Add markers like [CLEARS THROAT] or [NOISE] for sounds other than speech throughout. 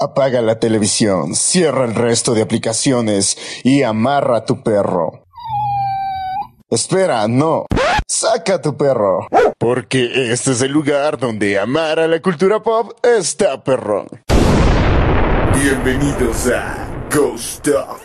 Apaga la televisión, cierra el resto de aplicaciones y amarra a tu perro. Espera, no. Saca a tu perro. Porque este es el lugar donde amar a la cultura pop está perro. Bienvenidos a Ghost Talk.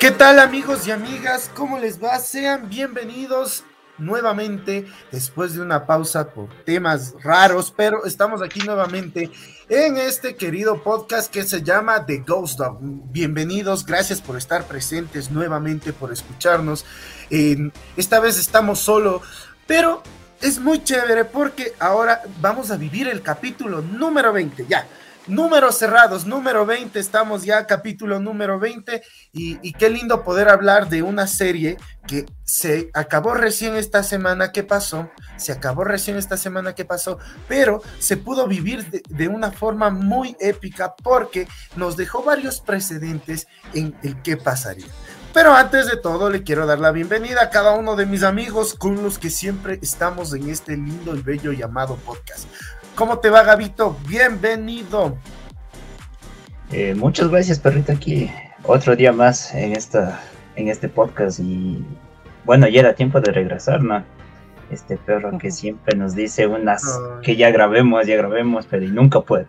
¿Qué tal amigos y amigas? ¿Cómo les va? Sean bienvenidos nuevamente después de una pausa por temas raros, pero estamos aquí nuevamente en este querido podcast que se llama The Ghost Dog. Bienvenidos, gracias por estar presentes nuevamente, por escucharnos. esta vez estamos solo, pero es muy chévere porque ahora vamos a vivir el capítulo número 20, ya. Números cerrados, número 20, estamos ya capítulo número 20 y, qué lindo poder hablar de una serie que se acabó recién esta semana que pasó, se acabó recién esta semana que pasó, pero se pudo vivir de, de una forma muy épica porque nos dejó varios precedentes en el qué pasaría. Pero antes de todo, le quiero dar la bienvenida a cada uno de mis amigos con los que siempre estamos en este lindo y bello llamado podcast. ¿Cómo te va, Gabito? Bienvenido. Eh, muchas gracias, perrito, aquí otro día más en esta en este podcast y bueno, ya era tiempo de regresar, ¿no? Este perro que siempre nos dice unas que ya grabemos, ya grabemos, pero y nunca puede.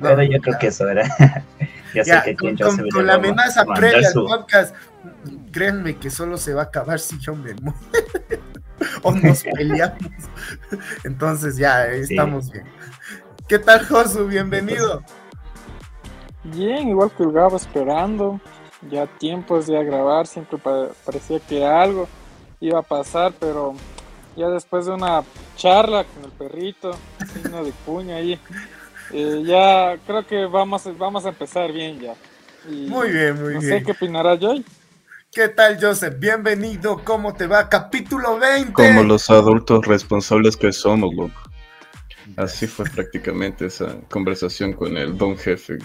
Pero yo creo que eso era. [LAUGHS] ya, sé que con, con, con la amenaza previa al podcast, créanme que solo se va a acabar si yo me muero. [LAUGHS] o nos [LAUGHS] peleamos. Entonces ya, estamos bien. ¿Qué tal, Josu? Bienvenido. Bien, igual que el Gabo esperando. Ya tiempos de grabar, siempre parecía que algo iba a pasar, pero ya después de una charla con el perrito, signo de puño ahí, eh, ya creo que vamos, vamos a empezar bien ya. muy bien, muy bien. No sé qué opinará Joy. ¿Qué tal, Joseph? Bienvenido. ¿Cómo te va? Capítulo 20. Como los adultos responsables que somos, loco. Así fue prácticamente esa conversación con el don jefe.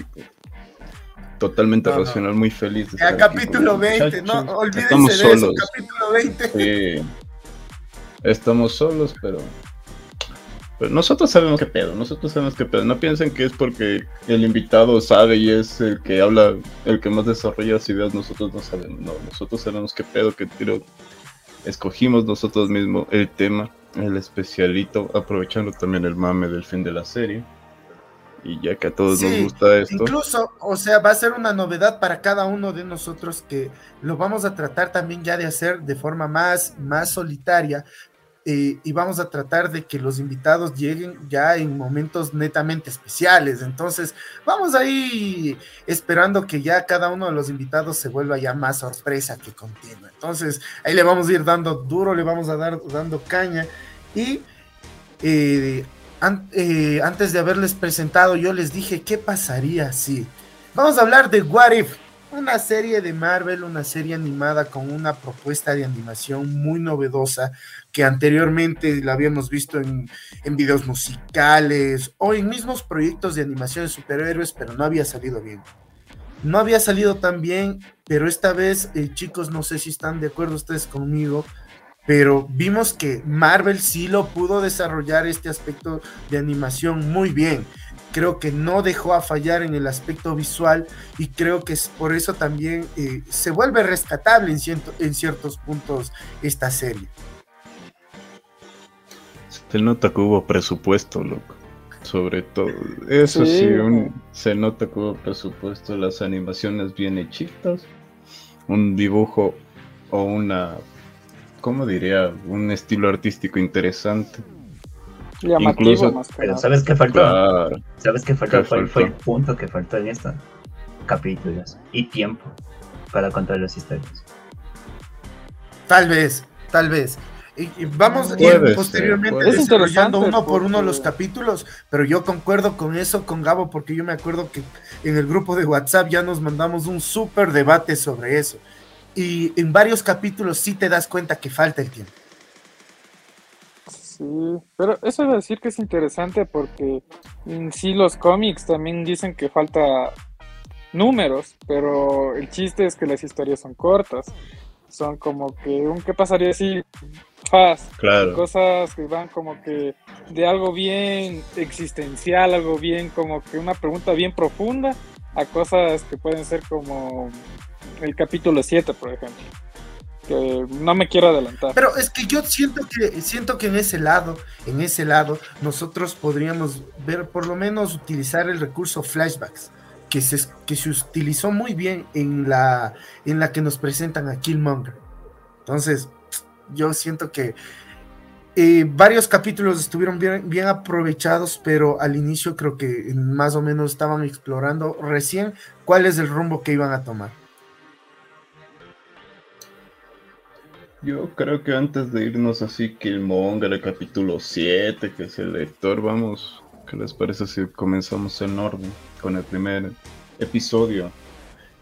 Totalmente no, racional, muy feliz. De ya, capítulo 20, no olvídense Estamos de solos. eso, capítulo 20. Sí. Estamos solos, pero pero nosotros sabemos qué pedo, nosotros sabemos qué pedo. No piensen que es porque el invitado sabe y es el que habla, el que más desarrolla las ideas, nosotros no sabemos. No, nosotros sabemos qué pedo, qué tiro. Escogimos nosotros mismos el tema, el especialito, aprovechando también el mame del fin de la serie. Y ya que a todos Sí, nos gusta esto. Incluso, o sea, va a ser una novedad para cada uno de nosotros que lo vamos a tratar también ya de hacer de forma más, más solitaria, eh, y vamos a tratar de que los invitados lleguen ya en momentos netamente especiales. Entonces, vamos ahí esperando que ya cada uno de los invitados se vuelva ya más sorpresa que continua. Entonces, ahí le vamos a ir dando duro, le vamos a dar dando caña. Y eh, eh, antes de haberles presentado, yo les dije qué pasaría si. Vamos a hablar de What If una serie de Marvel, una serie animada con una propuesta de animación muy novedosa que anteriormente la habíamos visto en, en, videos musicales o en mismos proyectos de animación de superhéroes, pero no había salido bien. No había salido tan bien, pero esta vez, eh, chicos, no sé si están de acuerdo ustedes conmigo, pero vimos que Marvel sí lo pudo desarrollar este aspecto de animación muy bien creo que no dejó a fallar en el aspecto visual y creo que es por eso también eh, se vuelve rescatable en, ciento, en, ciertos puntos esta serie. Se nota que hubo presupuesto, loco. Sobre todo. Eso sí, sí un, se nota que hubo presupuesto, las animaciones bien hechitas, un dibujo o una, ¿cómo diría? Un estilo artístico interesante. Llamativo, Incluso, más que pero nada. ¿sabes qué faltó? Claro. ¿Sabes qué faltó? ¿Qué Fue, faltó? fue el punto que faltó en estos capítulos y tiempo para contar las historias. Tal vez, tal vez. Y, vamos a ir ser, posteriormente desarrollando uno por uno los capítulos, pero yo concuerdo con eso, con Gabo, porque yo me acuerdo que en el grupo de WhatsApp ya nos mandamos un súper debate sobre eso. Y en varios capítulos sí te das cuenta que falta el tiempo. Sí, pero eso es decir que es interesante porque en sí los cómics también dicen que falta números, pero el chiste es que las historias son cortas. Son como que un qué pasaría si fast. Claro. Cosas que van como que de algo bien existencial, algo bien como que una pregunta bien profunda, a cosas que pueden ser como el capítulo 7, por ejemplo. Que no me quiero adelantar. Pero es que yo siento que siento que en ese lado, en ese lado, nosotros podríamos ver, por lo menos utilizar el recurso flashbacks, que se, que se utilizó muy bien en la, en la que nos presentan a Killmonger. Entonces, yo siento que eh, varios capítulos estuvieron bien, bien aprovechados, pero al inicio creo que más o menos estaban explorando recién cuál es el rumbo que iban a tomar. Yo creo que antes de irnos así, Killmonger, el capítulo 7, que es el lector, vamos, ¿qué les parece si comenzamos en orden con el primer episodio?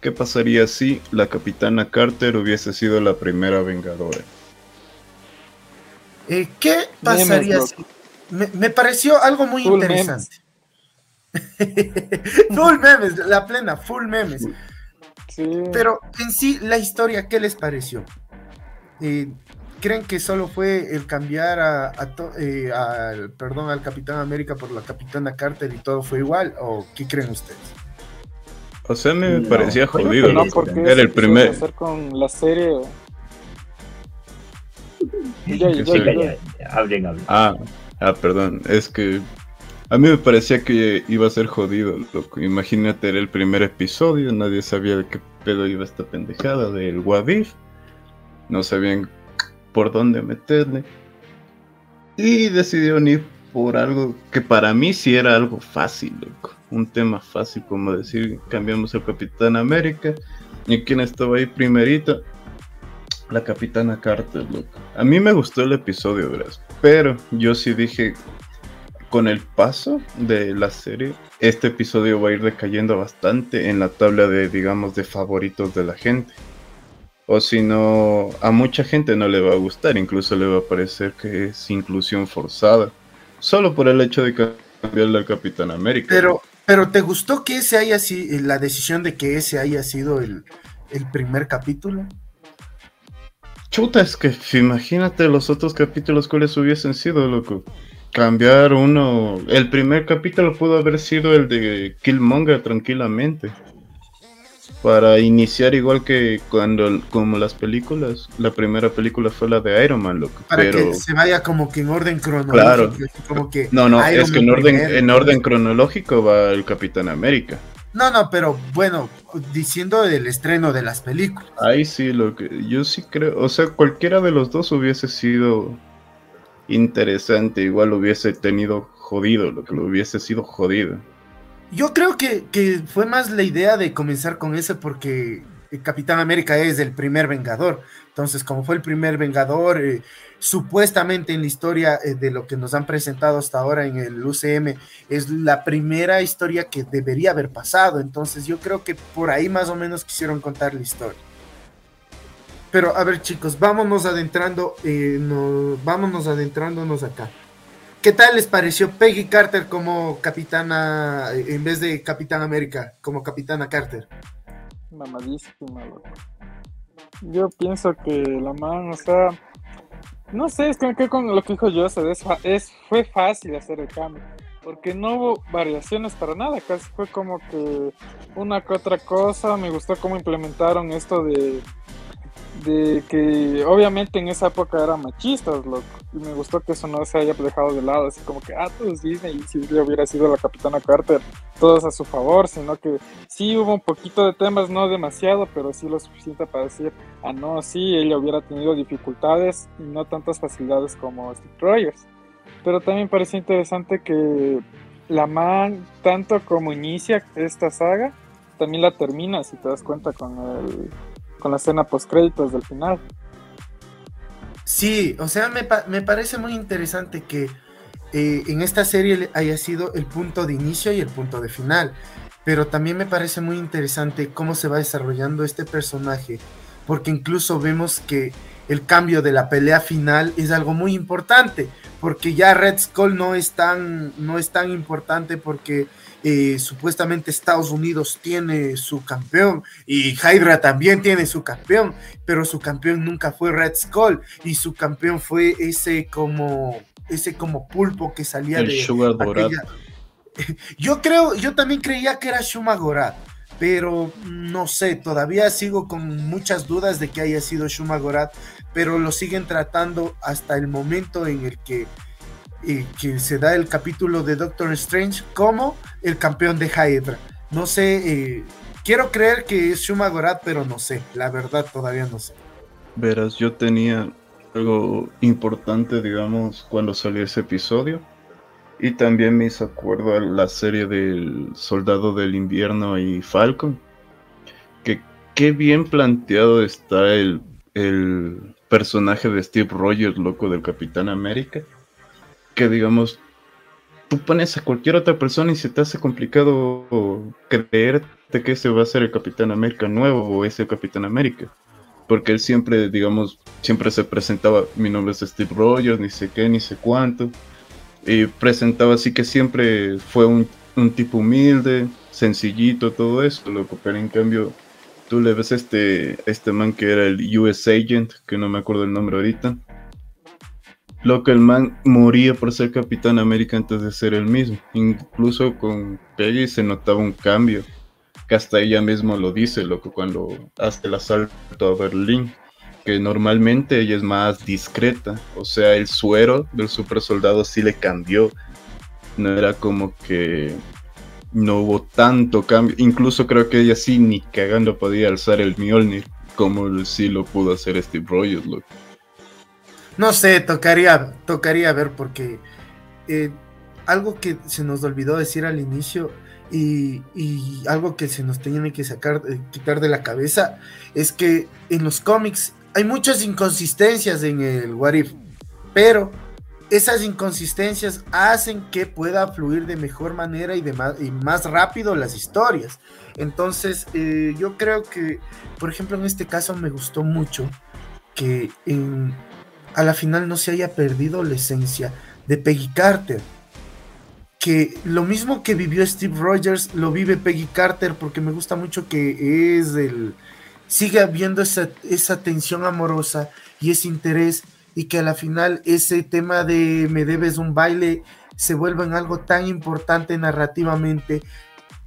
¿Qué pasaría si la capitana Carter hubiese sido la primera vengadora? Eh, ¿Qué pasaría Memes, si... Me, me pareció algo muy Full interesante. [LAUGHS] full memes, la plena, full memes. Sí. Pero en sí, la historia, ¿qué les pareció? Eh, ¿Creen que solo fue el cambiar a, a to- eh, al, perdón, al Capitán América por la Capitana Carter y todo fue igual? ¿O qué creen ustedes? O sea, me No, parecía jodido. no, porque Era el primer. hacer con la serie. Hablen, hablen. Ah, ah, perdón. Es que a mí me parecía que iba a ser jodido, loco. Imagínate, era el primer episodio, nadie sabía de qué pedo iba esta pendejada del Wadif. No sabían por dónde meterle. Y decidieron ir por algo que para mí sí era algo fácil, loco. Un tema fácil, como decir, cambiamos el Capitán América. ¿Y quién estaba ahí primerito? La Capitana Carter. A mí me gustó el episodio, verás. Pero yo sí dije, con el paso de la serie, este episodio va a ir decayendo bastante en la tabla de, digamos, de favoritos de la gente. O si no, a mucha gente no le va a gustar, incluso le va a parecer que es inclusión forzada. Solo por el hecho de cambiarle al Capitán América. Pero, pero ¿te gustó que ese haya sido, la decisión de que ese haya sido el, el primer capítulo? Chuta, es que imagínate los otros capítulos cuáles hubiesen sido, loco. Cambiar uno. El primer capítulo pudo haber sido el de Killmonger tranquilamente. Para iniciar igual que cuando, como las películas. La primera película fue la de Iron Man, loco. Para pero... que se vaya como que en orden cronológico. Claro. así Como que No, no, Iron es que en orden, primero, en orden cronológico va el Capitán América. No, no, pero bueno, diciendo del estreno de las películas. Ahí sí, lo que yo sí creo, o sea, cualquiera de los dos hubiese sido interesante, igual hubiese tenido jodido, lo que lo hubiese sido jodido. Yo creo que, que fue más la idea de comenzar con ese porque Capitán América es el primer Vengador. Entonces, como fue el primer Vengador, eh, supuestamente en la historia eh, de lo que nos han presentado hasta ahora en el UCM, es la primera historia que debería haber pasado. Entonces, yo creo que por ahí más o menos quisieron contar la historia. Pero a ver, chicos, vámonos adentrando, eh, no- vámonos adentrándonos acá. ¿Qué tal les pareció Peggy Carter como capitana, eh, en vez de Capitán América, como capitana Carter? Mamadísima, loco. Yo pienso que la man, o sea, no sé, es que, con lo que dijo Joseph, es, es, fue fácil hacer el cambio, porque no hubo variaciones para nada, casi fue como que una que otra cosa, me gustó cómo implementaron esto de, de que obviamente en esa época eran machistas, loco, y me gustó que eso no se haya dejado de lado, así como que, ah, todos Disney, si ella hubiera sido la capitana Carter, todos a su favor, sino que sí hubo un poquito de temas, no demasiado, pero sí lo suficiente para decir, ah, no, sí, ella hubiera tenido dificultades y no tantas facilidades como Steve Rogers. Pero también pareció interesante que la man, tanto como inicia esta saga, también la termina, si te das cuenta, con, el, con la escena post-créditos del final. Sí, o sea, me, me parece muy interesante que eh, en esta serie haya sido el punto de inicio y el punto de final. Pero también me parece muy interesante cómo se va desarrollando este personaje, porque incluso vemos que el cambio de la pelea final es algo muy importante, porque ya Red Skull no es tan, no es tan importante porque eh, supuestamente Estados Unidos tiene su campeón y Hydra también tiene su campeón, pero su campeón nunca fue Red Skull y su campeón fue ese como ese como pulpo que salía El de Sugar aquella- [LAUGHS] Yo creo, yo también creía que era Shuma Gorath, pero no sé, todavía sigo con muchas dudas de que haya sido Shuma Gorath, pero lo siguen tratando hasta el momento en el que, eh, que se da el capítulo de Doctor Strange como el campeón de Hydra. No sé, eh, quiero creer que es Shuma Gorath, pero no sé, la verdad todavía no sé. Verás, yo tenía algo importante, digamos, cuando salió ese episodio. Y también me hizo acuerdo a la serie del Soldado del Invierno y Falcon. Que qué bien planteado está el, el personaje de Steve Rogers, loco del Capitán América. Que digamos, tú pones a cualquier otra persona y se te hace complicado creerte que ese va a ser el Capitán América nuevo o ese Capitán América. Porque él siempre, digamos, siempre se presentaba, mi nombre es Steve Rogers, ni sé qué, ni sé cuánto, y presentaba así que siempre fue un, un tipo humilde, sencillito, todo eso, loco, pero en cambio tú le ves este, este man que era el US Agent, que no me acuerdo el nombre ahorita, lo que el man moría por ser Capitán América antes de ser el mismo, incluso con Peggy se notaba un cambio que hasta ella misma lo dice, loco, cuando hace el asalto a Berlín, que normalmente ella es más discreta, o sea, el suero del super soldado sí le cambió, no era como que no hubo tanto cambio, incluso creo que ella sí ni cagando podía alzar el Mjolnir, como sí lo pudo hacer Steve Rogers, loco. No sé, tocaría, tocaría ver porque eh, algo que se nos olvidó decir al inicio y, y algo que se nos tiene que sacar, eh, quitar de la cabeza es que en los cómics hay muchas inconsistencias en el What If, pero esas inconsistencias hacen que pueda fluir de mejor manera y, de más, y más rápido las historias. Entonces, eh, yo creo que, por ejemplo, en este caso me gustó mucho que en, a la final no se haya perdido la esencia de Peggy Carter. Que lo mismo que vivió Steve Rogers lo vive Peggy Carter porque me gusta mucho que es el sigue habiendo esa, esa tensión amorosa y ese interés y que a la final ese tema de me debes un baile se vuelve en algo tan importante narrativamente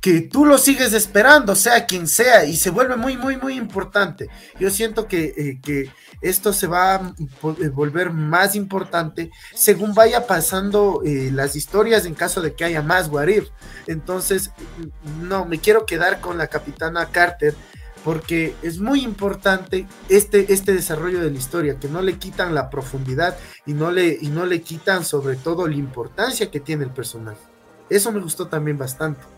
que tú lo sigues esperando, sea quien sea, y se vuelve muy, muy, muy importante. Yo siento que, eh, que esto se va a volver más importante según vaya pasando eh, las historias en caso de que haya más What If. Entonces, no, me quiero quedar con la capitana Carter porque es muy importante este, este desarrollo de la historia, que no le quitan la profundidad y no, le, y no le quitan sobre todo la importancia que tiene el personaje. Eso me gustó también bastante.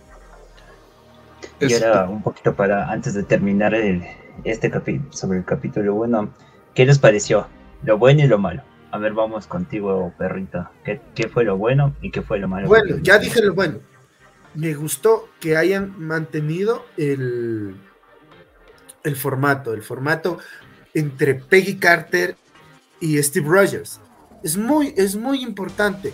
Y ahora un poquito para, antes de terminar el, este capítulo, sobre el capítulo 1, ¿qué les pareció? Lo bueno y lo malo. A ver, vamos contigo, perrito. ¿Qué, qué fue lo bueno y qué fue lo malo? Bueno, ya dije lo bueno. Me gustó que hayan mantenido el, el formato, el formato entre Peggy Carter y Steve Rogers. Es muy, es muy importante,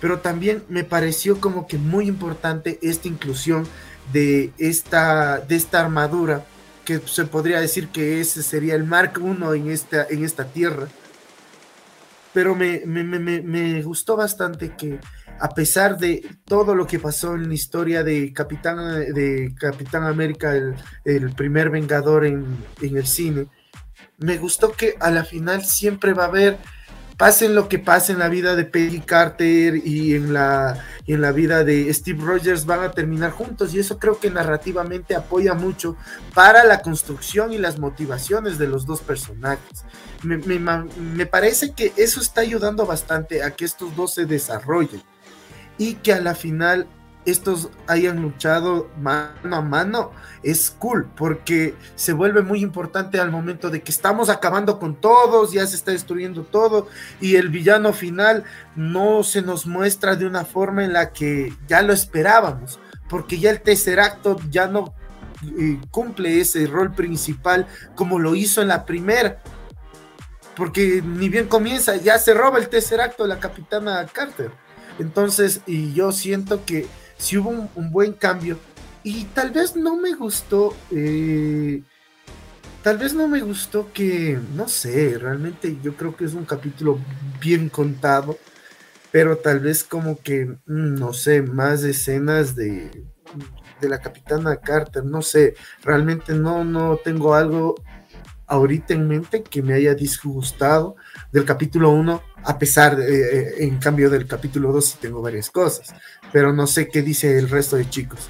pero también me pareció como que muy importante esta inclusión de esta, de esta armadura, que se podría decir que ese sería el Mark I en esta, en esta tierra. Pero me, me, me, me gustó bastante que a pesar de todo lo que pasó en la historia de Capitán, de Capitán América, el, el primer Vengador en, en, el cine, me gustó que a la final siempre va a haber, pasen lo que pase en la vida de Peggy Carter y en la, en la vida de Steve Rogers, van a terminar juntos y eso creo que narrativamente apoya mucho para la construcción y las motivaciones de los dos personajes. Me, me, me parece que eso está ayudando bastante a que estos dos se desarrollen y que a la final estos hayan luchado mano a mano es cool porque se vuelve muy importante al momento de que estamos acabando con todos, ya se está destruyendo todo y el villano final no se nos muestra de una forma en la que ya lo esperábamos, porque ya el tercer acto ya no eh, cumple ese rol principal como lo hizo en la primera. Porque ni bien comienza, ya se roba el tercer acto la capitana Carter. Entonces, y yo siento que sí hubo un, buen cambio. Y tal vez no me gustó. eh, tal vez no me gustó que. No sé, realmente yo creo que es un capítulo bien contado. Pero tal vez como que. mm, No sé, más escenas de. De la capitana Carter. No sé. Realmente no, no tengo algo ahorita en mente que me haya disgustado del capítulo 1, a pesar, de, eh, en cambio del capítulo 2 sí tengo varias cosas, pero no sé qué dice el resto de chicos.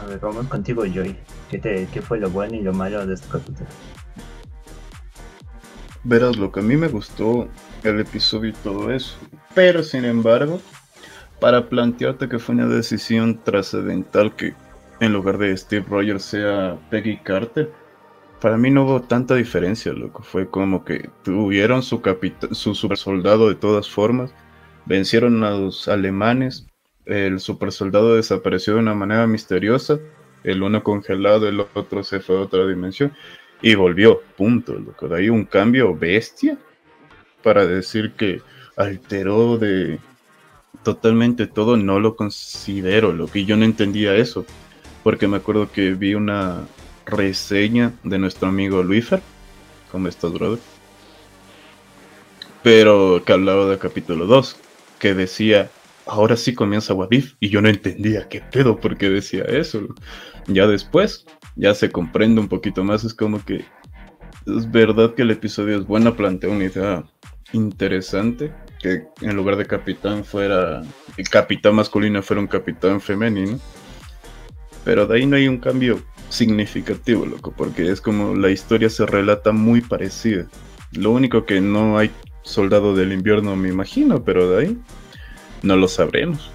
A ver, vamos contigo, Joy. ¿Qué, te, ¿Qué fue lo bueno y lo malo de este capítulo? Verás, lo que a mí me gustó el episodio y todo eso. Pero sin embargo, para plantearte que fue una decisión trascendental que en lugar de Steve Rogers sea Peggy Carter, para mí no hubo tanta diferencia, loco. Fue como que tuvieron su, su super soldado de todas formas, vencieron a los alemanes, el super soldado desapareció de una manera misteriosa, el uno congelado, el otro se fue a otra dimensión y volvió, punto, loco. De ahí un cambio bestia para decir que alteró de totalmente todo, no lo considero, lo que yo no entendía eso, porque me acuerdo que vi una reseña de nuestro amigo Luifer, ¿cómo estás, brother? Pero que hablaba del capítulo 2, que decía, ahora sí comienza Wadif, y yo no entendía qué pedo por qué decía eso. Ya después, ya se comprende un poquito más, es como que es verdad que el episodio es bueno, plantea una idea interesante, que en lugar de capitán fuera, el capitán masculino fuera un capitán femenino, pero de ahí no hay un cambio significativo, loco, porque es como la historia se relata muy parecida. Lo único que no hay soldado del invierno, me imagino, pero de ahí no lo sabremos.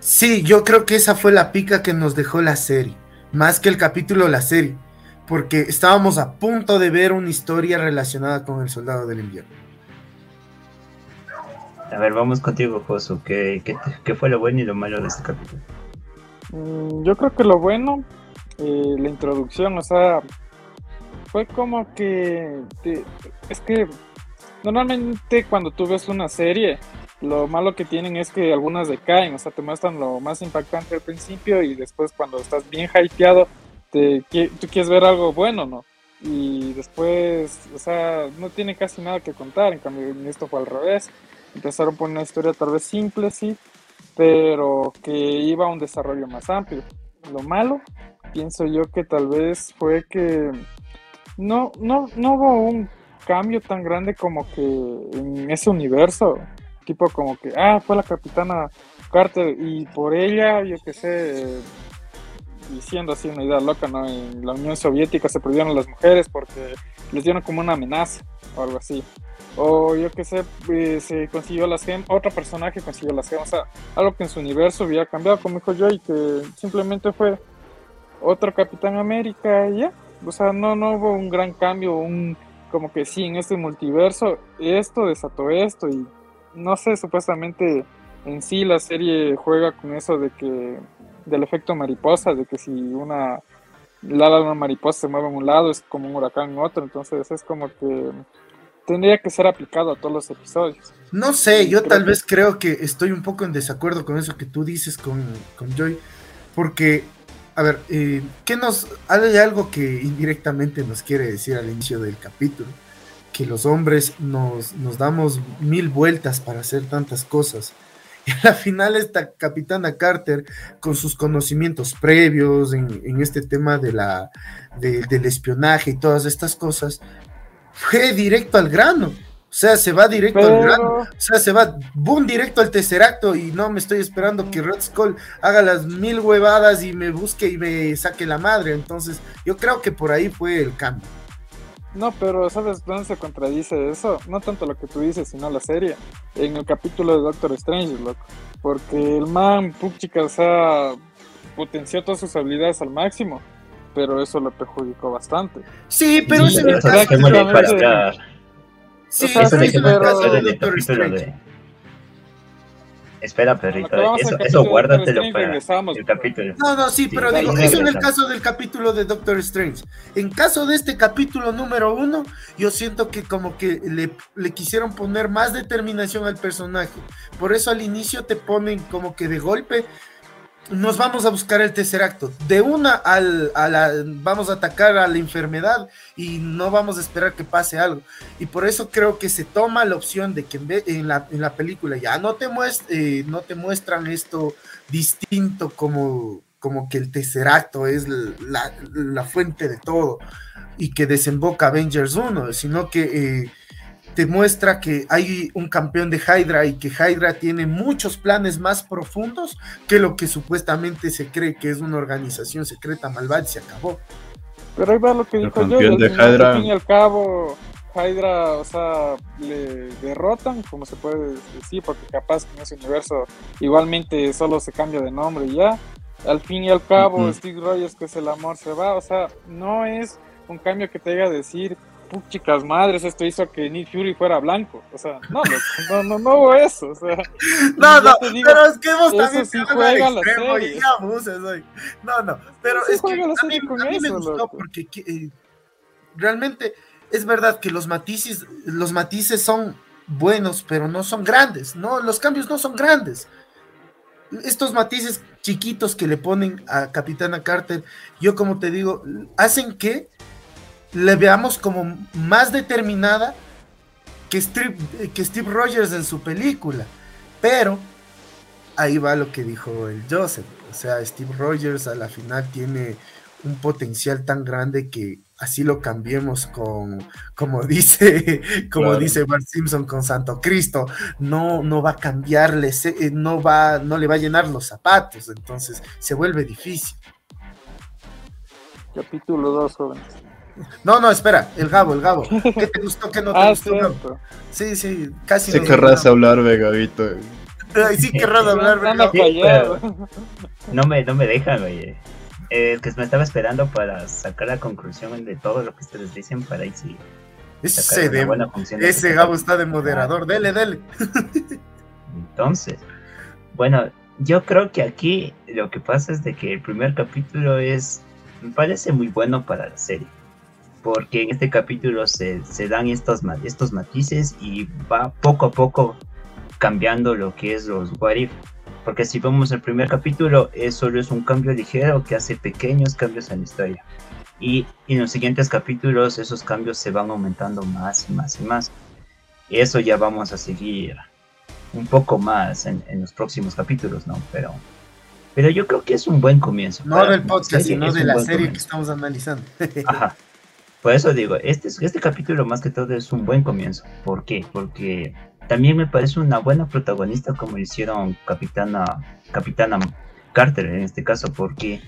Sí, yo creo que esa fue la pica que nos dejó la serie, más que el capítulo la serie, porque estábamos a punto de ver una historia relacionada con el soldado del invierno. A ver, vamos contigo, Josu. ¿Qué, fue lo bueno y lo malo de este capítulo? Mm, Yo creo que lo bueno, eh, la introducción, o sea, fue como que te- es que normalmente cuando tú ves una serie, lo malo que tienen es que algunas decaen, o sea, te muestran lo más impactante al principio y después cuando estás bien hypeado, te, tú quieres ver algo bueno, ¿no? Y después, o sea, no tiene casi nada que contar, en cambio esto fue al revés. Empezaron por una historia tal vez simple, sí, pero que iba a un desarrollo más amplio. Lo malo, pienso yo que tal vez fue que no, no, no hubo un cambio tan grande como que en ese universo, tipo como que, ah, fue la capitana Carter y por ella, yo qué sé, diciendo así una idea loca, ¿no? En la Unión Soviética se prohibieron las mujeres porque les dieron como una amenaza o algo así. O yo qué sé, eh, se consiguió las gemas, otro personaje consiguió las gemas, o sea, algo que en su universo había cambiado, como dijo Joy, que simplemente fue otro Capitán América y ya. O sea, no, no hubo un gran cambio, un como que sí, en este multiverso, esto desató esto y no sé, supuestamente en sí la serie juega con eso de que, del efecto mariposa, de que si una la ala una mariposa se mueve en un lado es como un huracán en otro, entonces es como que tendría que ser aplicado a todos los episodios. No sé, yo Creo tal que- vez creo que estoy un poco en desacuerdo con eso que tú dices con, con Joy, porque, a ver, eh, ¿qué nos, hay algo que indirectamente nos quiere decir al inicio del capítulo, que los hombres nos, nos damos mil vueltas para hacer tantas cosas. [LAUGHS] Y a la final esta capitana Carter, con sus conocimientos previos en, en este tema de la, de- del espionaje y todas estas cosas, fue directo al grano. O sea, se va directo al grano. O sea, se va boom directo al terceracto y no me estoy esperando que Red Skull haga las mil huevadas y me busque y me saque la madre. Entonces, yo creo que por ahí fue el cambio. No, pero ¿sabes dónde se contradice eso? No tanto lo que tú dices, sino la serie. En el capítulo de Doctor Strange, loco. Porque el man, puchica, o sea, potenció todas sus habilidades al máximo. Pero eso le perjudicó bastante. Sí, pero Sí, es el que muy bien para prácticamente- hablar. Sí, O sea, Eso pero de ese que no es el no caso de en el Doctor capítulo Strange. de... Espera, lo perrito, eso, eso guárdatelo para el pues. capítulo. No, no, sí, Sí, pero digo, eso en el caso del capítulo de Doctor Strange. En caso de este capítulo número uno, yo siento que como que le, le quisieron poner más determinación al personaje. Por eso al inicio te ponen como que de golpe nos vamos a buscar el tercer acto. De una al, a la, vamos a atacar a la enfermedad y no vamos a esperar que pase algo. Y por eso creo que se toma la opción de que en, vez- en, la, en la película ya no te, muest- eh, no te muestran esto distinto como, como que el tercer acto es la, la fuente de todo y que desemboca Avengers 1, sino que eh, te muestra que hay un campeón de Hydra y que Hydra tiene muchos planes más profundos que lo que supuestamente se cree que es una organización secreta malvada y se acabó. Pero ahí va lo que El dijo yo. de Hydra. Al fin y al cabo, Hydra, o sea, le derrotan, como se puede decir, porque capaz que en ese universo igualmente solo se cambia de nombre y ya. Al fin y al cabo. Steve Rogers, que es el amor, se va. O sea, no es un cambio que te haga decir, chicas madres, esto hizo que Nick Fury fuera blanco. O sea, no, no, no, no hubo eso. O sea, No, no, digo, pero es que vos también sí juega la extremo y serie. ya abuses hoy. No, no, pero Sí es que a mí, a me gustó loco. porque que, eh, realmente es verdad que los matices, los matices son buenos, pero no son grandes, no, los cambios no son grandes. Estos matices chiquitos que le ponen a Capitana Carter, yo como te digo, hacen que le veamos como más determinada que Steve, que Steve Rogers en su película. Pero ahí va lo que dijo el Joseph. O sea, Steve Rogers a la final tiene un potencial tan grande que así lo cambiemos con, como [LAUGHS] dice, como Claro. dice Bart Simpson con Santo Cristo, no, no va a cambiarle, eh, no va, no le va a llenar los zapatos, entonces se vuelve difícil. capítulo 2, jóvenes. No, no, espera, el Gabo, el Gabo. ¿Qué te gustó? ¿Qué no te Ah, gustó? Gabo? Sí, sí, casi. Sí querrás hablar, Vegavito. Ay, sí querrás hablar, callado. No me, no me dejan, oye. Eh, que me estaba esperando para sacar la conclusión de todo lo que ustedes dicen para ahí sí Ese, de- Gabo está de moderador, dele, dele. Entonces, bueno, yo creo que aquí lo que pasa es de que el primer capítulo es, me parece muy bueno para la serie, porque en este capítulo se, se dan estos, estos matices y va poco a poco cambiando lo que es los what if. Porque si vemos el primer capítulo, es solo es un cambio ligero que hace pequeños cambios en la historia. Y en los siguientes capítulos esos cambios se van aumentando más y más y más. Y eso ya vamos a seguir un poco más en, en los próximos capítulos, ¿no? Pero, pero yo creo que es un buen comienzo. No del podcast, sino de la serie que comienzo. estamos analizando. Ajá. Por eso digo, este, es- este capítulo más que todo es un buen comienzo. ¿Por qué? Porque también me parece una buena protagonista como hicieron Capitana, Capitana Carter en este caso, porque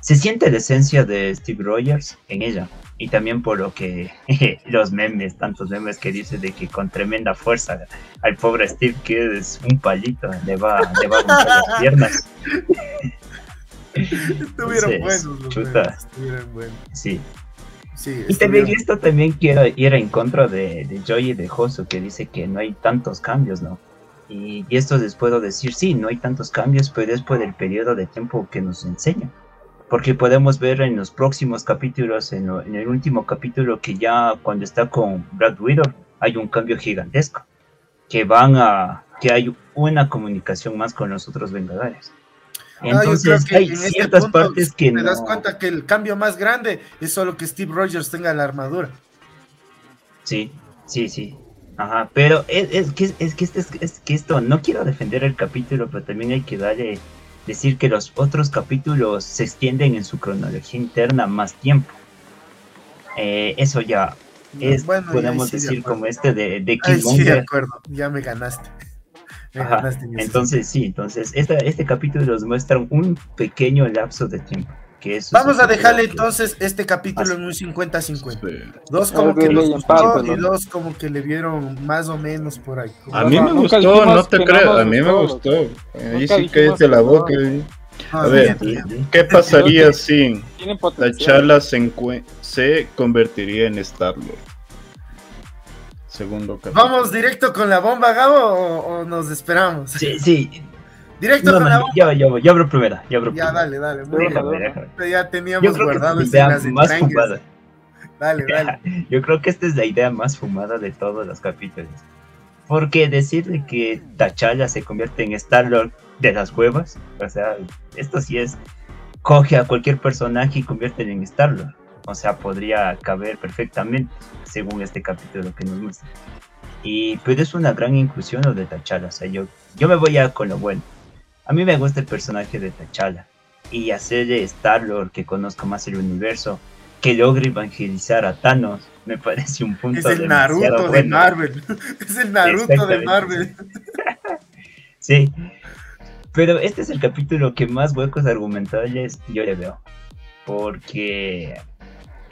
se siente la esencia de Steve Rogers en ella. Y también por lo que [LAUGHS] los memes, tantos memes que dice de que con tremenda fuerza al pobre Steve, que es un palito, le va, le va a romper las [LAUGHS] piernas. Estuvieron Entonces, buenos los chuta. memes, Estuvieron buenos. Sí, Sí, Y también estuvieron- esto también quiero ir en contra de, de Joy y de Josu que dice que no hay tantos cambios, ¿no? Y, y esto les puedo decir, sí, no hay tantos cambios, pero es por el periodo de tiempo que nos enseña. Porque podemos ver en los próximos capítulos, en, lo- en el último capítulo, que ya cuando está con Brad Widow, hay un cambio gigantesco. Que van a. que hay una comunicación más con los otros Vengadores. Entonces, hay en este ciertas punto partes que te no. das cuenta que el cambio más grande es solo que Steve Rogers tenga la armadura. Sí, sí, sí. Ajá, pero es, es que, es, que este, es, es que esto, no quiero defender el capítulo, pero también hay que darle, decir que los otros capítulos se extienden en su cronología interna más tiempo. Eh, eso ya es, Bueno, podemos sí decir, como este de, de Ay, sí, de Killmonger. acuerdo. Ya me ganaste. Ajá, Entonces, sí, entonces, esta, este capítulo nos muestra un pequeño lapso de tiempo. Que es Vamos a dejarle que- entonces este capítulo Así. en un 50-50. Sí. Dos como ver, que y gustó y dos como que le vieron más o menos por ahí. A mí me gustó, no te creo, a mí me gustó. Ahí sí cállate la boca. Ah, A ver. ¿Qué pasaría si Tienen la potencial. charla se, se convertiría en Star-Lord? Segundo capítulo. ¿Vamos directo con la bomba, Gabo, o, o nos esperamos? Sí, sí, Directo No, con la no, yo, yo, yo abro primera. Yo abro Ya, primera. dale, dale. muy. Déjame, déjame. Ya teníamos creo que guardado esta es la escenas idea más extrañas. fumada. Dale, dale. [LAUGHS] Yo creo que esta es la idea más fumada de todos los capítulos. Porque decir de que T'Challa se convierte en Star-Lord de las cuevas, o sea, esto sí es, coge a cualquier personaje y convierte en Star-Lord. O sea, podría caber perfectamente, según este capítulo que nos muestra. Y pero es una gran inclusión lo de T'Challa, o sea, yo, yo me voy a con lo bueno. A mí me gusta el personaje de T'Challa. Y hacer de Star-Lord que conozca más el universo, que logre evangelizar a Thanos, me parece un punto Es el Naruto de. Marvel. [LAUGHS] Es el Naruto de Marvel. [LAUGHS] Sí. Pero este es el capítulo que más huecos argumentales yo le veo. Porque,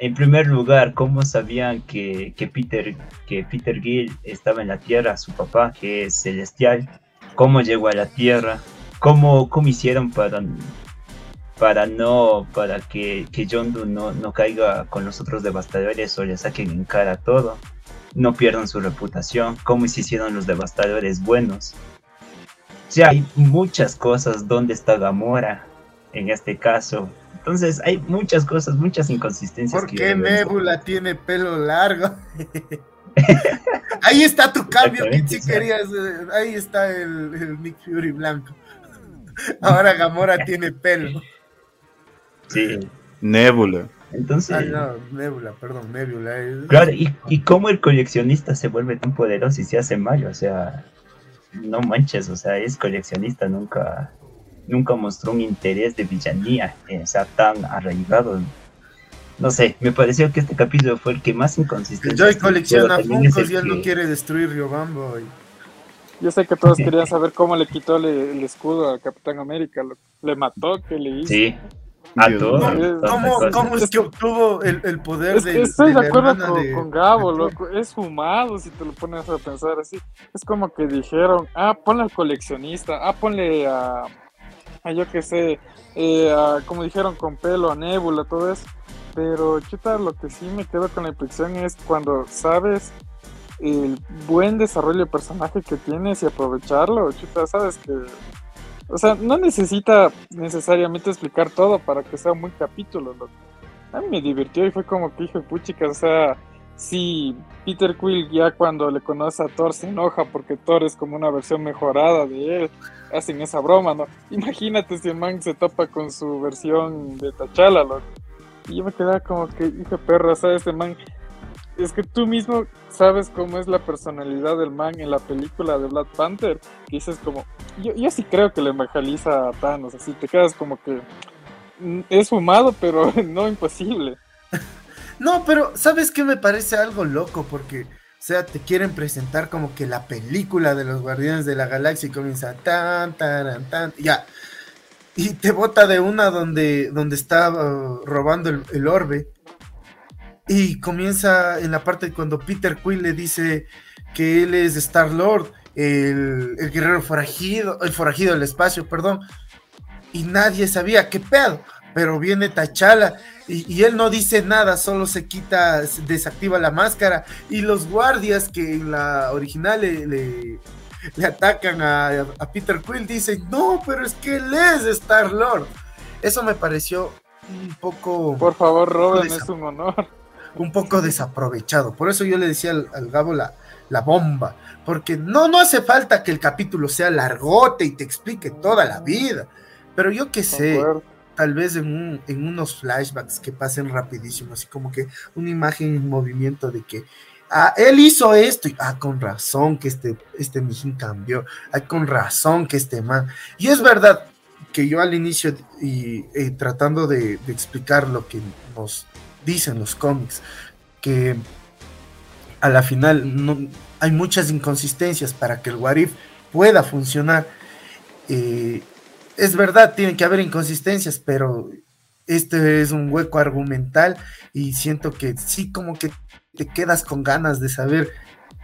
en primer lugar, ¿cómo sabían que, que Peter, que Peter Gill estaba en la Tierra, su papá, que es celestial? ¿Cómo llegó a la Tierra? ¿Cómo, cómo hicieron para, para no, para que, que Yondu no, no caiga con los otros devastadores o le saquen en cara todo? No pierdan su reputación. ¿Cómo se hicieron los devastadores buenos? O sea, hay muchas cosas. ¿Dónde está Gamora? En este caso. Entonces, hay muchas cosas, muchas inconsistencias. ¿Por qué. Nebula tiene pelo largo? [LAUGHS] Ahí está tu cambio que sea. querías. eh, Ahí está el, el Nick Fury blanco. Ahora Gamora tiene pelo. Sí. Nebula. Entonces, Ah, no, Nebula, perdón, Nebula. eh. claro, y, y cómo el coleccionista se vuelve tan poderoso y se hace malo. O sea, no manches, o sea, es coleccionista, nunca, nunca mostró un interés de villanía, eh, o sea, tan arraigado. No sé, me pareció que este capítulo fue el que más El inconsistencia. Joy colecciona Funkos y él no que... quiere destruir Riobambo. y- Yo sé que todos [LAUGHS] querían saber cómo le quitó le- el escudo al Capitán América. Lo, le mató, ¿qué le hizo? Sí, a todos. ¿Cómo, cómo es que obtuvo el, el poder Es que de, estoy de de acuerdo con, de- con Gabo, loco. Es fumado si te lo pones a pensar así. Es como que dijeron, ah, ponle al coleccionista, ah, ponle a yo qué sé, eh, a, como dijeron, con pelo, a Nebula, todo eso. Pero, chuta, lo que sí me quedo con la impresión es cuando sabes el buen desarrollo de personaje que tienes y aprovecharlo, chuta, sabes que... O sea, no necesita necesariamente explicar todo para que sea un buen capítulo, loco a mí me divirtió y fue como que hijo de puchica, o sea, si Peter Quill ya cuando le conoce a Thor se enoja porque Thor es como una versión mejorada de él, hacen esa broma, ¿no? Imagínate si el man se topa con su versión de T'Challa, loco. Y yo me quedaba como que, hijo de perro, ¿sabes? Este man, es que tú mismo sabes cómo es la personalidad del man en la película de Black Panther, dices como, yo, yo sí creo que le evangeliza a Thanos, así te quedas como que mm, es fumado, pero [LAUGHS] no imposible. [LAUGHS] No, pero ¿sabes qué me parece algo loco? Porque, sea, te quieren presentar como que la película de los Guardianes de la Galaxia y comienza tan, tan, tan, ya. Y te bota de una donde, donde está uh, robando el, el orbe. Y comienza en la parte cuando Peter Quill le dice que él es Star Lord, el, el guerrero forajido, el forajido del espacio, perdón. Y nadie sabía qué pedo. Pero viene T'Challa y, y él no dice nada, solo se quita, se desactiva la máscara. Y los guardias que en la original le, le- le atacan a, a Peter Quill dicen, no, pero es que él es Star Lord. Eso me pareció un poco, Por favor, Robin, es un honor. un poco desaprovechado. Por eso yo le decía al, al Gabo la, la bomba. Porque no, no hace falta que el capítulo sea largote y te explique toda la vida. Pero yo qué sé. Tal vez en, un- en unos flashbacks que pasen rapidísimo, así como que una imagen en movimiento de que ah, él hizo esto y ah, con razón que este, este mijín cambió, ah, con razón que este man. Y es verdad que yo al inicio y eh, tratando de, explicar lo que nos dicen los cómics, que a la final no, hay muchas inconsistencias para que el Warif pueda funcionar. Eh, es verdad, tiene que haber inconsistencias, pero este es un hueco argumental y siento que sí como que te quedas con ganas de saber,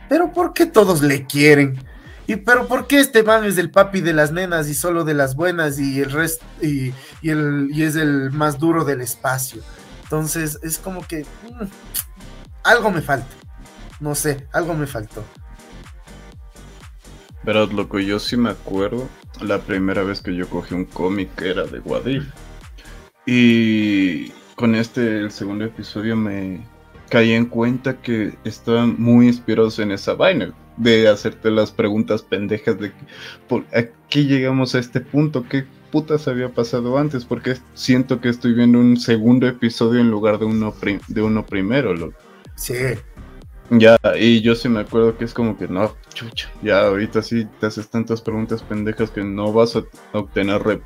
pero ¿por qué todos le quieren? Y pero ¿por qué este man es el papi de las nenas y solo de las buenas y el resto y, y es el más duro del espacio? Entonces es como que mm, algo me falta. No sé, algo me faltó. Pero loco, yo sí me acuerdo la primera vez que yo cogí un cómic era de Wadif. Y con este, el segundo episodio, me caí en cuenta que estaban muy inspirados en esa vaina de hacerte las preguntas pendejas de por aquí llegamos a este punto, qué putas había pasado antes, porque siento que estoy viendo un segundo episodio en lugar de uno, de uno primero. Loco. Sí. Ya, y yo sí me acuerdo que es como que no, chucha, ya ahorita sí te haces tantas preguntas pendejas que no vas a obtener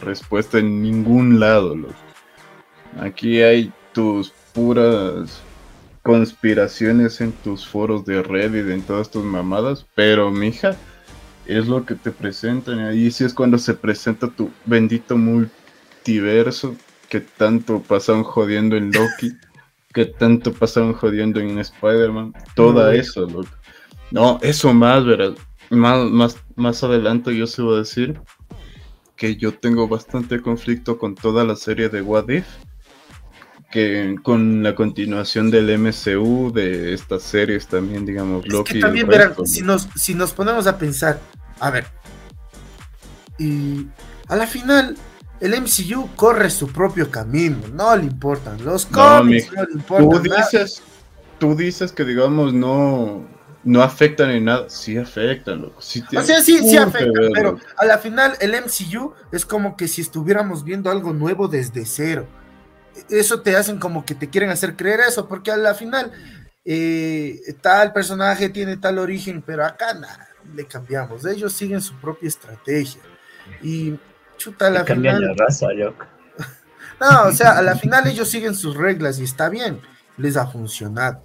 respuesta en ningún lado. Aquí hay tus puras conspiraciones en tus foros de Reddit, en todas tus mamadas, pero mija, es lo que te presentan. Y ahí sí es cuando se presenta tu bendito multiverso que tanto pasaron jodiendo en Loki, [LAUGHS] que tanto pasaron jodiendo en Spider-Man, todo eso, loco. No, eso más, ¿verdad? Más, más, más adelante yo se voy a decir que yo tengo bastante conflicto con toda la serie de What If que con la continuación del MCU, de estas series también, digamos, es Que también verán, si nos, si nos ponemos a pensar, a ver, y a la final, el MCU corre su propio camino, no le importan los cómics, no, le importan. Tú dices, tú dices que, digamos, no, no afectan en nada, sí afectan, loco. Sí o sea, sí, sí afectan, pero a la final el MCU es como que si estuviéramos viendo algo nuevo desde cero eso te hacen como que te quieren hacer creer eso, porque a la final eh, tal personaje tiene tal origen, pero acá nada, le cambiamos. Ellos siguen su propia estrategia. Y chuta, a la final. La raza, [LAUGHS] no, o sea, a la final ellos siguen sus reglas y está bien, les ha funcionado.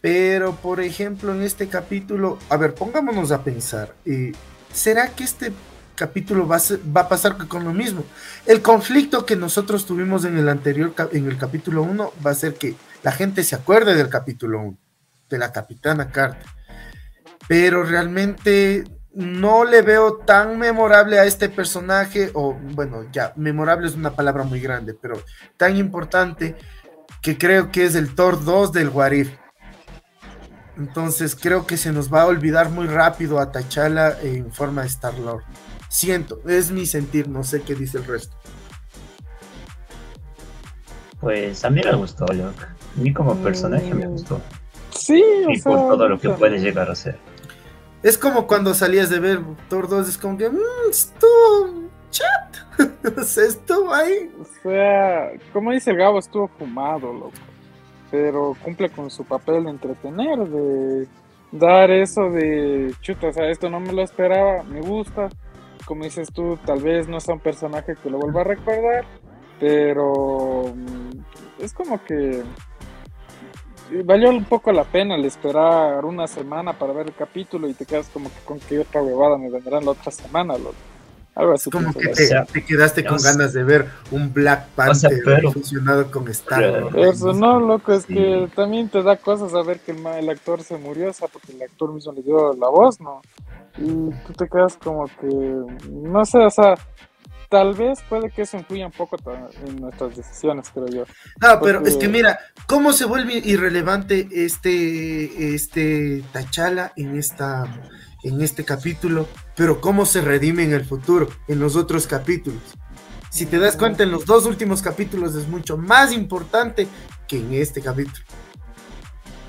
Pero, por ejemplo, en este capítulo, a ver, pongámonos a pensar, eh, ¿será que este capítulo va a, va a pasar con lo mismo. El conflicto que nosotros tuvimos en el anterior, en el capítulo 1, va a ser que la gente se acuerde del capítulo 1, de la capitana Carter. Pero realmente no le veo tan memorable a este personaje, o bueno, ya, memorable es una palabra muy grande, pero tan importante que creo que es el Thor 2 del Warif. Entonces creo que se nos va a olvidar muy rápido a T'Challa en forma de Star-Lord. Siento, es mi sentir, no sé qué dice el resto. Pues a mí me gustó, Locke. A mí como personaje me gustó. Sí, o y por todo lo que puede llegar a ser. Es como cuando salías de ver Thor 2, es como que, mmm, estuvo chat. [LAUGHS] estuvo ahí. O sea, como dice el Gabo, estuvo fumado, loco. Pero cumple con su papel de entretener, de dar eso de chuta, o sea, esto no me lo esperaba, me gusta, como dices tú, tal vez no sea un personaje que lo vuelva a recordar, pero mm, es como que valió un poco la pena el esperar una semana para ver el capítulo y te quedas como que con qué otra huevada me vendrán la otra semana, Algo así. Como que te, quedaste con ganas de ver un Black Panther fusionado con Star Eso no, loco, es que también te da cosas a ver que el, el actor se murió, o sea, porque el actor mismo le dio la voz, ¿no? y tú te quedas como que, no sé, o sea, tal vez puede que eso influya un poco en nuestras decisiones, creo yo. No, pero es que mira, ¿cómo se vuelve irrelevante este, este Tachala en, esta, en este capítulo? Pero cómo se redime en el futuro, en los otros capítulos. Si te das cuenta, en los dos últimos capítulos es mucho más importante que en este capítulo.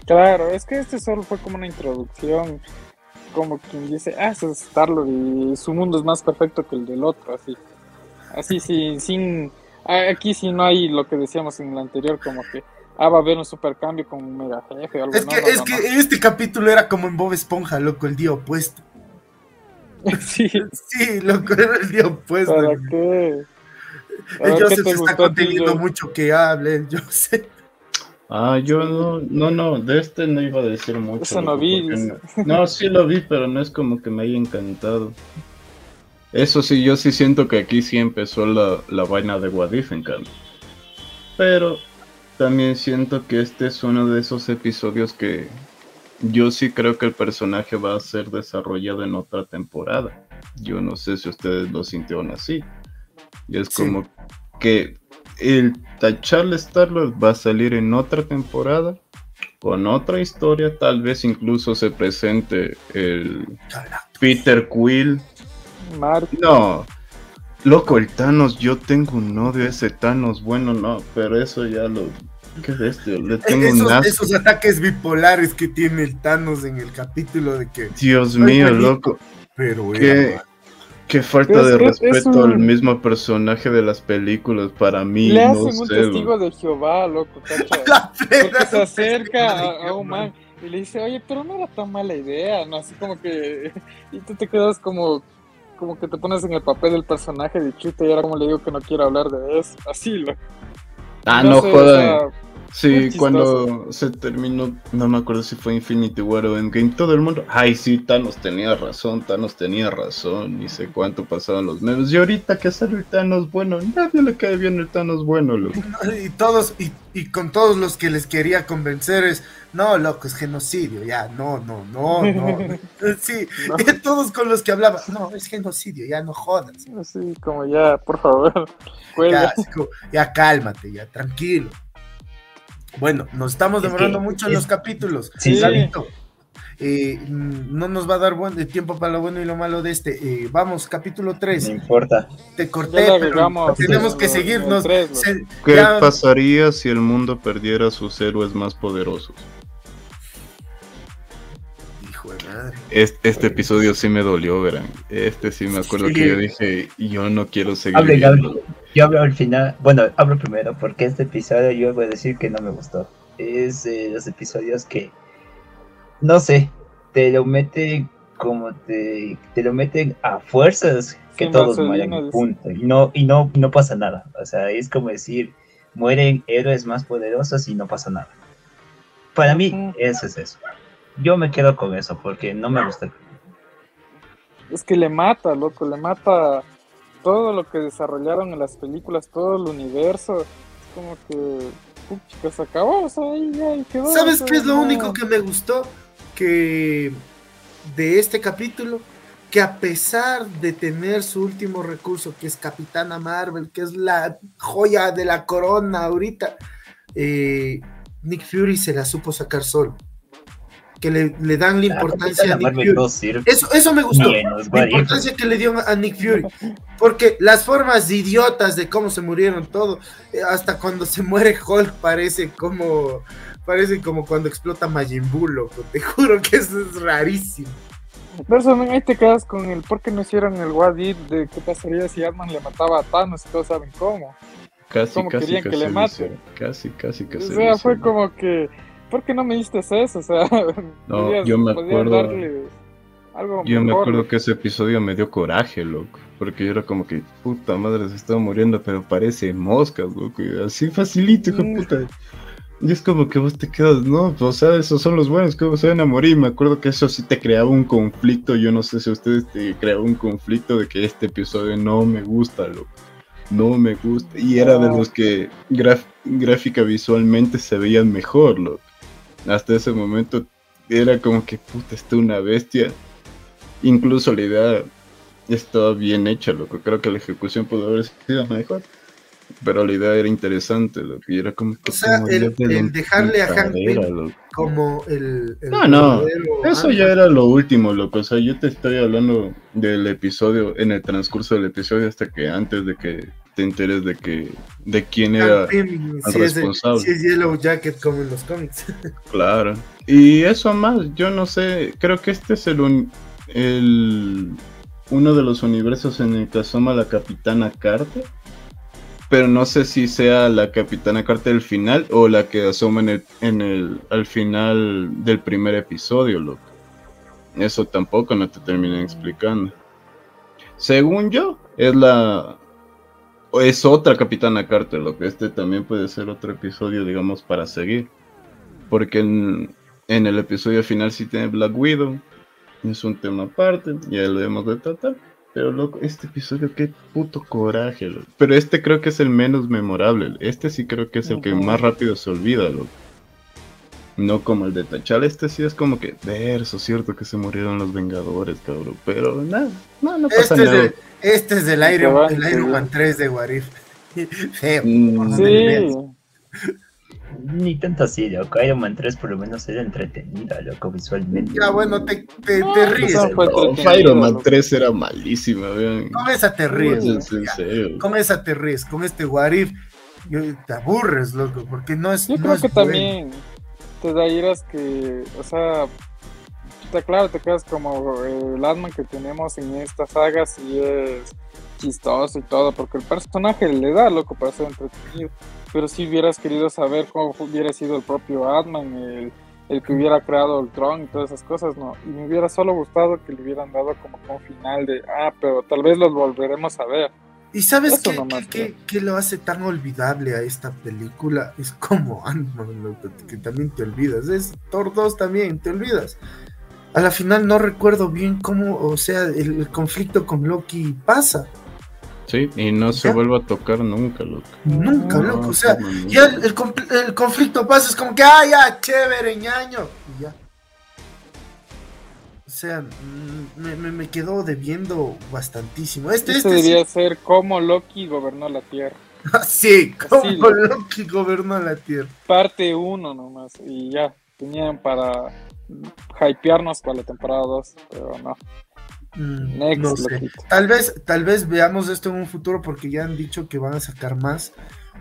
Claro, es que este solo fue como una introducción como quien dice, ah, es Starlord y su mundo es más perfecto que el del otro, así. Así, sin, sin, aquí sí no hay lo que decíamos en el anterior, como que, ah, va a haber un supercambio con un mega jefe o algo Es que, es que este capítulo era como en Bob Esponja, loco, el día opuesto. [LAUGHS] Sí. sí, loco, era el día opuesto. ¿Para qué? El Joseph se está conteniendo mucho que hable, yo sé. Ah, yo no, no, no, de este no iba a decir mucho. Eso no vi. No, sí lo vi, pero no es como que me haya encantado. Eso sí, yo sí siento que aquí sí empezó la, la vaina de Wadif en cambio. Pero también siento que este es uno de esos episodios que yo sí creo que el personaje va a ser desarrollado en otra temporada. Yo no sé si ustedes lo sintieron así. Y es como que el T'Challa Star-Lord va a salir en otra temporada con otra historia, tal vez incluso se presente el Peter Quill Mark. No. Loco, el Thanos, yo tengo un odio a ese Thanos. Bueno, no, pero eso ya lo. ¿Qué es esto? Le tengo un Esos, asco. esos ataques bipolares que tiene el Thanos en el capítulo de que. Dios mío, bonito. loco. Pero ¿Qué? era, Qué falta Es- de es- es respeto al un- mismo personaje de las películas para mí. Le no hacen un sé, testigo de Jehová, loco, cacha. [LAUGHS] La Porque se acerca a, a un man y le dice, oye, pero no era tan mala idea, ¿no? Así como que... [LAUGHS] Y tú te quedas como... Como que te pones en el papel del personaje de chuta y ahora como le digo que no quiero hablar de eso. Así, lo. Ah, no, sé, o jodan. sea, Sí, cuando se terminó, no me acuerdo si fue Infinity War o Endgame, todo el mundo, ay sí, Thanos tenía razón, Thanos tenía razón, ni sé cuánto pasaban los memes. Y ahorita que sale el Thanos bueno, nadie le cae bien el Thanos bueno, loco. [LAUGHS] Y todos, y, y con todos los que les quería convencer es, no, loco, es genocidio, ya, no, no, no, no. [LAUGHS] Sí, No. todos con los que hablaba, no, es genocidio, ya no jodas. así como ya, por favor, Ya, como, ya cálmate, ya, tranquilo. Bueno, nos estamos Es demorando que mucho en es- los capítulos. Sí, Gabito, eh, mm, no nos va a dar buen de tiempo para lo bueno y lo malo de este. Eh, vamos, capítulo 3. No importa. Te corté, pero tenemos que seguirnos. tres, ¿Qué ya- pasaría si el mundo perdiera a sus héroes más poderosos? Madre. Este, este episodio sí me dolió, verán. Este sí me acuerdo Sí. que yo dije, yo no quiero seguir Hable, hable. Yo hablo al final. Bueno, hablo primero porque este episodio yo voy a decir que no me gustó. Es de los episodios que, no sé, te lo meten como te, te lo meten a fuerzas que todos mueren, punto. Y no, y no, no pasa nada. O sea, es como decir, mueren héroes más poderosos y no pasa nada. Para mí, eso es eso. Yo me quedo con eso porque no me gusta. Es que le mata, loco, le mata todo lo que desarrollaron en las películas, todo el universo. Es como que, pucha, se acabó, o sea, ahí ya ahí quedó. ¿Sabes qué es lo no. único que me gustó? Que de este capítulo, que a pesar de tener su último recurso, que es Capitana Marvel, que es la joya de la corona ahorita, eh, Nick Fury se la supo sacar solo. Que le, le dan la importancia a Nick Fury. Eso, eso me gustó. La importancia que le dio a Nick Fury. Porque las formas idiotas de cómo se murieron todo, eh, hasta cuando se muere Hulk parece como parece como cuando explota Majin Buu, loco. Te juro que eso es rarísimo. Man, ahí te quedas con el por qué no hicieron el What If de qué pasaría si Ant-Man le mataba a Thanos y todos saben cómo. Casi, ¿Cómo casi querían que le. Casi, casi O se sea, fue hicieron. como que, ¿por qué no me diste eso? O sea, [LAUGHS] No, yo me acuerdo- algo Yo me acuerdo que ese episodio me dio coraje, loco. Porque yo era como que, puta madre, se estaba muriendo, pero parece moscas, loco. y así facilito, hijo Mm. puta. Y es como que vos te quedas, no, o sea, esos son los buenos, que se van a morir. Me acuerdo que eso sí te creaba un conflicto. Yo no sé si a ustedes te creaba un conflicto de que este episodio no me gusta, loco. No me gusta. Y era de No. los que gráfica visualmente se veían mejor, loco. Hasta ese momento era como que, puta, está una bestia. Incluso la idea estaba bien hecha, loco. Creo que la ejecución pudo haber sido mejor. Pero la idea era interesante, loco. Y era como que O sea, el- lo dejarle a Hank. Como el. el No, no, Eso ya era lo último, loco. O sea, yo te estoy hablando del episodio, en el transcurso del episodio, hasta que antes de que te enteres de que de quién era el si es, de- responsable. si es Yellow Jacket como en los cómics. [LAUGHS] Claro. Y eso más, yo no sé, creo que este es el, un- el uno de los universos en el que asoma la Capitana Carter. Pero no sé si sea la Capitana Carter del final o la que asoma en el, en el al final del primer episodio, loco. Eso tampoco no te terminan explicando. Según yo, es la es otra Capitana Carter, lo que este también puede ser otro episodio, digamos, para seguir. Porque en, en el episodio final sí tiene Black Widow. Es un tema aparte, ya lo hemos de tratar. Pero loco, este episodio, qué puto coraje, loco. Pero este creo que es el menos memorable. Este sí creo que es el que más rápido se olvida, loco. No como el de T'Challa, este sí es como que, verso, cierto que se murieron los Vengadores, cabrón. Pero nada, no, no pasa Este es, nada. el, este es el Iron, va, el sí. Iron Man 3 de Warif. [LAUGHS] Feo. Mm, Sí. ni tanto así, loco. Iron Man 3 por lo menos era entretenida, loco, visualmente. Ya, bueno, te, te, No, te ríes. No, Iron Man loco. 3 era malísima, vean. Con esa te ríes. Serio. Con esa te ríes. Con este Warif te aburres, loco, porque no es. Yo no creo es que bueno. también te da iras que, o sea, claro, te quedas como el Atman que tenemos en estas sagas y es chistoso y todo, porque el personaje le da, loco, para ser entretenido. Pero si hubieras querido saber cómo hubiera sido el propio Atman, el, el que hubiera creado el Tron y todas esas cosas, no. Y me hubiera solo gustado que le hubieran dado como un final de, ah, pero tal vez los volveremos a ver. ¿Y sabes qué, nomás, qué- qué- qué lo hace tan olvidable a esta película? Es como Ant-Man, que también te olvidas. Es Thor 2 también, te olvidas. A la final no recuerdo bien cómo, o sea, el, el conflicto con Loki pasa. Sí, y no se ¿Ya? vuelve a tocar nunca, loco. Nunca, No, loco. O sea, no, ya el, el conflicto pasa, es como que, ah, ya, chévere, ñaño. Y ya. O sea, mm, me, me, me quedó debiendo bastantísimo. Este, Este este sí- debería ser cómo Loki gobernó la Tierra. [LAUGHS] sí, Así, Loki gobernó la Tierra. parte 1 nomás y ya tenían para hypearnos para la temporada 2, pero no. Mm, Next, no sé. Tal vez, tal vez veamos esto en un futuro porque ya han dicho que van a sacar más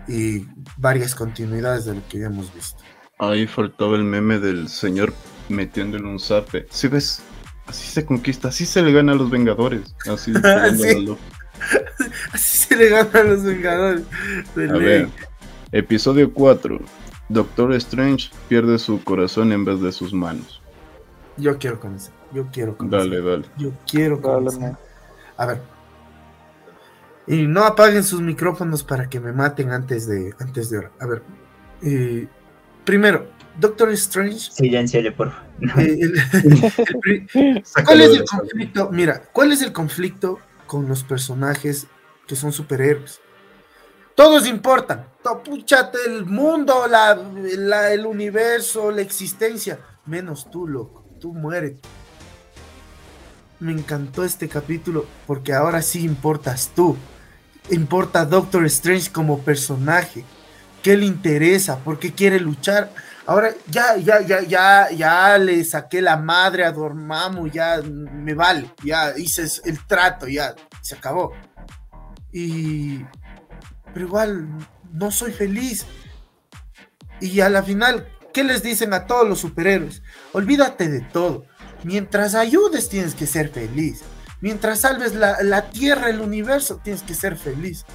y varias continuidades de lo que ya hemos visto. Ahí faltaba el meme del señor metiéndole un zape. Si ves, así se conquista, así se le gana a los Vengadores. Así, [LAUGHS] Sí. [LAUGHS] Así se le gana a los Vengadores. de A ley. ver, episodio 4. Doctor Strange pierde su corazón en vez de sus manos. Yo quiero conocer. Yo quiero conocer. Dale, dale. Yo quiero Dale, man. A ver. Y no apaguen sus micrófonos para que me maten antes de antes de hora. A ver. eh, primero, Doctor Strange. Silenciale, por favor. eh, el- [LAUGHS] el pri- ¿Cuál es el conflicto? Mira, ¿cuál es el conflicto con los personajes que son superhéroes? Todos importan. Púchate el mundo, la, la- el universo, la existencia. Menos tú, loco. Tú mueres. Me encantó este capítulo porque ahora sí importas tú. Importa Doctor Strange como personaje. ¿Qué le interesa? ¿Por qué quiere luchar? Ahora ya, ya, ya, ya, ya le saqué la madre a Dormammu, ya me vale, ya hice el trato, ya se acabó. Y pero igual no soy feliz. Y a la final, ¿qué les dicen a todos los superhéroes? Olvídate de todo. Mientras ayudes tienes que ser feliz. Mientras salves la, la tierra, el universo, tienes que ser feliz.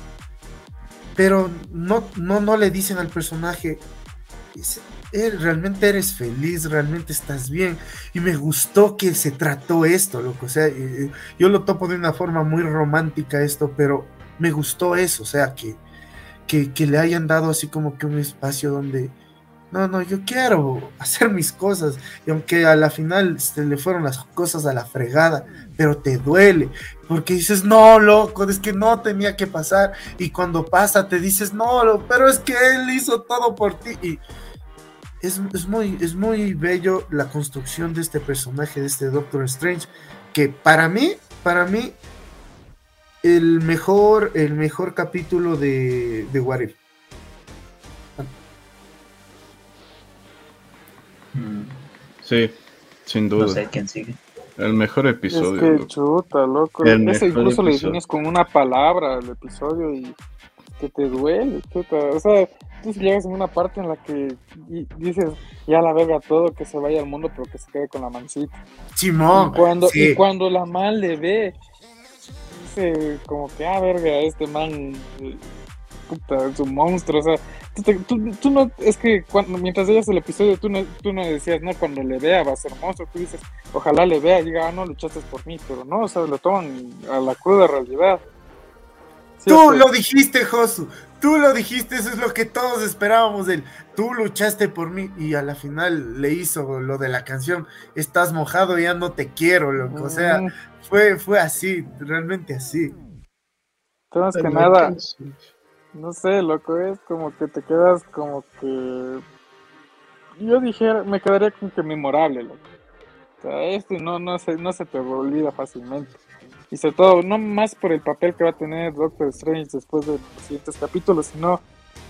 Pero no, no, no le dicen al personaje, "Es- eh, realmente eres feliz, realmente estás bien. Y me gustó que se trató esto, loco. O sea, eh, eh, yo lo topo de una forma muy romántica esto, pero me gustó eso, o sea, que, que, le hayan dado así como que un espacio donde, no, no, yo quiero [LAUGHS] hacer mis cosas. Y aunque a la final se le fueron las cosas a la fregada, pero te duele, porque dices, no, loco, es que no tenía que pasar. Y cuando pasa te dices, no, pero es que él hizo todo por ti. Y es, es muy, es muy bello la construcción de este personaje, de este Doctor Strange, que para mí, para mí, el mejor, el mejor capítulo de, de What If. Mm, Sí, sin No duda. sé quién sigue. El mejor Es episodio. que loco. chuta, loco. El Ese mejor incluso le episodio. defines con una palabra el episodio y que te duele, chuta. O sea, tú llegas en una parte en la que y- dices, ya la verga todo, que se vaya al mundo, pero que se quede con la mancita. Simón, y, cuando, sí. y cuando la man le ve, como que, ah, verga, este man, puta, es un monstruo. O sea, tú, te- tú- tú no, es que cuando, mientras veías el episodio, tú no, tú no decías, no, cuando le vea va a ser monstruo. Tú dices, ojalá le vea diga, ah, no, luchaste por mí, pero no, o sea, lo toman a la cruda realidad. Sí, Tú lo dijiste, Josu. Tú lo dijiste, eso es lo que todos esperábamos de él. Tú luchaste por mí y a la final le hizo lo de la canción. Estás mojado, ya no te quiero, loco. O sea, fue, fue así, realmente así. más que nada, No sé, loco, es como que te quedas como que... Yo dijera, me quedaría como que memorable, loco. O sea, este no, no, se, no se te olvida fácilmente. Y sobre todo, no más por el papel que va a tener Doctor Strange después de los siguientes capítulos, sino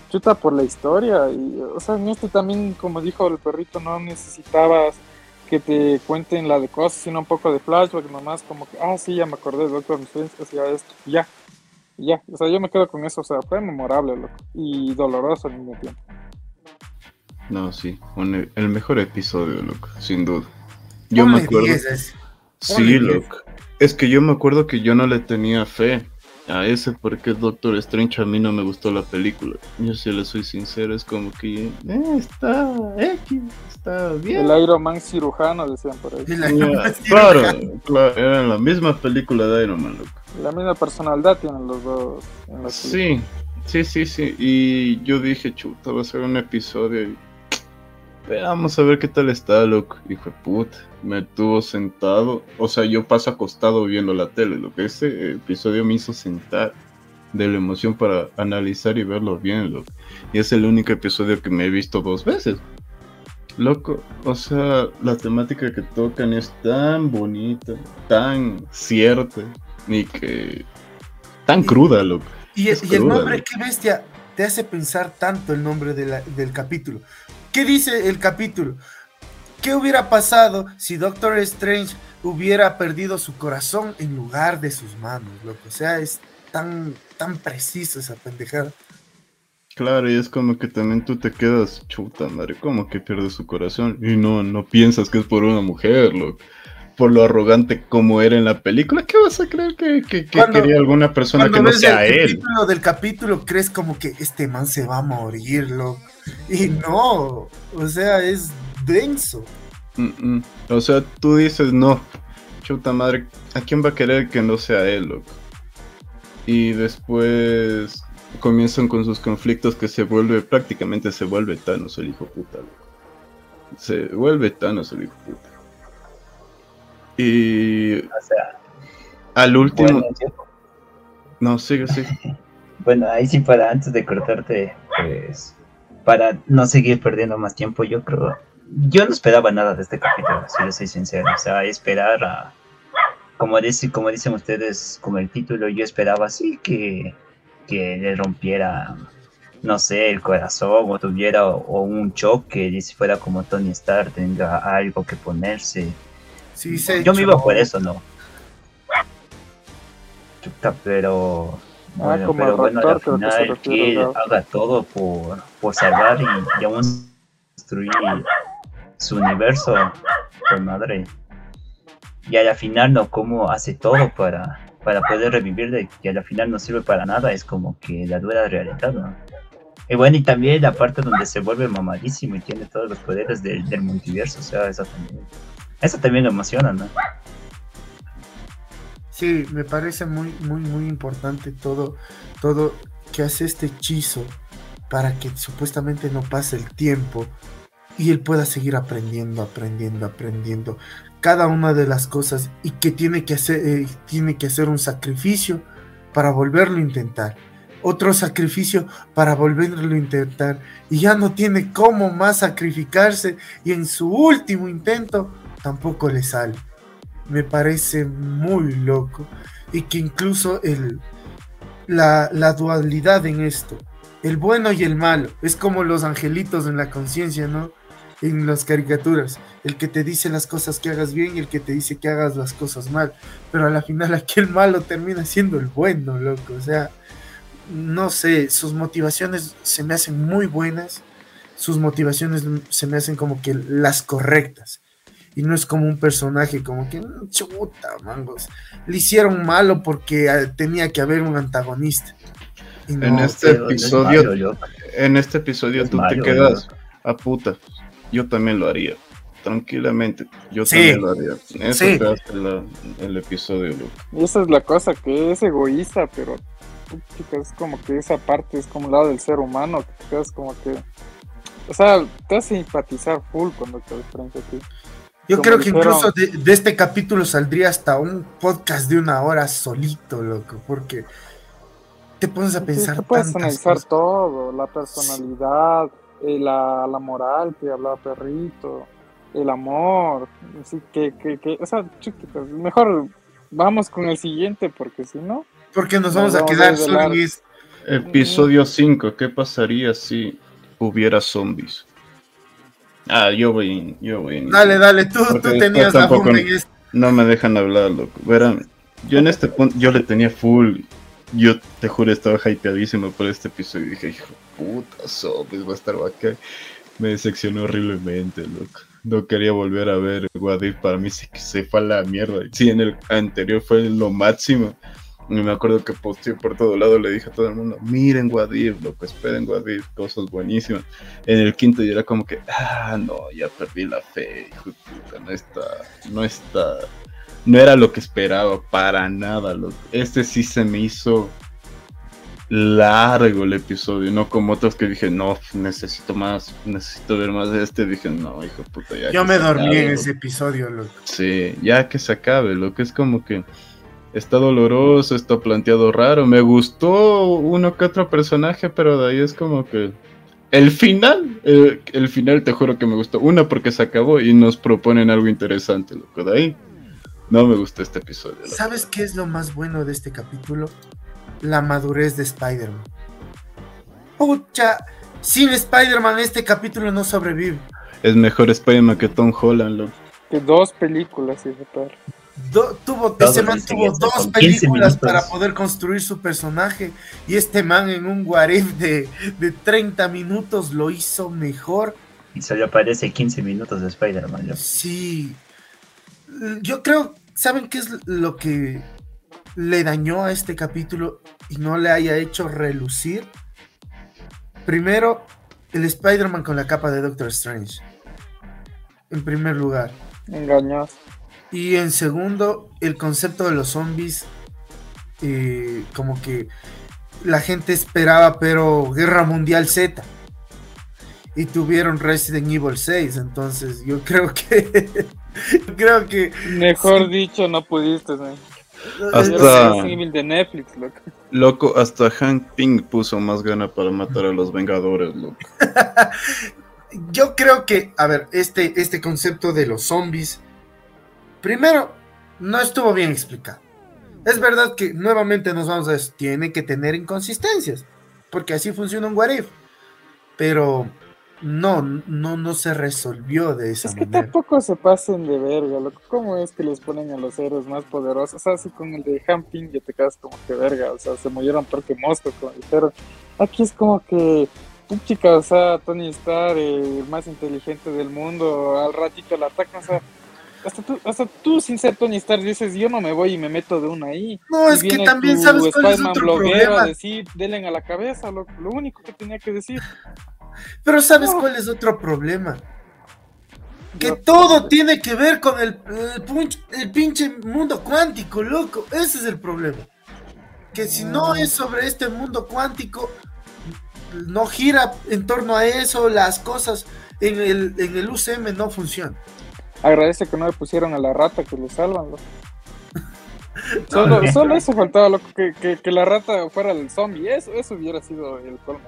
chuta por la historia. Y, o sea, en este también, como dijo el perrito, no necesitabas que te cuenten la de cosas, sino un poco de flashback, nomás como que, ah, sí, ya me acordé, Doctor Strange hacía esto, ya, ya, o sea, yo me quedo con eso, o sea, fue memorable, loco, y doloroso al mismo tiempo. No, sí, el mejor episodio, loco, sin duda. Yo me acuerdo. Sí, loco. Es que yo me acuerdo que yo no le tenía fe a ese porque Doctor Strange a mí no me gustó la película. Yo si le soy sincero, es como que eh, está X, está bien. El Iron Man cirujano decían por ahí. claro, claro, era la misma película de Iron Man, loco. La misma personalidad tienen los dos. sí, sí, sí, sí. Y yo dije, chuta, va a ser un episodio y Vamos a ver qué tal está, loco. Hijo de puta. Me tuvo sentado. O sea, yo paso acostado viendo la tele. Lo que ese episodio me hizo sentar de la emoción para analizar y verlo bien, loco. Y es el único episodio que me he visto dos veces. Loco, o sea, la temática que tocan es tan bonita, tan cierta, ni que tan cruda, loco. Y, el nombre, qué bestia, te hace pensar tanto el nombre del capítulo. ¿Qué dice el capítulo? ¿Qué hubiera pasado si Doctor Strange hubiera perdido su corazón en lugar de sus manos? Lo que sea, es tan, tan preciso esa pendejada. Claro, y es como que también tú te quedas chuta, madre, como que pierde su corazón y no, no piensas que es por una mujer, lo, por lo arrogante como era en la película. ¿Qué vas a creer que, quería alguna persona que no sea el él? Título del capítulo crees como que este man se va a morir, loco. [LAUGHS] Y no, o sea, es denso. O sea, tú dices, no, chuta madre, ¿a quién va a querer que no sea él, loco? Y después comienzan con sus conflictos que se vuelve, prácticamente se vuelve Thanos el hijo puta, loco. Se vuelve Thanos el hijo puta. Y... O sea... Al último... no, sigue, sigue. [LAUGHS] bueno, ahí sí para antes de cortarte, pues para no seguir perdiendo más tiempo, yo creo. Yo no esperaba nada de este capítulo, si les soy sincero. O sea, esperar a. Como, dice, como dicen ustedes, como el título, yo esperaba así que, que le rompiera, no sé, el corazón o tuviera o, un choque, y si fuera como Tony Stark, tenga algo que ponerse. Sí, yo me iba por eso, ¿no? Pero Ah, bueno, pero bueno, al final que él haga todo por, por salvar y, aún destruir su universo, por madre. Y a la final no, como hace todo para, para poder revivirle y a la final no sirve para nada, es como que la dura realidad, ¿no? Y bueno, y también la parte donde se vuelve mamadísimo y tiene todos los poderes del, del multiverso, o sea, eso también, eso también emociona, ¿no? Sí, me parece muy, muy, muy importante todo, todo que hace este hechizo para que supuestamente no pase el tiempo y él pueda seguir aprendiendo, aprendiendo, aprendiendo cada una de las cosas y que tiene que hacer, eh, tiene que hacer un sacrificio para volverlo a intentar. Otro sacrificio para volverlo a intentar. Y ya no tiene cómo más sacrificarse. Y en su último intento tampoco le sale me parece muy loco y que incluso el, la, dualidad en esto, el bueno y el malo, es como los angelitos en la conciencia, ¿no? En las caricaturas, el que te dice las cosas que hagas bien y el que te dice que hagas las cosas mal, pero a la final aquí el malo termina siendo el bueno, loco, o sea, no sé, sus motivaciones se me hacen muy buenas, sus motivaciones se me hacen como que las correctas y no es como un personaje como que mm, chuta, mangos. Le hicieron malo porque ah, tenía que haber un antagonista. en este episodio, en este episodio tú te quedas a puta. Yo también lo haría. Tranquilamente, yo también lo haría. Eso sí. el episodio. Y esa es la cosa, que es egoísta, pero es como que esa parte es como el lado del ser humano, que te quedas como que. O sea, te hace simpatizar full cuando te frente a ti. Yo creo que incluso de, este capítulo saldría hasta un podcast de una hora solito, loco, porque te pones a pensar. Sí, puedes analizar todo, la personalidad, eh, la, moral que hablaba Perrito, el amor, así que, que, que o sea, mejor vamos con el siguiente, porque si no. Porque nos vamos a quedar solo Episodio 5, ¿qué pasaría si hubiera zombies? Ah, yo voy, yo voy. Dale, dale, tú, tú tenías la funda en esto. No me dejan hablar, loco. Verán, yo en este punto, yo le tenía full. Yo te juro, estaba hypeadísimo por este episodio. Y dije, hijo puta, zombies, va a estar bacán. Me decepcionó horriblemente, loco. No quería volver a ver Guadif. Para mí se, se fue a la mierda. Sí, en el anterior fue lo máximo. Y me acuerdo que posteé por todo lado, le dije a todo el mundo, miren Guadif, loco, esperen Guadif, cosas buenísimas. En el quinto ya era como que, ah, no, ya perdí la fe, hijo de puta, no está, no está, no era lo que esperaba para nada, loco. Este sí se me hizo largo el episodio, no como otros que dije, no, necesito más, necesito ver más de este, dije, no, hijo de puta, ya. Yo que me dormí acabe, en loco". ese episodio, loco. Sí, ya que se acabe, lo que es como que está doloroso, está planteado raro. Me gustó uno que otro personaje, pero de ahí es como que el final, eh, el final te juro que me gustó. Una porque se acabó y nos proponen algo interesante, loco. De ahí no me gustó este episodio. loco. ¿Sabes qué es lo más bueno de este capítulo? La madurez de Spider-Man. Pucha, sin Spider-Man este capítulo no sobrevive. Es mejor Spider-Man que Tom Holland, loco. Que dos películas, ese perro. Do- tuvo, ese man tuvo dos con 15 películas para poder construir su personaje y este man en un guarif de, de 30 minutos lo hizo mejor. Y solo aparece 15 minutos de Spider-Man. Sí. Yo creo, ¿saben qué es lo que le dañó a este capítulo y no le haya hecho relucir? Primero, el Spider-Man con la capa de Doctor Strange. En primer lugar. Engañoso. Y en segundo, el concepto de los zombies. eh, como que la gente esperaba, pero Guerra Mundial Z. Y tuvieron Resident Evil 6. Entonces, yo [LAUGHS] creo que. yo creo que. Mejor Sí. dicho, no pudiste, ¿no? Hasta- Resident Evil de Netflix, loco. Loco, hasta Hank Ping puso más gana para matar a los Vengadores, loco. [LAUGHS] Yo creo que, a ver, este, este concepto de los zombies, primero, no estuvo bien explicado. Es verdad que nuevamente nos vamos a decir, tiene que tener inconsistencias, porque así funciona un what if, pero no, no, no se resolvió de esa Es que manera. tampoco se pasen de verga, loco. ¿Cómo es que les ponen a los héroes más poderosos? O sea, así con el de Hamping ya te quedas como que verga. O sea, se murieron porque mosco, como dijeron. Aquí es como que, chica, o sea, Tony Stark, el más inteligente del mundo, al ratito la atacan, o sea. Hasta tú, hasta tú sin ser Tony Stark dices, yo no me voy y me meto de una ahí. No, Y es que también tu sabes cuál es otro problema. a decir, denle a la cabeza, lo, lo único que tenía que decir. Pero sabes No. cuál es otro problema. Que Yo- todo tiene que ver con el, el, punch- el pinche mundo cuántico, loco. Ese es el problema. Que si no es sobre este mundo cuántico, no gira en torno a eso, las cosas en el, en el UCM no funcionan. Agradece que no le pusieron a la rata que le salvan, loco. [LAUGHS] Solo, solo eso faltaba, loco, que, que, que la rata fuera el zombie. Eso, eso hubiera sido el colmo.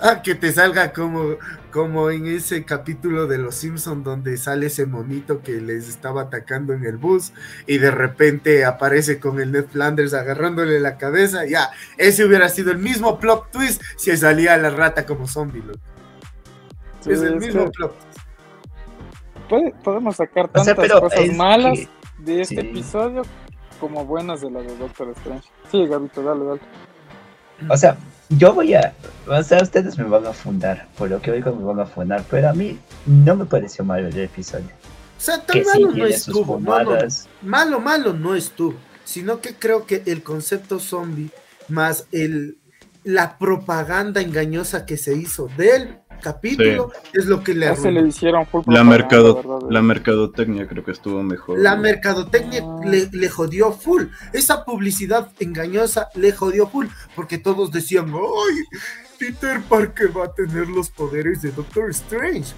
Ah, que te salga como, como en ese capítulo de Los Simpson donde sale ese monito que les estaba atacando en el bus y de repente aparece con el Ned Flanders agarrándole la cabeza. Ya, ese hubiera sido el mismo plot twist si salía la rata como zombie. loco. Sí, es el es mismo que plot. Puede- podemos sacar O sea, tantas pero cosas es malas que- de este sí. episodio como buenas de la de Doctor Strange. Sí, Gabito, dale, dale. O sea, yo voy a. O sea, ustedes me van a fundar. Por lo que oigo, me van a fundar. Pero a mí no me pareció malo el episodio. O sea, tan Que sí malo no tiene sus estuvo. no, no, malo, malo no estuvo, sino que creo que el concepto zombie más el la propaganda engañosa que se hizo del capítulo es lo que le se le hicieron full La, mercado, ¿verdad? la mercadotecnia creo que estuvo mejor. La mercadotecnia Ah. le, le jodió full. Esa publicidad engañosa le jodió full. Porque todos decían, ¡ay! Peter Parker va a tener los poderes de Doctor Strange.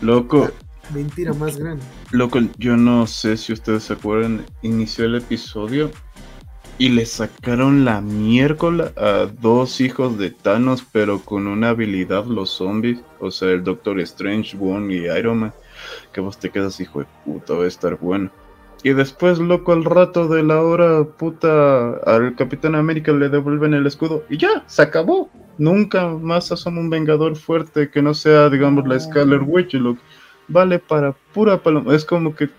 Loco, Mentira más grande. loco, yo no sé si ustedes se acuerdan, inició el episodio y le sacaron la miércoles a dos hijos de Thanos, pero con una habilidad los zombies, o sea, el Doctor Strange, Wong y Iron Man, que vos te quedas hijo de puta, va a estar bueno. Y después, loco, al rato de la hora, puta, al Capitán América le devuelven el escudo y ya, se acabó. Nunca más asoma un Vengador fuerte que no sea, digamos, la Scarlet Witch, loco. Vale para pura paloma. Es como que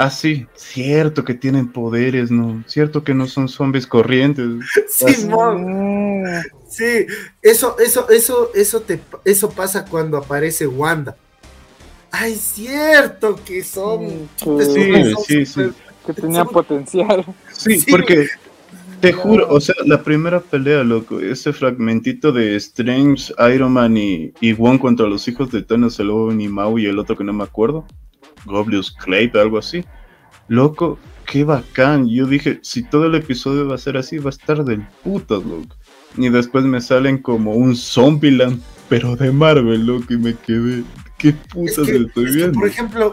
Ah, sí, cierto que tienen poderes, ¿no? Cierto que no son zombies corrientes. [LAUGHS] Sí, no. sí, eso, eso, eso, eso te, eso pasa cuando aparece Wanda. Ay, cierto que son. Mm, sí, sí, sí. Que tenían potencial. Sí, porque te juro, o sea, la primera pelea, loco, ese fragmentito de Strange, Iron Man y, y Wong contra los hijos de Thanos, el lobo y Mau y el otro que no me acuerdo. Goblius Clay, algo así. Loco, qué bacán. Yo dije, si todo el episodio va a ser así, va a estar del puto, loco. Y después me salen como un Zombieland, pero de Marvel, loco, y me quedé. ¿Qué putas estoy viendo? por ejemplo,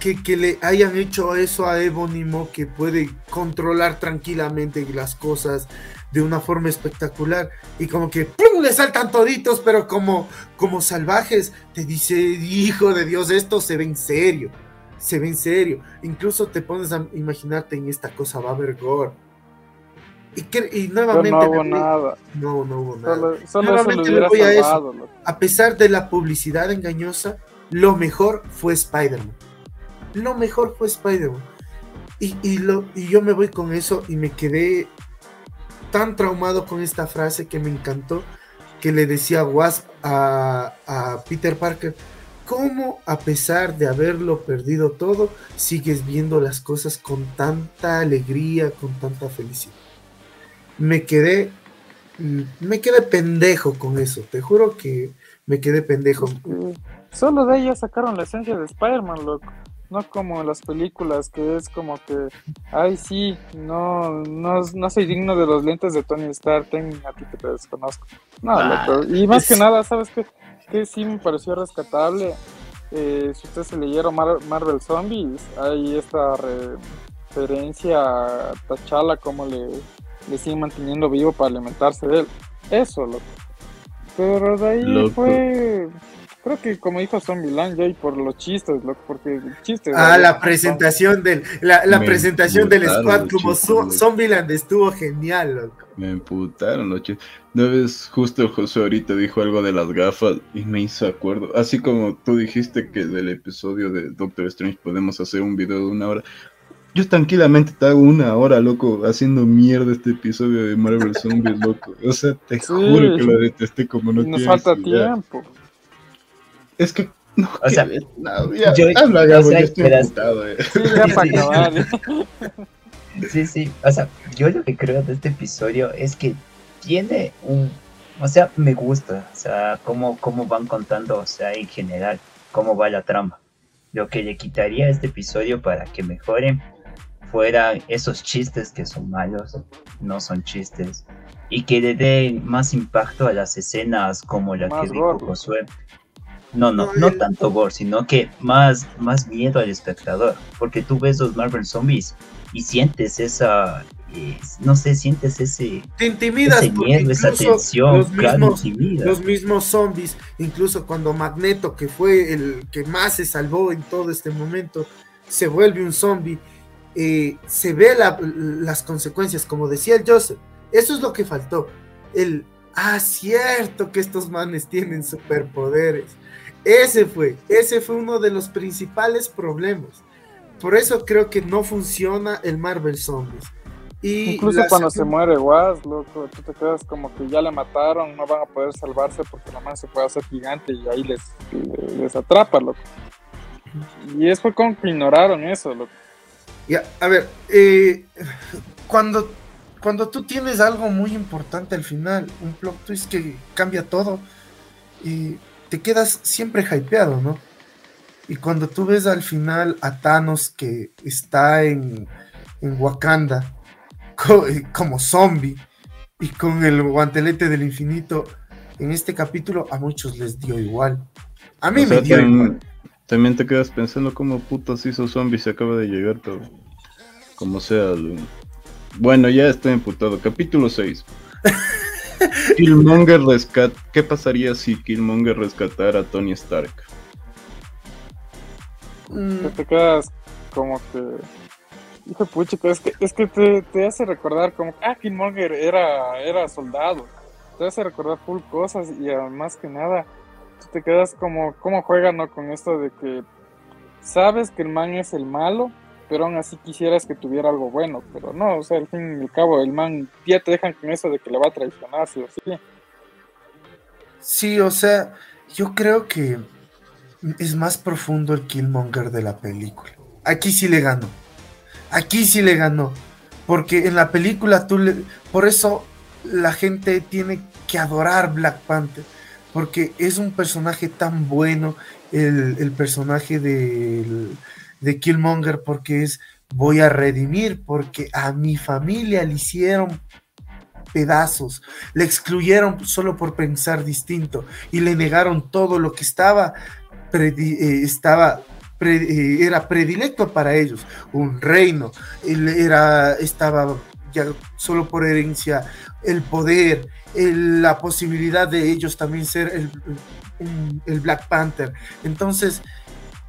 que, que, le hayan hecho eso a Ebonimo, que puede controlar tranquilamente las cosas de una forma espectacular y como que ¡pum! le saltan toditos, pero como, como salvajes, te dice, hijo de Dios, esto se ve en serio se ve en serio. Incluso te pones a imaginarte en esta cosa, va a haber gore. Y, que, y nuevamente. no hubo nada. No, no hubo nada. Solo, nuevamente voy a eso. A pesar de la publicidad engañosa, lo mejor fue Spider-Man. Lo mejor fue Spider-Man. Y, y, lo, y yo me voy con eso y me quedé tan traumado con esta frase que me encantó que le decía Wasp a, a Peter Parker cómo a pesar de haberlo perdido todo, sigues viendo las cosas con tanta alegría, con tanta felicidad. Me quedé, mm, me quedé pendejo con eso, te juro que me quedé pendejo. Solo de ella sacaron la esencia de Spider-Man, loco. No como en las películas, que es como que, ay, sí, no, no, no soy digno de los lentes de Tony Stark, ten a ti que te desconozco. No, ah, loco. Y más que nada, ¿sabes qué? que sí me pareció rescatable. Eh, si ustedes se leyeron Marvel Zombies, hay esta referencia a T'Challa, como le, le siguen manteniendo vivo para alimentarse de él. Eso, loco. Pero de ahí fue creo que como dijo Zombieland, ya y por los chistes, loco, porque chistes. Ah, la presentación del, la, la presentación del squad como Zombieland estuvo genial, loco. Me emputaron los chistes. Una vez justo José ahorita dijo algo de las gafas y me hizo acuerdo. Así como tú dijiste que del episodio de Doctor Strange podemos hacer un video de una hora. Yo tranquilamente te hago una hora, loco, haciendo mierda este episodio de Marvel Zombies, loco. O sea, te juro que lo detesté como no Nos falta tiempo. Es que no, o sea, no, ya, yo, habla, o sea, estoy emputado, eh. Sí, ya para acabar. Sí, sí, o sea, yo lo que creo de este episodio es que tiene un, o sea, me gusta, o sea, cómo, cómo van contando, o sea, en general, cómo va la trama. Lo que le quitaría a este episodio para que mejore fuera esos chistes que son malos, no son chistes, y que le den más impacto a las escenas como la que dijo Josué no, no, no tanto gore, sino que más, más miedo al espectador. Porque tú ves los Marvel Zombies y sientes esa, eh, no sé, sientes ese, Te intimidas ese miedo, esa tensión, los mismos, los mismos zombies, incluso cuando Magneto, que fue el que más se salvó en todo este momento, se vuelve un zombie, eh, se ve las consecuencias, como decía el Joseph, eso es lo que faltó, el, ah, cierto que estos manes tienen superpoderes, ese fue, ese fue uno de los principales problemas. Por eso creo que no funciona el Marvel Zombies. Y Incluso cuando se muere Was, loco, tú te quedas como que ya le mataron, no van a poder salvarse porque la mano se puede hacer gigante y ahí les, les, atrapa, loco. Y es fue como que ignoraron eso, loco. Ya, a ver, eh, cuando, cuando tú tienes algo muy importante al final, un plot twist que cambia todo, y te quedas siempre hypeado, ¿no? Y cuando tú ves al final a Thanos que está en, en Wakanda eh, como zombie y con el guantelete del infinito, en este capítulo a muchos les dio igual. A mí me dio igual. También te quedas pensando cómo putas hizo zombie se acaba de llegar, pero como sea. Bueno, ya estoy emputado. Capítulo 6. [LAUGHS] Killmonger rescat. ¿Qué pasaría si Killmonger rescatara a Tony Stark? Mm. te quedas como que. Hijo de puchica, es que, es que te, te hace recordar como, ah, Killmonger era, era soldado. Te hace recordar full cosas y además que nada, tú te quedas como, ¿cómo juegan ¿no? con esto de que sabes que el man es el malo, pero aún así quisieras que tuviera algo bueno, pero no, o sea, al fin y al cabo, el man ya te dejan con eso de que le va a traicionar, sí o sí. Sí, o sea, yo creo que es más profundo el Killmonger de la película. Aquí sí le ganó. Aquí sí le ganó. Porque en la película tú le... Por eso la gente tiene que adorar Black Panther. Porque es un personaje tan bueno, el, el personaje de, de Killmonger, porque es voy a redimir, porque a mi familia le hicieron pedazos, le excluyeron solo por pensar distinto y le negaron todo lo que estaba, eh, estaba eh, era predilecto para ellos, un reino, él era, estaba ya solo por herencia el poder, la posibilidad de ellos también ser el, el Black Panther. Entonces,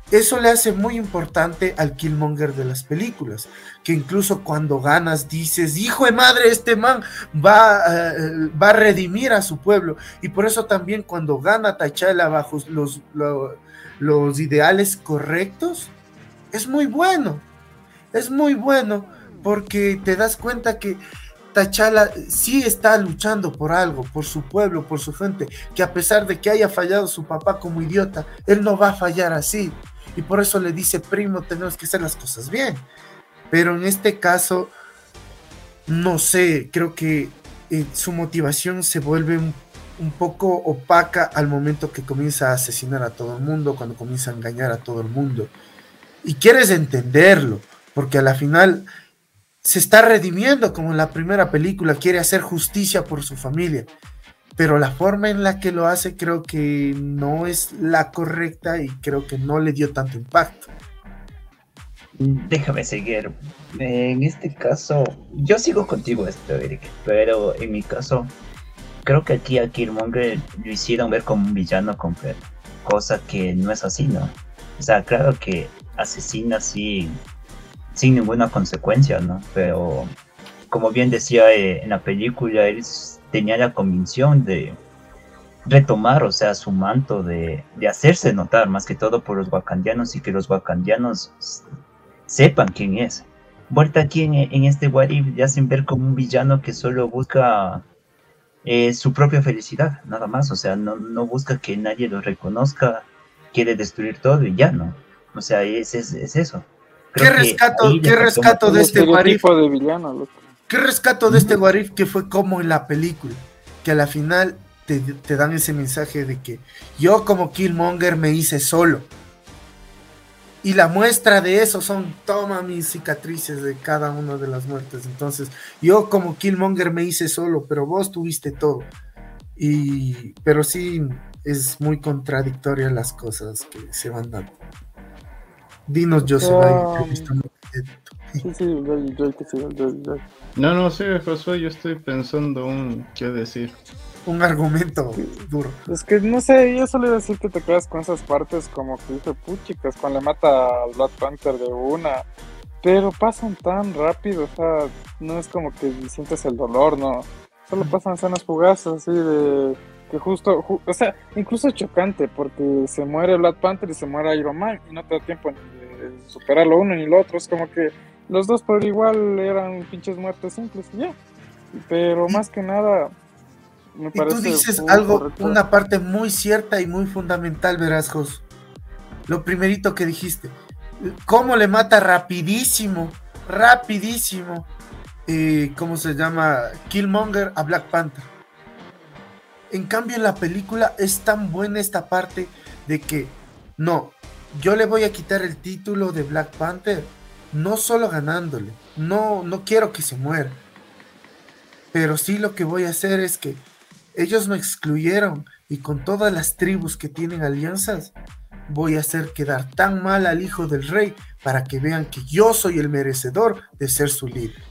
eso le hace muy importante al Killmonger de las películas, que incluso cuando ganas dices, hijo de madre, este man va, eh, va a redimir a su pueblo. Y por eso también cuando gana T'Challa bajo los, los, los ideales correctos, es muy bueno. Es muy bueno porque te das cuenta que T'Challa sí está luchando por algo, por su pueblo, por su gente, que a pesar de que haya fallado su papá como idiota, él no va a fallar así y por eso le dice, primo, tenemos que hacer las cosas bien. Pero en este caso, no sé, creo que eh, su motivación se vuelve un, poco opaca al momento que comienza a asesinar a todo el mundo, cuando comienza a engañar a todo el mundo. Y quieres entenderlo, porque a la final se está redimiendo como en la primera película, quiere hacer justicia por su familia pero la forma en la que lo hace creo que no es la correcta y creo que no le dio tanto impacto. Déjame seguir. En este caso, yo sigo contigo esto, Eric, pero en mi caso, creo que aquí a Killmonger lo hicieron ver como un villano completo, cosa que no es así, ¿no? O sea, claro que asesina así sin ninguna consecuencia, ¿no? Pero como bien decía eh, en la película, él tenía la convicción de retomar, o sea, su manto, de, hacerse notar, más que todo por los wakandianos y que los wakandianos sepan quién es. Vuelta aquí en, este Warif ya hacen ver como un villano que solo busca eh, su propia felicidad, nada más, o sea, no, busca que nadie lo reconozca, quiere destruir todo y ya, ¿no? O sea, es, es, eso. ¿Qué rescato, ¿qué rescato de este Warif? de villano, loco. ¿Qué rescato de este Warif que fue como en la película? Que a la final te, dan ese mensaje de que yo como Killmonger me hice solo. Y la muestra de eso son, toma mis cicatrices de cada una de las muertes. Entonces, yo como Killmonger me hice solo, pero vos tuviste todo. Y, pero sí, es muy contradictoria las cosas que se van dando. Dinos, Joseph, oh. Sí, sí, yo, yo, yo, yo, no, no, sí, Josué, yo estoy pensando un qué decir. Un argumento duro. Es que no sé, yo solo decir que te quedas con esas partes como que dice puchicas cuando le mata al Black Panther de una. Pero pasan tan rápido, o sea, no es como que sientes el dolor, no. Solo pasan escenas fugaces así de que justo, o sea, incluso chocante porque se muere Black Panther y se muere Iron Man y no te da tiempo ni de superar lo uno ni lo otro, es como que los dos por igual eran pinches muertes simples ya. Pero más que nada, me y Tú dices algo, una parte muy cierta y muy fundamental, verás, Jos. Lo primerito que dijiste. ¿Cómo le mata rapidísimo, rapidísimo, eh, ¿cómo se llama? Killmonger a Black Panther. En cambio, en la película es tan buena esta parte de que, no, yo le voy a quitar el título de Black Panther no solo ganándole, no, no quiero que se muera, pero sí lo que voy a hacer es que ellos me excluyeron y con todas las tribus que tienen alianzas, voy a hacer quedar tan mal al hijo del rey para que vean que yo soy el merecedor de ser su líder.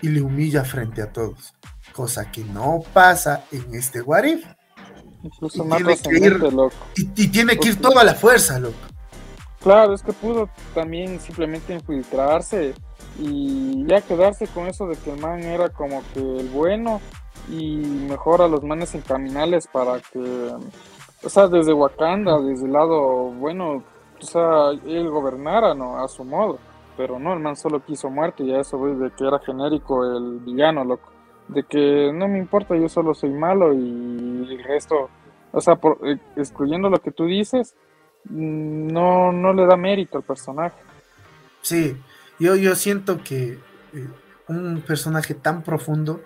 Y le humilla frente a todos, cosa que no pasa en este Warif. y, ir, y, tiene que ir toda la fuerza, loco. Claro, es que pudo también simplemente infiltrarse y ya quedarse con eso de que el man era como que el bueno y mejor a los manes encaminales para que, o sea, desde Wakanda, desde el lado bueno, o sea, él gobernara, ¿no? A su modo. Pero no, el man solo quiso muerte y a eso voy de que era genérico el villano, loco. De que no me importa, yo solo soy malo y el resto, o sea, por, eh, excluyendo lo que tú dices, no, no le da mérito al personaje. Sí, yo, yo siento que eh, un personaje tan profundo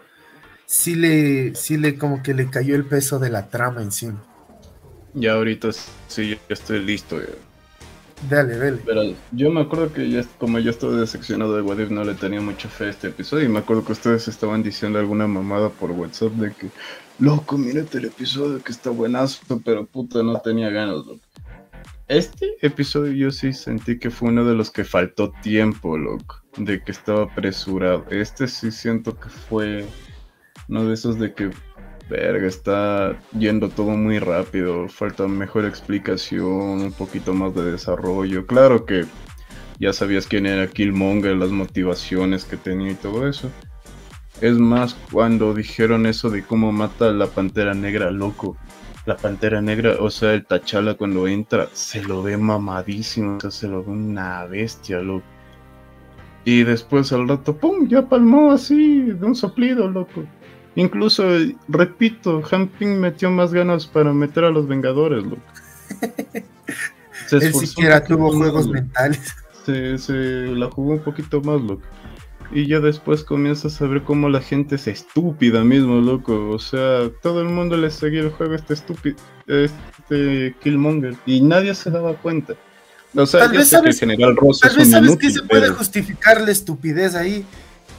sí le, sí le como que le cayó el peso de la trama encima. Ya ahorita sí, ya estoy listo. Ya. Dale, dale. Pero yo me acuerdo que ya, como yo estaba decepcionado de What If, no le tenía mucha fe a este episodio. Y me acuerdo que ustedes estaban diciendo alguna mamada por WhatsApp de que, loco, mírate el episodio que está buenazo, pero puta, no tenía ganas, loco. Este episodio yo sí sentí que fue uno de los que faltó tiempo, loco. De que estaba apresurado. Este sí siento que fue uno de esos de que verga, está yendo todo muy rápido, falta mejor explicación, un poquito más de desarrollo. Claro que ya sabías quién era Killmonger, las motivaciones que tenía y todo eso. Es más, cuando dijeron eso de cómo mata a la pantera negra, loco. La pantera negra, o sea, el Tachala cuando entra, se lo ve mamadísimo, o sea, se lo ve una bestia, loco. Y después al rato, ¡pum! Ya palmó así, de un soplido, loco. Incluso, repito, Hamping metió más ganas para meter a los Vengadores, loco. [LAUGHS] Se Él siquiera tuvo juegos mentales. Se, se, la jugó un poquito más, loco. Y ya después comienzas a ver cómo la gente es estúpida mismo, loco. O sea, todo el mundo le seguía el juego a este estúpido, este Killmonger. Y nadie se daba cuenta. O sea, tal vez sabes, que General Ross tal vez sabes que se puede justificar la estupidez ahí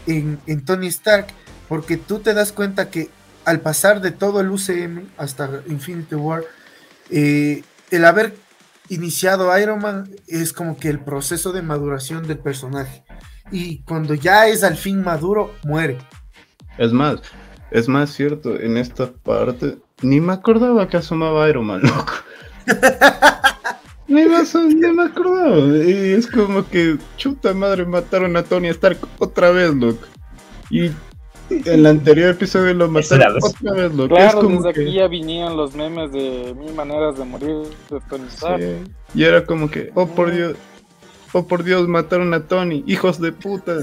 en, en Tony Stark porque tú te das cuenta que al pasar de todo el UCM hasta Infinity War, eh, el haber iniciado Iron Man es como que el proceso de maduración del personaje. Y cuando ya es al fin maduro, muere. Es más, es más cierto, en esta parte, ni me acordaba que asomaba Iron Man, loco. [LAUGHS] ni, me, ni me acordaba. Y es como que, chuta madre, mataron a Tony Stark otra vez, loco. Y en el anterior episodio lo mataron otra vez, lo claro, es desde aquí ya vinieron los memes de mil maneras de morir de Tony Stark. Y era como que, oh por Dios, oh por Dios, mataron a Tony, hijos de puta.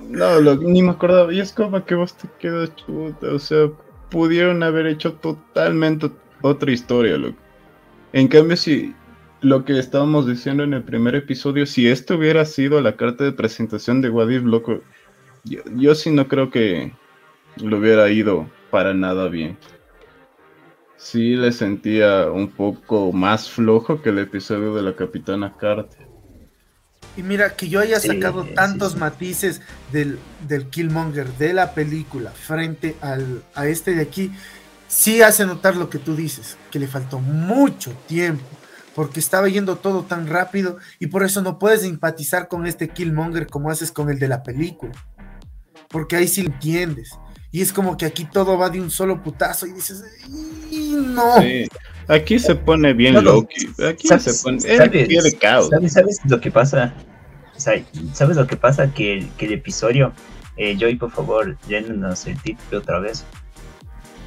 no, ni me acordaba. Y es como que vos te quedas chuta, o sea, pudieron haber hecho totalmente otra historia, loco. En cambio, si lo que estábamos diciendo en el primer episodio, si esto hubiera sido la carta de presentación de Wadif, loco, yo, sí no creo que lo hubiera ido para nada bien. Sí le sentía un poco más flojo que el episodio de la Capitana Carter. Y mira, que yo haya sacado tantos matices del, del, Killmonger de la película frente al, a este de aquí, sí hace notar lo que tú dices, que le faltó mucho tiempo, porque estaba yendo todo tan rápido y por eso no puedes empatizar con este Killmonger como haces con el de la película porque ahí sí lo entiendes. Y es como que aquí todo va de un solo putazo y dices, no. Aquí se pone bien Loki. Aquí se pone. ¿sabes, caos. ¿sabes, lo que pasa? ¿Sabes lo que pasa? Que, que el episodio. Eh, Joy, por favor, llénenos el título otra vez.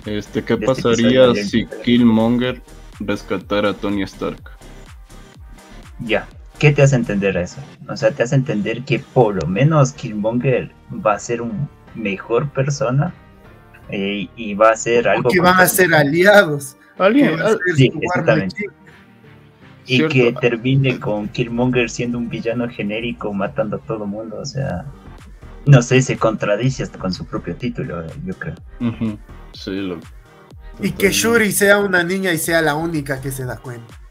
Este, ¿qué este pasaría si Killmonger rescatara a Tony Stark? Ya, ¿qué te hace entender eso? O sea, te hace entender que por lo menos Killmonger va a ser un mejor persona eh, y va a ser algo... Que van a ser aliados. aliados. Sí, exactamente. Y que termine con Killmonger siendo un villano genérico, matando a todo mundo, o sea... No sé, se contradice hasta con su propio título, yo creo. Sí, lo... Y que Shuri sea una niña y sea la única que se da cuenta.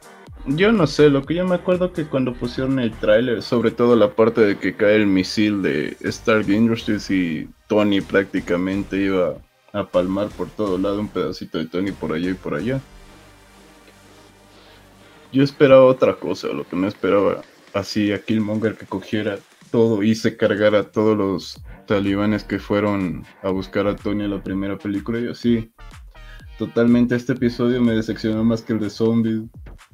Yo no sé, lo que yo me acuerdo que cuando pusieron el tráiler, sobre todo la parte de que cae el misil de Stark Industries y Tony prácticamente iba a palmar por todo lado un pedacito de Tony por allá y por allá. Yo esperaba otra cosa, lo que no esperaba así a Killmonger que cogiera todo y se cargara a todos los talibanes que fueron a buscar a Tony en la primera película y así. Totalmente este episodio me decepcionó más que el de Zombies.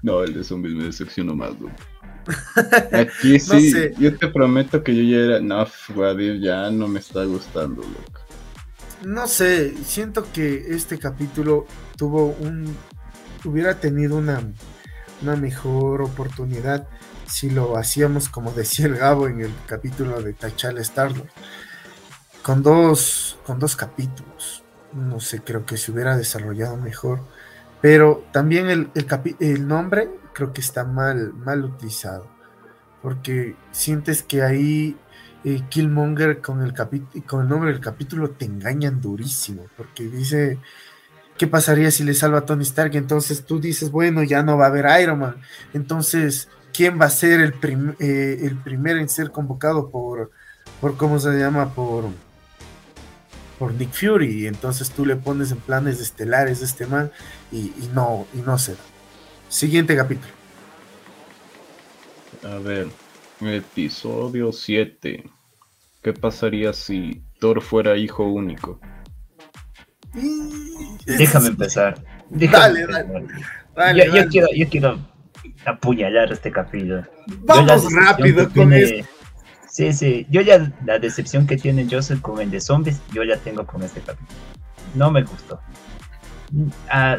No, el de zombies me decepcionó más, [LAUGHS] Aquí No sí, sé. yo te prometo que yo ya era, no, Guadir ya no me está gustando, loco. No sé, siento que este capítulo tuvo un. hubiera tenido una, una mejor oportunidad si lo hacíamos como [LAUGHS] decía el Gabo en el capítulo de T'Challa Star-Lord. Con dos, con dos capítulos. No sé, creo que se hubiera desarrollado mejor. Pero también el, el, nombre creo que está mal, mal utilizado. Porque sientes que ahí eh, Killmonger con el, con el nombre del capítulo te engañan durísimo. Porque dice, ¿qué pasaría si le salva a Tony Stark? Entonces tú dices, bueno, ya no va a haber Iron Man. Entonces, ¿quién va a ser el, prim- eh, el primero en ser convocado por, por, ¿cómo se llama? Por, por Nick Fury. Y entonces tú le pones en planes estelares de este man y, y no, y no se da. Siguiente capítulo. A ver, episodio 7. ¿Qué pasaría si Thor fuera hijo único? Déjame empezar. Déjame Dale, empezar. Dale, yo, yo dale. quiero, yo quiero apuñalar este capítulo. Yo Vamos rápido con tiene- esto. Sí, sí. Yo ya la decepción que tiene Joseph con el de zombies, yo ya tengo con este capítulo. No me gustó. A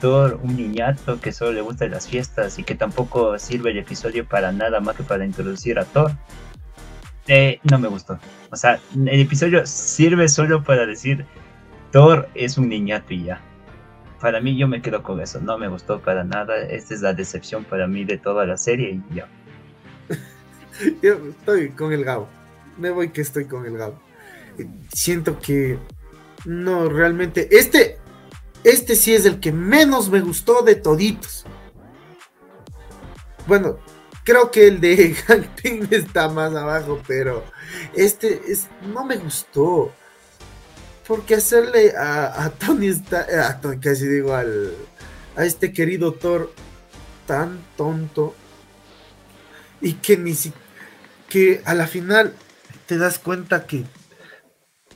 Thor un niñato que solo le gustan las fiestas y que tampoco sirve el episodio para nada más que para introducir a Thor. Eh, no me gustó. O sea, el episodio sirve solo para decir Thor es un niñato y ya. Para mí yo me quedo con eso. No me gustó para nada. Esta es la decepción para mí de toda la serie y ya. [LAUGHS] Yo estoy con el Gabo. Me voy que estoy con el Gabo. Siento que no realmente. Este, este sí es el que menos me gustó de toditos. Bueno, creo que el de [LAUGHS] Pym está más abajo, pero este es, no me gustó. Porque hacerle a, a Tony está, a Tony, casi digo al a este querido Thor tan tonto y que ni si que a la final te das cuenta que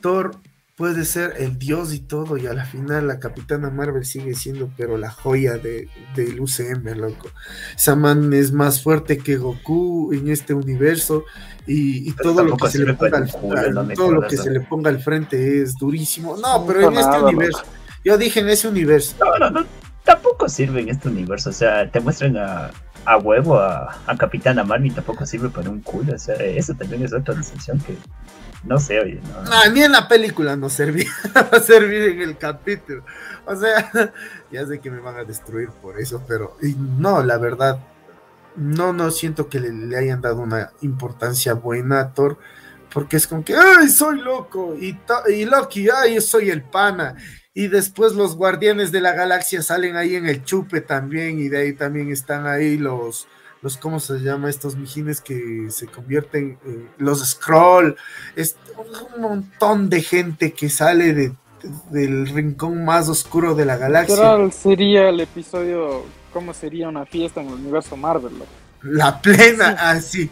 Thor puede ser el dios y todo y a la final la Capitana Marvel sigue siendo pero la joya de, del UCM, loco. Esa man es más fuerte que Goku en este universo y, todo lo que se le ponga al, todo lo que se le ponga al frente es durísimo. No, pero en este universo, yo dije en ese universo. No, no, no, tampoco sirve en este universo. O sea, te muestran a, a huevo a, a Capitana Marvel tampoco sirve para un culo. O sea, eso también es otra decepción que no sé, oye. No. Ah, ni en la película no servía, [LAUGHS] va a servir en el capítulo. O sea, [LAUGHS] ya sé que me van a destruir por eso, pero no, la verdad, no, no siento que le, le hayan dado una importancia buena a Thor, porque es como que, ¡ay, soy loco! Y, y Loki, ¡ay, yo soy el pana! Y después los guardianes de la galaxia salen ahí en el chupe también, y de ahí también están ahí los, los ¿cómo se llama? Estos mijines que se convierten en los Scroll, es un montón de gente que sale de, del rincón más oscuro de la galaxia. Literal sería el episodio, ¿cómo sería una fiesta en el universo Marvel? La plena, así.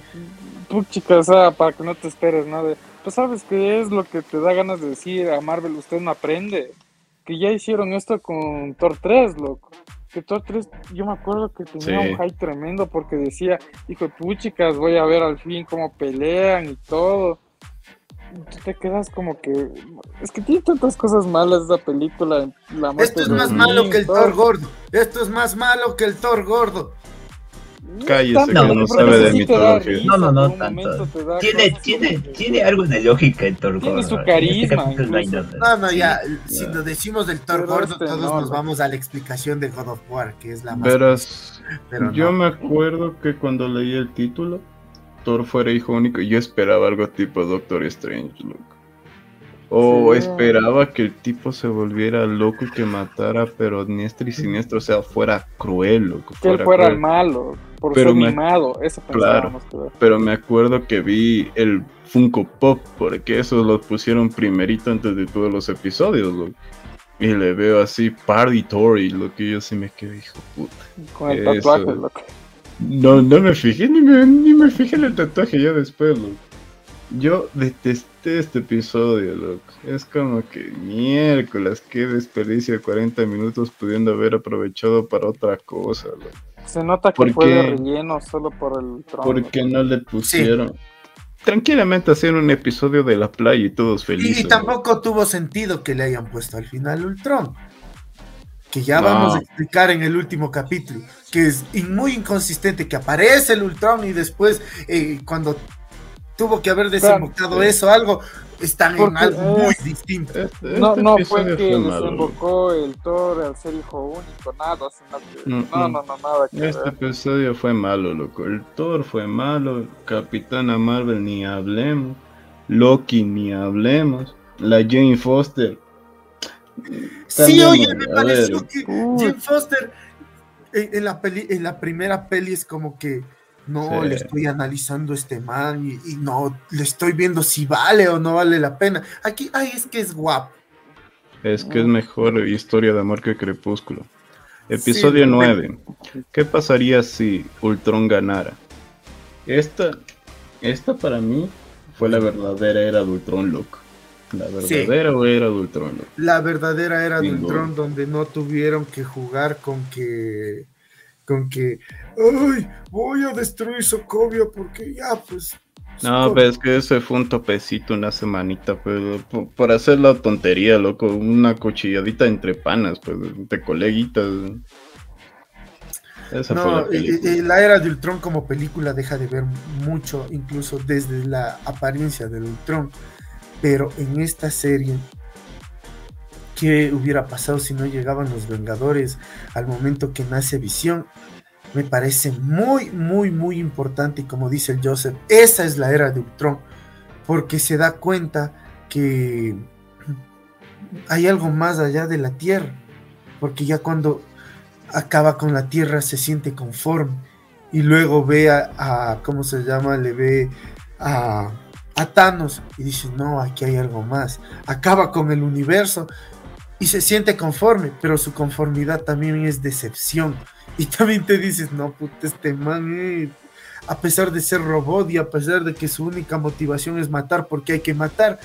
Puchica, o sea, para que no te esperes nada. Pues sabes que es lo que te da ganas de decir a Marvel, usted no aprende. Que ya hicieron esto con Thor 3, loco. Que Thor 3, yo me acuerdo que tenía Sí. un hype tremendo porque decía, hijo puchicas, voy a ver al fin cómo pelean y todo. Y tú te quedas como que. Es que tiene tantas cosas malas esa película. La Esto es más malo que el. Thor gordo. Esto es más malo que el Thor gordo. Cállese, tanto, que no sabe de mitología. No, no, no tanto. Tiene, tiene, tiene algo de lógica el Thor Tiene gordo. su En este carisma, no. No, no, Sí. ya, si lo decimos del Thor gordo, este todos no, nos no. vamos a la explicación de God of War, que es la más. Verás, pero yo no. me acuerdo que cuando leí el título, Thor fuera hijo único, yo esperaba algo tipo Doctor Strange, loco. O Sí. esperaba que el tipo se volviera loco y que matara, pero diestra y siniestro, o sea, fuera cruel, loco. que él fuera cruel. el malo, por Pero ser me- mimado, eso pensábamos que era. Pero me acuerdo que vi el Funko Pop, porque esos los pusieron primerito antes de todos los episodios. Y le veo así, Party Tory, lo que yo sí me quedé, hijo puta. con el Eso. tatuaje, loco. No, no me fijé, ni me, ni me fijé en el tatuaje ya después, loco. Yo detesté este episodio, loco. Es como que miércoles, qué desperdicio de 40 minutos pudiendo haber aprovechado para otra cosa, loco. Se nota que ¿Por fue de relleno solo por el trono. Porque no le pusieron. Tranquilamente hacían un episodio de la playa y todos felices. y tampoco tuvo sentido que le hayan puesto al final Ultron. Que ya No. vamos a explicar en el último capítulo. Que es muy inconsistente que aparece el Ultron y después, eh, cuando tuvo que haber desembocado Claro. eso, algo, están en algo muy distinto. Este- No, este no fue que desembocó el Thor al ser hijo único, nada, sino que- Mm, no, mm. no, no, nada que Este ver. episodio fue malo, loco. El Thor fue malo, Capitana Marvel ni hablemos, Loki ni hablemos, la Jane Foster. Sí, oye, me pareció ver. que Uy. Jane Foster en, en la peli, en la primera peli es como que no Sí. le estoy analizando este man y, y no le estoy viendo si vale o no vale la pena. Aquí, ay, es que es guapo. Es que es mejor historia de amor que Crepúsculo. Episodio Sí, 9. ¿Qué pasaría si Ultron ganara? Esta, esta para mí fue la verdadera era de Ultron, loco. La Sí. verdadera era de Ultron, loco. La verdadera era de. Ultron donde no tuvieron que jugar con que con que ay, voy a destruir Sokovia porque ya pues No, Sokovia". ves que ese fue un topecito una semanita, pero por, por hacer la tontería, loco, una cuchilladita entre panas, pues, de coleguitas. Esa fue No, la y- película. y la era de Ultron como película deja de ver mucho, incluso desde la apariencia del Ultron. Pero en esta serie, ¿qué hubiera pasado si no llegaban los Vengadores al momento que nace Visión? Me parece muy, muy, muy importante. Y como dice el Joseph, esa es la era de Ultron. Porque se da cuenta que hay algo más allá de la Tierra. Porque ya cuando acaba con la Tierra se siente conforme. Y luego ve a, ¿cómo se llama? Le ve a, a Thanos y dice, no, aquí hay algo más. Acaba con el universo y se siente conforme, pero su conformidad también es decepción. Y también te dices, no, puta, este man, eh, a pesar de ser robot y a pesar de que su única motivación es matar porque hay que matar,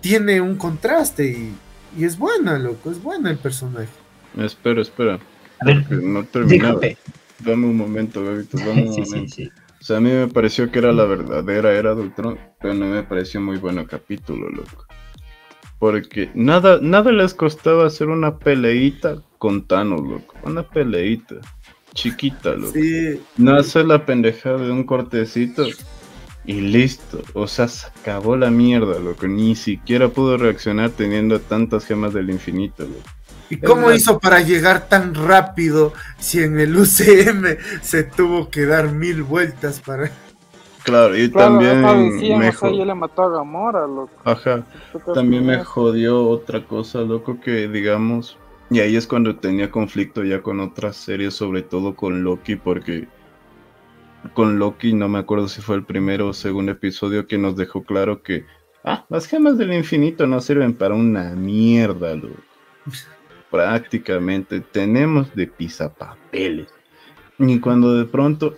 tiene un contraste y, y es buena, loco, es buena el personaje. Espera, espera. A ver, porque no terminaba. dígame. Dame un momento, Gabito, dame un [LAUGHS] Sí, sí, momento. sí. O sea, a mí me pareció que era la verdadera era de Ultron, pero no me pareció muy bueno capítulo, loco. Porque nada, nada les costaba hacer una peleita con Thanos, loco. Una peleita. Chiquita, loco. Sí, No hacer la pendejada de un cortecito y listo. O sea, se acabó la mierda, loco. Ni siquiera pudo reaccionar teniendo tantas gemas del infinito, loco. ¿Y cómo hizo para llegar tan rápido si en el UCM se tuvo que dar mil vueltas para... Claro, y Claro, también decían, me o sea, le mató a Gamora, loco. Ajá. También me jodió otra cosa, loco, que digamos, y ahí es cuando tenía conflicto ya con otras series, sobre todo con Loki, porque con Loki no me acuerdo si fue el primero o segundo episodio que nos dejó claro que, ah, las gemas del infinito no sirven para una mierda. Prácticamente tenemos de pisapapeles. Y cuando de pronto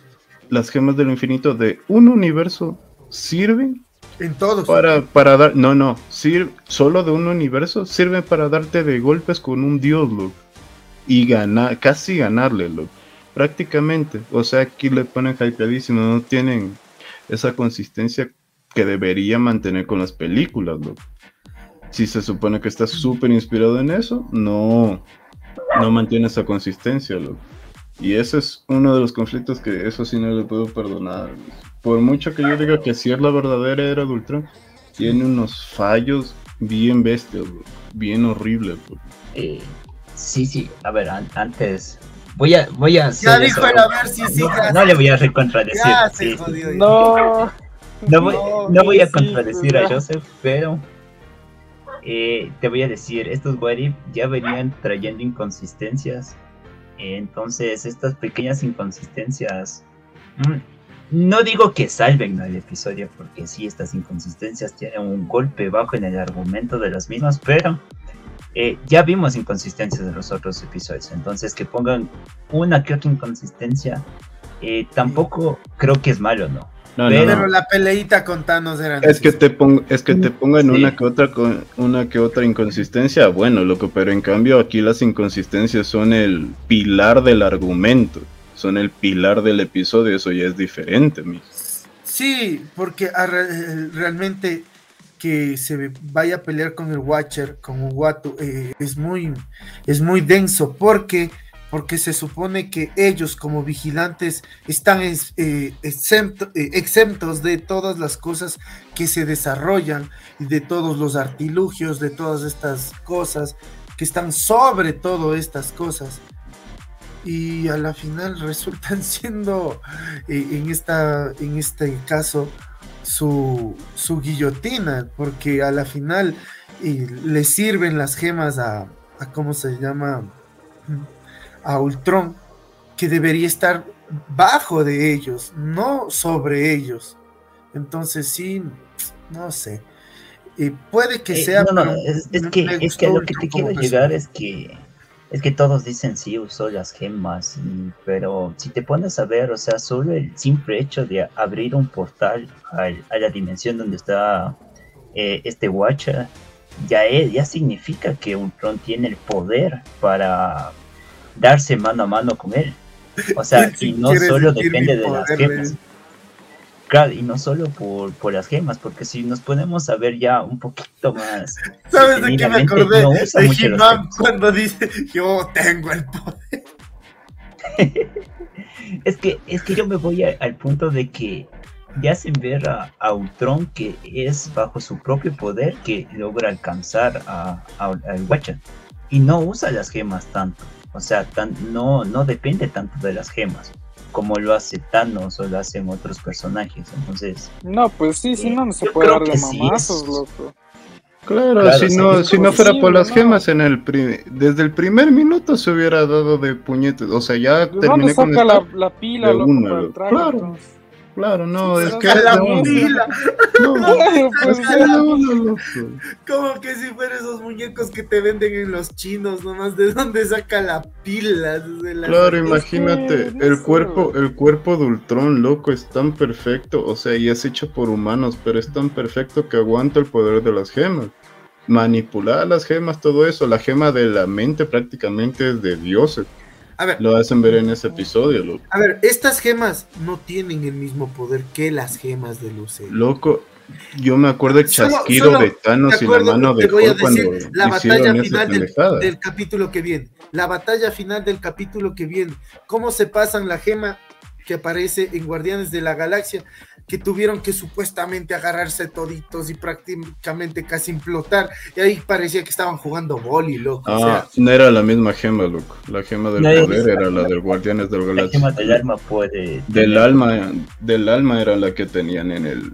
las gemas del infinito de un universo sirven En todos. para, para dar, no, no, sir- solo de un universo sirve para darte de golpes con un dios, loco. Y ganar, casi ganarle, loco. Prácticamente. O sea, aquí le ponen hypeadísimo, no tienen esa consistencia que debería mantener con las películas, loco. Si se supone que está súper inspirado en eso, no, no mantiene esa consistencia, loco. Y ese es uno de los conflictos que eso sí no le puedo perdonar. Por mucho que yo diga que sí es la verdadera era de Ultron, tiene unos fallos bien bestias, bro, bien horribles. Eh, sí, sí. A ver, an- antes. Voy a, voy a Ya hacer dijo eso. el a ver si sí, No, ya le voy a recontradecir. Ya sí, se sí. jodió. ya. No, No voy, No, no voy a sí, contradecir a ya. Joseph, pero eh, te voy a decir, estos What If ya venían trayendo inconsistencias. Entonces, estas pequeñas inconsistencias, mm, no digo que salven al episodio, porque sí, estas inconsistencias tienen un golpe bajo en el argumento de las mismas, pero eh, ya vimos inconsistencias de los otros episodios. Entonces, que pongan una que otra inconsistencia, eh, tampoco creo que es malo, ¿no? No, Pero- no, Pero no. la peleita con Thanos era Es que te pong- es que te pongan Sí. una que otra con- una que otra inconsistencia, bueno, loco, pero en cambio aquí las inconsistencias son el pilar del argumento. son el pilar del episodio, eso ya es diferente, mi. Sí, porque realmente que se vaya a pelear con el Watcher, con Uguatu, eh, es, muy, es muy denso, porque, porque se supone que ellos como vigilantes están eh, eh, exentos de todas las cosas que se desarrollan, y de todos los artilugios, de todas estas cosas que están sobre todo estas cosas. Y a la final [LAUGHS] resultan siendo, en, esta, en este caso, su, su guillotina, porque a la final le sirven las gemas a, a, ¿cómo se llama? A Ultron, que debería estar bajo de ellos, no sobre ellos. Entonces sí, no sé. puede que eh, sea... No, no, es, que, es que lo que te quiero llegar es que es que todos dicen sí, usó las gemas, pero si te pones a ver, o sea, solo el simple hecho de abrir un portal a, la dimensión donde está eh, este Watcher, ya, es, ya significa que un tron tiene el poder para darse mano a mano con él. O sea, [LAUGHS] y no solo depende de las gemas. Claro, y no solo por, por, las gemas, porque si nos ponemos a ver ya un poquito más. [LAUGHS] ¿Sabes de qué me acordé? de cuando dice yo tengo el poder. [LAUGHS] es que, es que yo me voy al punto de que ya hacen ver a, a, Ultron que es bajo su propio poder que logra alcanzar a, al Watcher. Y no usa las gemas tanto. O sea, tan, no, no depende tanto de las gemas como lo hace Thanos o lo hacen otros personajes. Entonces. No, pues sí, si no, no se puede dar de mamazos, loco. Claro, si no, si no fuera por las gemas en el desde el primer minuto se hubiera dado de puñetes, o sea, ya terminé con la, la, pila, loco, para claro. Claro, no, es que la pila. No, pues, Como que si fueran esos muñecos que te venden en los chinos, nomás de dónde saca la pila. Claro, imagínate, el cuerpo, el cuerpo de Ultron, loco, es tan perfecto, o sea, y es hecho por humanos, pero es tan perfecto que aguanta el poder de las gemas. Manipular las gemas, todo eso, la gema de la mente prácticamente es de dioses. A ver, lo hacen ver en ese episodio, loco. A ver, estas gemas no tienen el mismo poder que las gemas de Luce. Loco, yo me acuerdo el chasquido de Thanos y la mano de Hulk cuando la batalla final del, capítulo que viene. La batalla final del capítulo que viene. ¿Cómo se pasan la gema que aparece en Guardianes de la Galaxia? Que tuvieron que supuestamente agarrarse toditos y prácticamente casi implotar. Y ahí parecía que estaban jugando boli, loco. Ah, no era la misma gema, loco. La gema del poder era la del Guardianes del Galaxia. La gema del alma puede. Del alma, del alma era la que tenían en el.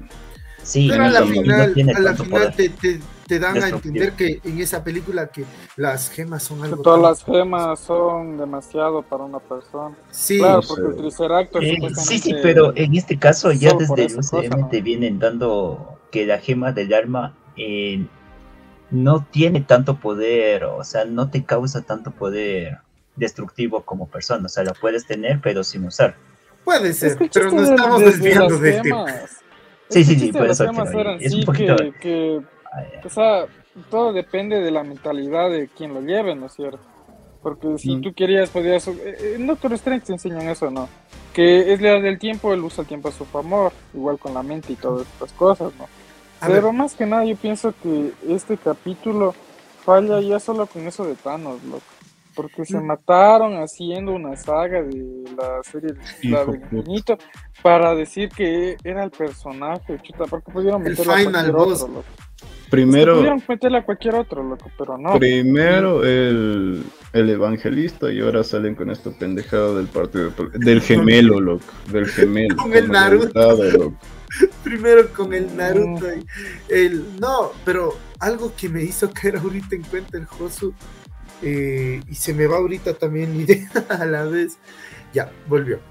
Sí, pero a la final, a la final te, te dan a entender que en esa película que las gemas son algo. todas las gemas son demasiado para una persona. Sí, claro, porque el Triceratops. Eh, sí, sí, pero en este caso ya desde el UCM te vienen dando que la gema del alma eh, no tiene tanto poder, o sea, no te causa tanto poder destructivo como persona. O sea, la puedes tener, pero sin usar. Puede ser, pero no estamos desviando de tema. Sí, sí, sí, por eso es un poquito. que o sea, todo depende de la mentalidad de quien lo lleve, ¿no es cierto? Porque si mm. tú querías, podías. Eh, eh, en Doctor Strange te enseñan eso, ¿no? Que es la del tiempo, él usa el tiempo a su favor, igual con la mente y todas estas cosas, ¿no? Pero más que nada, yo pienso que este capítulo falla ya solo con eso de Thanos, loco. Porque se mm. mataron haciendo una saga de la serie de la del infinito para decir que era el personaje, chuta, porque pudieron meterlo el final boss. Otro, Primero. meterle a cualquier otro, loco, pero no. Primero el, el evangelista y ahora salen con esto pendejado del partido. Del gemelo, loco. Del gemelo. con el Naruto. [LAUGHS] Primero con el Naruto. Y el, no, pero algo que me hizo caer ahorita en cuenta el Josu. Eh, y se me va ahorita también la idea [LAUGHS] a la vez. Ya, volvió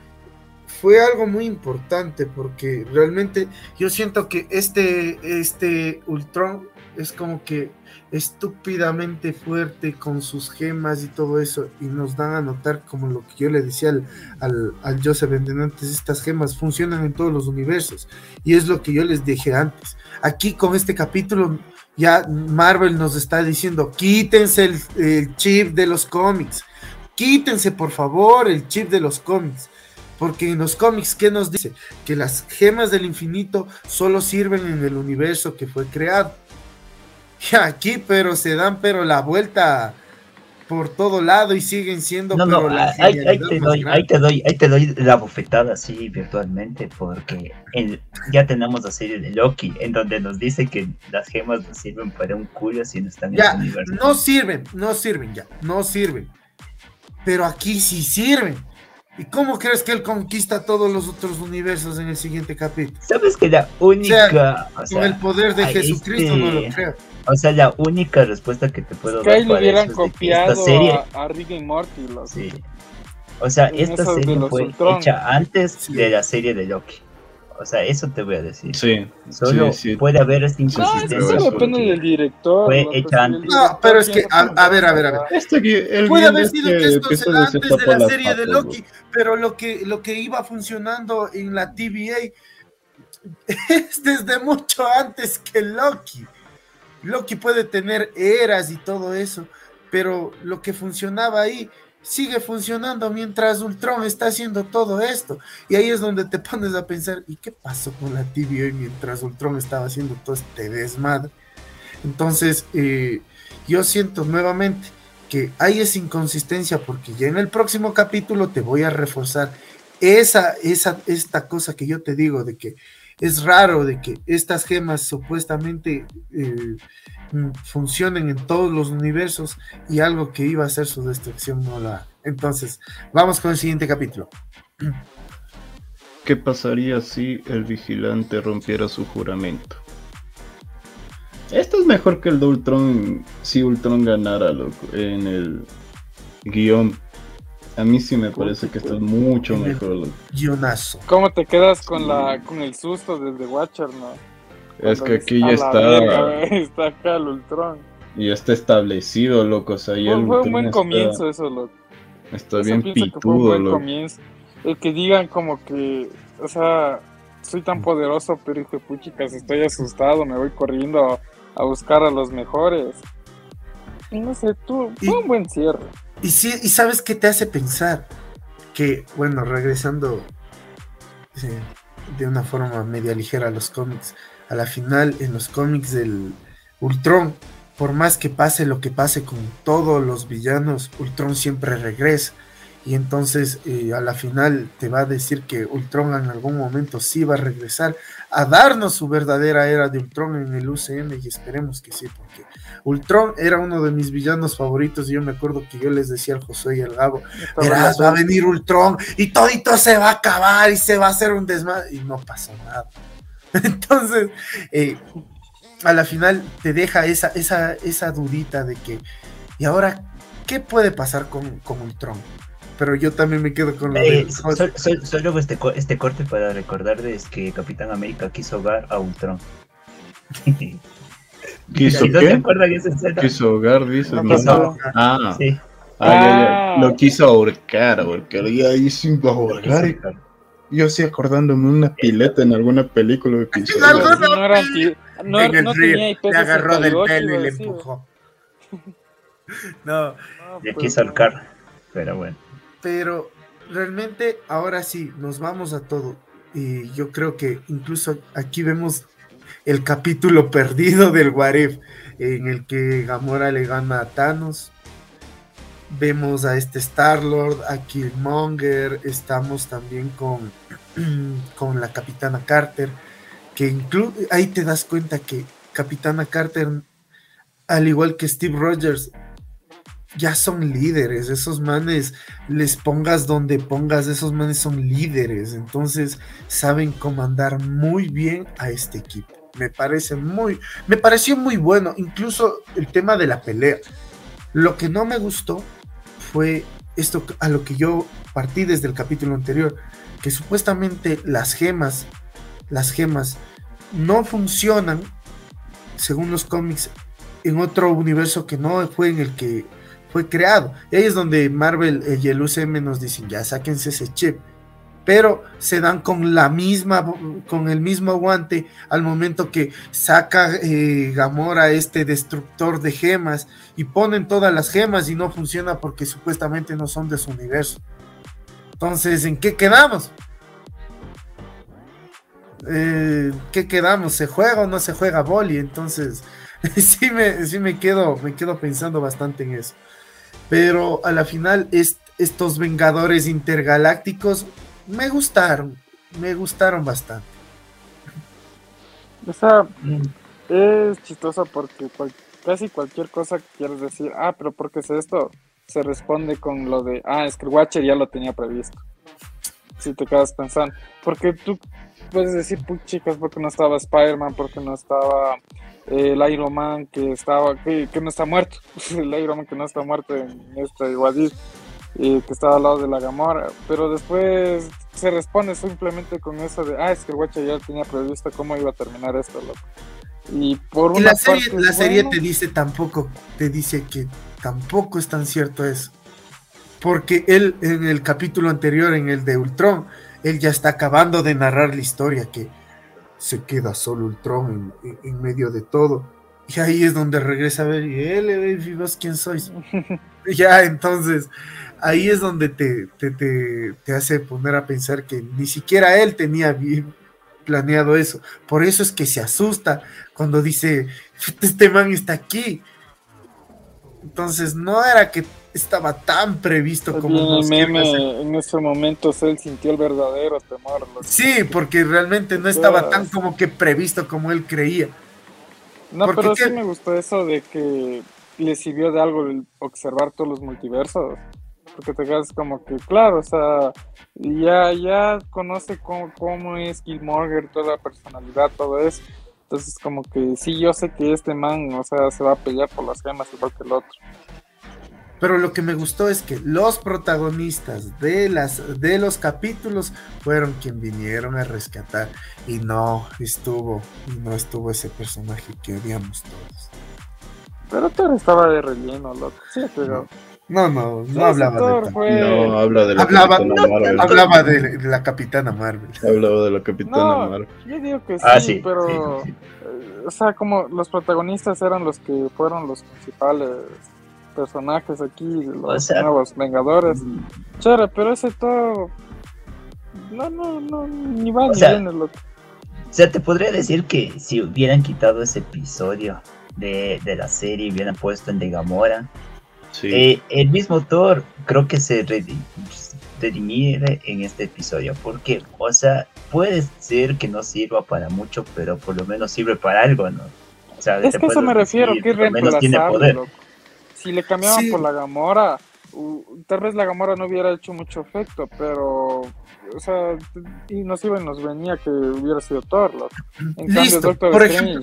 fue algo muy importante porque realmente yo siento que este, este Ultron es como que estúpidamente fuerte con sus gemas y todo eso y nos dan a notar como lo que yo le decía al, al, al Joseph antes, estas gemas funcionan en todos los universos y es lo que yo les dije antes. Aquí con este capítulo ya Marvel nos está diciendo quítense el, el chip de los cómics, quítense por favor el chip de los cómics Porque en los cómics, ¿qué nos dice? Que las gemas del infinito solo sirven en el universo que fue creado. [LAUGHS] Y aquí, pero se dan, pero la vuelta por todo lado y siguen siendo. No, no, pero la ahí, ahí te doy, ahí te doy, ahí te doy la bofetada así virtualmente, porque el- ya tenemos la serie de Loki, en donde nos dice que las gemas no sirven para un culo si no están Ya, en el universo. no sirven, no sirven ya, no sirven. Pero aquí sí sirven. ¿Y cómo crees que él conquista todos los otros universos en el siguiente capítulo? ¿Sabes que la única, o sea, Con el poder de Jesucristo, no lo este- creo. o sea, la única respuesta que te puedo Que dar ahí le para hubieran eso es de que esta serie, a, a Rick y Morty. Los, sí. O sea, en esta serie fue Ultron. hecha antes Sí. de la serie de Loki. O sea, eso te voy a decir. Sí, Solo sí, sí. puede haber esta Sí, sí, No, es que inconsistencia. pero eso depende porque- del director. fue hecha el antes. No, pero es que, a- ver, a ver, a ver. Este el Puede haber de sido este que esto se da antes de la serie de Loki, pero lo que, lo que iba funcionando en la TVA [LAUGHS] es desde mucho antes que Loki. Loki puede tener eras y todo eso, pero lo que funcionaba ahí sigue funcionando mientras Ultron está haciendo todo esto. Y ahí es donde te pones a pensar, ¿y qué pasó con la TVA mientras Ultron estaba haciendo todo este desmadre? Entonces, eh, yo siento nuevamente que hay esa inconsistencia porque ya en el próximo capítulo te voy a reforzar esa, esa, esta cosa que yo te digo de que es raro de que estas gemas supuestamente eh, funcionen en todos los universos y algo que iba a ser su destrucción no la. Entonces, vamos con el siguiente capítulo. ¿Qué pasaría si el vigilante rompiera su juramento? Esto es mejor que el de Ultron, si Ultron ganara loco, en el guion. A mí sí me parece que esto es mucho mejor. loco. Guionazo. ¿Cómo te quedas con la con el susto desde Watcher, no? Es que aquí ya "A la está, [LAUGHS] está acá el Ultron. ya está establecido, loco. O sea, Fue, el fue un buen está- comienzo eso, loco. Está Eso bien pienso que fue un pitudo, buen loco. comienzo. El que digan como que, o sea, soy tan poderoso, pero hijo de puchicas, estoy asustado, me voy corriendo a, a buscar a los mejores. Y no sé, tú, Y- fue un buen cierre. Y, sí, y sabes qué te hace pensar que, bueno, regresando eh, de una forma media ligera a los cómics, a la final en los cómics del Ultron, por más que pase lo que pase con todos los villanos, Ultron siempre regresa. Y entonces eh, a la final te va a decir que Ultron en algún momento sí va a regresar a darnos su verdadera era de Ultron en el UCM y esperemos que sí, porque Ultron era uno de mis villanos favoritos y yo me acuerdo que yo les decía al Josué y al Gabo, verás, va a venir Ultron y todito se va a acabar y se va a hacer un desmadre y no pasó nada. [LAUGHS] Entonces, eh, a la final te deja esa, esa, esa dudita de que, ¿y ahora qué puede pasar con, con Ultron? Pero yo también me quedo con lo Eh, de... so- so- so- solo este, este corte para recordarles que Capitán América quiso ahogar a Ultron. [LAUGHS] ¿Quiso ¿No se qué? esa? Quiso ahogar, dices, No ¿no? Ah, Sí. ah, ya, ya. Ah. Lo quiso ahorcar, ahorcar. Y ahí sin ahorcar. Y- Yo sí acordándome una pileta en alguna película alguna ahogar. no era anti- no, en el no río, tenía IP le agarró del 68, pelo y le empujó. [LAUGHS] No, No, Le pues, ahorcar. Pero bueno. pero realmente ahora sí, nos vamos a todo. Y yo creo que incluso aquí vemos el capítulo [LAUGHS] perdido del Warif, en el que Gamora le gana a Thanos. Vemos a este Star-Lord, a Killmonger, estamos también con, [CLEARS THROAT] con la Capitana Carter, que ahí te das cuenta que Capitana Carter, al igual que Steve Rogers, ya son líderes, esos manes, les pongas donde pongas, esos manes son líderes, entonces saben comandar muy bien a este equipo. Me parece muy, me pareció muy bueno, incluso el tema de la pelea. Lo que no me gustó fue esto a lo que yo partí desde el capítulo anterior, que supuestamente las gemas, las gemas no funcionan según los cómics en otro universo que no fue en el que fue creado. Y ahí es donde Marvel eh, y el UCM nos dicen, ya sáquense ese chip. Pero se dan con la misma, con el mismo guante al momento que saca eh, Gamora este destructor de gemas y ponen todas las gemas y no funciona porque supuestamente no son de su universo. Entonces, ¿en qué quedamos? Eh, ¿Qué quedamos? ¿Se juega o no se juega boli? Entonces, [LAUGHS] sí me, sí me quedo, me quedo pensando bastante en eso. Pero a la final, estos Vengadores Intergalácticos me gustaron, me gustaron bastante. O sea, es chistoso porque casi cualquier cosa que quieras decir, ah, pero porque es esto, se responde con lo de, ah, es que el Watcher ya lo tenía previsto. Si te quedas pensando, porque tú puedes decir, chicas, porque no estaba Spider-Man, porque no estaba eh, el Iron Man que estaba, que, no está muerto, [LAUGHS] el Iron Man que no está muerto en este Wadid, que estaba al lado de la Gamora, pero después se responde simplemente con eso de, ah, es que el Watcher ya tenía previsto cómo iba a terminar esto, loco. Y por una la serie, la serie te dice tampoco, te dice que tampoco es tan cierto eso. Porque él en el capítulo anterior, en el de Ultron, él ya está acabando de narrar la historia, que se queda solo Ultron en, medio de todo. Y ahí es donde regresa a ver, y él, y vos quién sois. ya, entonces, ahí es donde te, te, te, hace poner a pensar que ni siquiera él tenía bien planeado eso. Por eso es que se asusta cuando dice, este man está aquí. Entonces, no era que estaba tan previsto como en ese momento él sintió el verdadero temor. Sí, porque realmente no estaba tan como que previsto como él creía. No, pero sí me gustó eso de que le sirvió de algo el observar todos los multiversos. Porque te quedas como que, claro, o sea, ya, ya conoce cómo, cómo es Killmonger, toda la personalidad, todo eso. Entonces, como que sí, yo sé que este man, o sea, se va a pelear por las gemas igual que el otro. Pero lo que me gustó es que los protagonistas de, las, de los capítulos fueron quien vinieron a rescatar. Y no estuvo, no estuvo ese personaje que odiamos todos. Pero Thor estaba de relleno, loco. Sí, pero. No, no, no hablaba de No, habla de la hablaba, Capitana Marvel. Hablaba de, la Capitana Marvel. Hablaba de la Capitana Marvel. Yo digo que ah, sí, pero. Eh, o sea, como los protagonistas eran los que fueron los principales personajes aquí, los nuevos Vengadores. Mm. Chévere, pero ese todo. No, no, no, ni va ni viene, loco. O sea, te podría decir que si hubieran quitado ese episodio de, de la serie y hubieran puesto en de Gamora, eh, el mismo Thor creo que se redimire en este episodio, porque, o sea, puede ser que no sirva para mucho, pero por lo menos sirve para algo, ¿no? O sea, es que eso me refiero, que es reemplazable, Si le cambiaban por la Gamora, tal vez la Gamora no hubiera hecho mucho efecto, pero, o sea, y nos iba y nos venía que hubiera sido Thor, En cambio, Doctor por Ejemplo,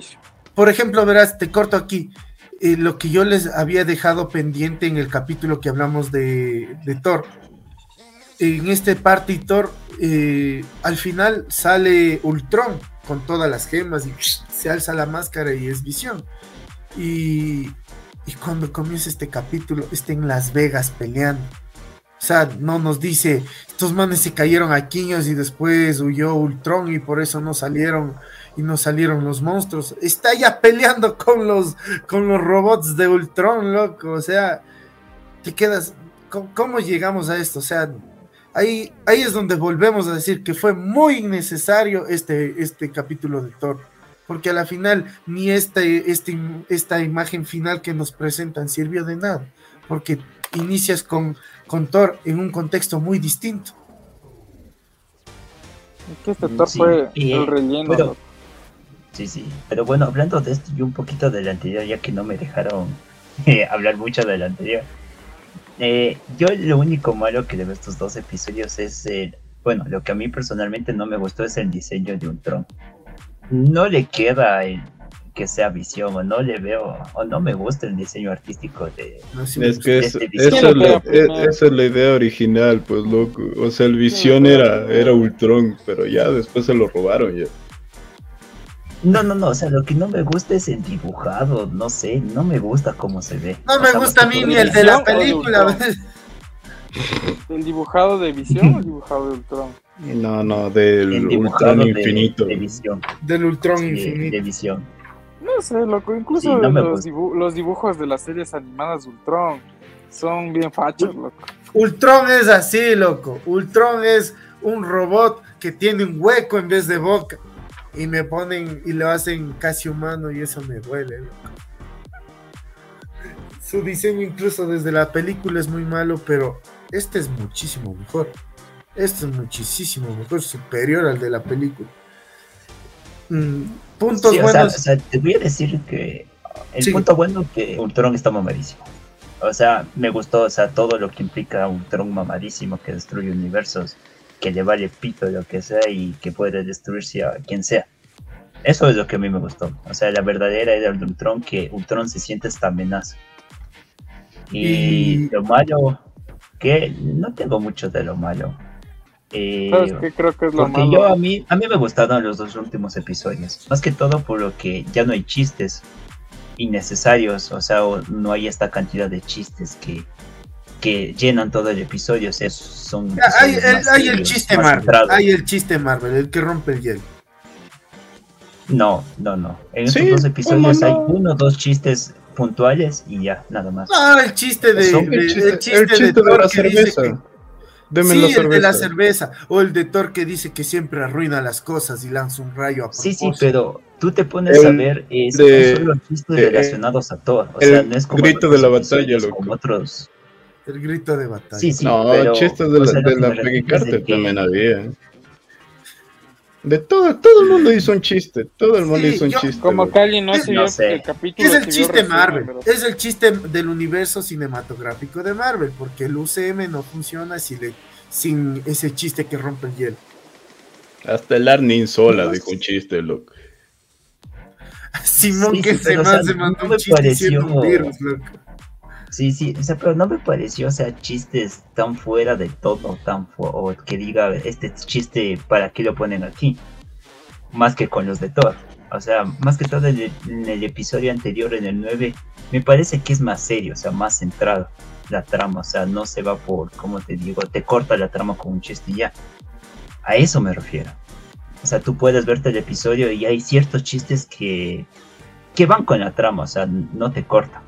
por ejemplo, verás, te corto aquí. Eh, lo que yo les había dejado pendiente en el capítulo que hablamos de, Thor. En este parte Thor, eh, al final sale Ultron con todas las gemas y se alza la máscara y es visión. Y, y cuando comienza este capítulo, está en Las Vegas peleando. O sea, no nos dice, estos manes se cayeron a quiños y después huyó Ultron y por eso no salieron y no salieron los monstruos. Está ya peleando con los, con los robots de Ultron, loco. O sea, te quedas. ¿Cómo, llegamos a esto? O sea, ahí, ahí es donde volvemos a decir que fue muy innecesario este, este capítulo de Thor. Porque a la final ni este, este, esta imagen final que nos presentan sirvió de nada. Porque inicias con, con Thor en un contexto muy distinto. Es que este Thor fue el relleno. Sí, sí. Pero bueno, hablando de esto y un poquito del anterior, ya que no me dejaron [LAUGHS] eh, hablar mucho del anterior. Eh, yo lo único malo que de estos dos episodios es el... Bueno, lo que a mí personalmente no me gustó es el diseño de un tron. No le queda el que sea visión o no le veo o no me gusta el diseño artístico de es que es, este esa, es la idea original pues loco o sea el visión era era Ultron pero ya después se lo robaron ya no, no, no, o sea, lo que no me gusta es el dibujado, no sé, no me gusta cómo se ve. No me gusta a mí ni el de la película. [LAUGHS] ¿El dibujado de visión o el dibujado de Ultron? No, no, del Ultron infinito. De, visión. Del Ultron infinito. De visión. No sé, loco, incluso los, dibujos de las series animadas de Ultron son bien fachos, loco. Ultron es así, loco. Ultron es un robot que tiene un hueco en vez de boca. Y me ponen y lo hacen casi humano y eso me duele, loco. Su diseño incluso desde la película es muy malo, pero este es muchísimo mejor. Este es muchísimo mejor, superior al de la película. Mm, puntos Sí, o sea, buenos. o sea, te voy a decir que el Sí. punto bueno es que Ultron está mamadísimo. O sea, me gustó, o sea, todo lo que implica Ultron mamadísimo que destruye universos, que le vale pito lo que sea y que puede destruirse a quien sea. Eso es lo que a mí me gustó. O sea, la verdadera era de Ultron, que Ultron se siente esta amenaza. Y, Y- lo malo, que no tengo mucho de lo malo. Eh, ¿Sabes qué creo que es lo porque malo? yo a mí, a mí me gustaron los dos últimos episodios. Más que todo por lo que ya no hay chistes innecesarios. O sea, o no hay esta cantidad de chistes que, que llenan todo el episodio. O sea, son Ya, Hay, el, hay chiste Marvel. centrados. Hay el chiste Marvel, el que rompe el hielo. No, no, no. En Sí, estos dos episodios ¿cómo hay no? uno o dos chistes puntuales y ya, nada más. Ah, el chiste de, El chiste, el chiste el chiste de, Deme sí, la el cerveza. de la cerveza. O el de Thor que dice que siempre arruina las cosas y lanza un rayo a Sí, sí, propósito. pero tú te pones a El ver, eh, de- son solo chistes de- relacionados a Thor. O el sea, no es como grito de la batalla, loco. como otros. El grito de batalla. Sí, sí, no, pero, chistes de o la, sea, lo de la Peggy es Carter que- también había. De todo, todo el mundo hizo un chiste. Todo el mundo Sí, hizo un yo- chiste. Como. Cali no Es- se no sé. el capítulo. Es el chiste Marvel, pero- es el chiste del universo cinematográfico de Marvel, porque el UCM no funciona si le- sin ese chiste que rompe el hielo. Hasta el Arnin Sola No, dijo un chiste, loco. Simón Sí, que se pero, o man- sea, se mandó no un chiste diciendo pareció- un virus, loco. Sí, sí, o sea, pero no me pareció, o sea, chistes tan fuera de todo, tan o que diga, este chiste, ¿para qué lo ponen aquí? Más que con los de Thor. O sea, más que todo en el, en el episodio anterior, en el 9, me parece que es más serio, o sea, más centrado la trama, o sea, no se va por, como te digo, te corta la trama con un chiste y ya. A eso me refiero. O sea, tú puedes verte el episodio y hay ciertos chistes que, que van con la trama, o sea, no te cortan.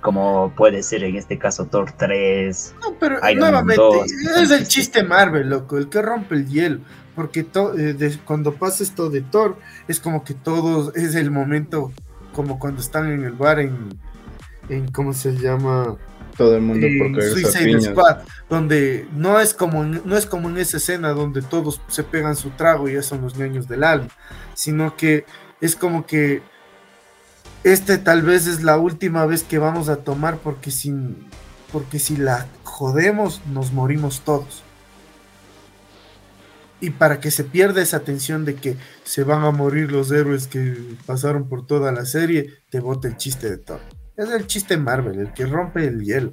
Como puede ser en este caso Thor 3. No, pero Iron nuevamente, 2, es el chiste Marvel, loco, el que rompe el hielo. Porque to- eh, de- cuando pasa esto de Thor, es como que todo es el momento, como cuando están en el bar en, en ¿cómo se llama? Todo el mundo por En a Suicide. Squad, donde no es como en, no es como en esa escena donde todos se pegan su trago y ya son los niños del alma, sino que es como que este tal vez es la última vez que vamos a tomar porque sin porque si la jodemos nos morimos todos. Y para que se pierda esa tensión de que se van a morir los héroes que pasaron por toda la serie, te bota el chiste de Thor. Es el chiste Marvel, el que rompe el hielo.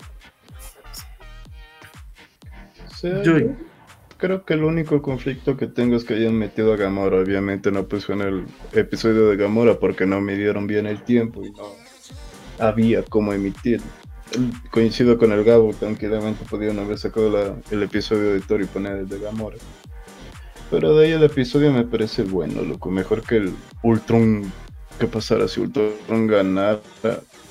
Yo creo que el único conflicto que tengo es que hayan metido a Gamora. Obviamente no puse en el episodio de Gamora porque no me dieron bien el tiempo y no había cómo emitir. Coincido con el Gabo, tranquilamente podían haber sacado el episodio de Thor y poner el de Gamora. Pero de ahí el episodio me parece bueno, loco. Mejor que el Ultron. ¿Qué pasara si Ultron ganara?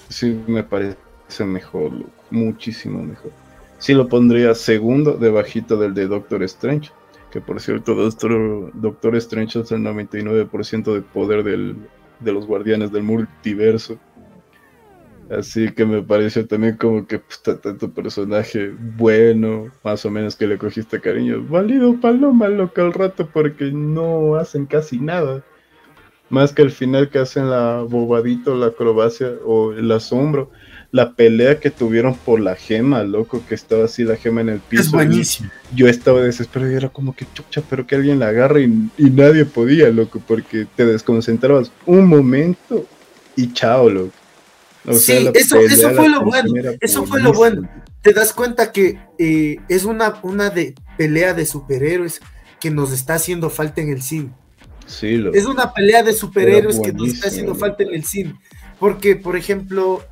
Sí, me parece mejor, loco. Muchísimo mejor. Sí lo pondría segundo, debajito del de Doctor Strange. Que por cierto, Doctor, Doctor Strange es el 99% de poder del- de los guardianes del multiverso. Así que me pareció también como que puta, tanto personaje bueno, más o menos que le cogiste cariño. Válido paloma, loco, al rato porque no hacen casi nada. Más que al final que hacen la bobadito, la acrobacia o el asombro. La pelea que tuvieron por la gema, loco, que estaba así la gema en el piso. Es buenísimo. Yo estaba desesperado y era como que chucha, pero que alguien la agarre y, y nadie podía, loco, porque te desconcentrabas un momento y chao, loco. O Sí, eso- pelea, eso fue lo bueno, eso fue lo buenísima. Te das cuenta que eh, es una, una de pelea de superhéroes que nos está haciendo falta en el cine. Sí, loco. Es una pelea de superhéroes que nos está haciendo falta en el cine. Porque, por ejemplo,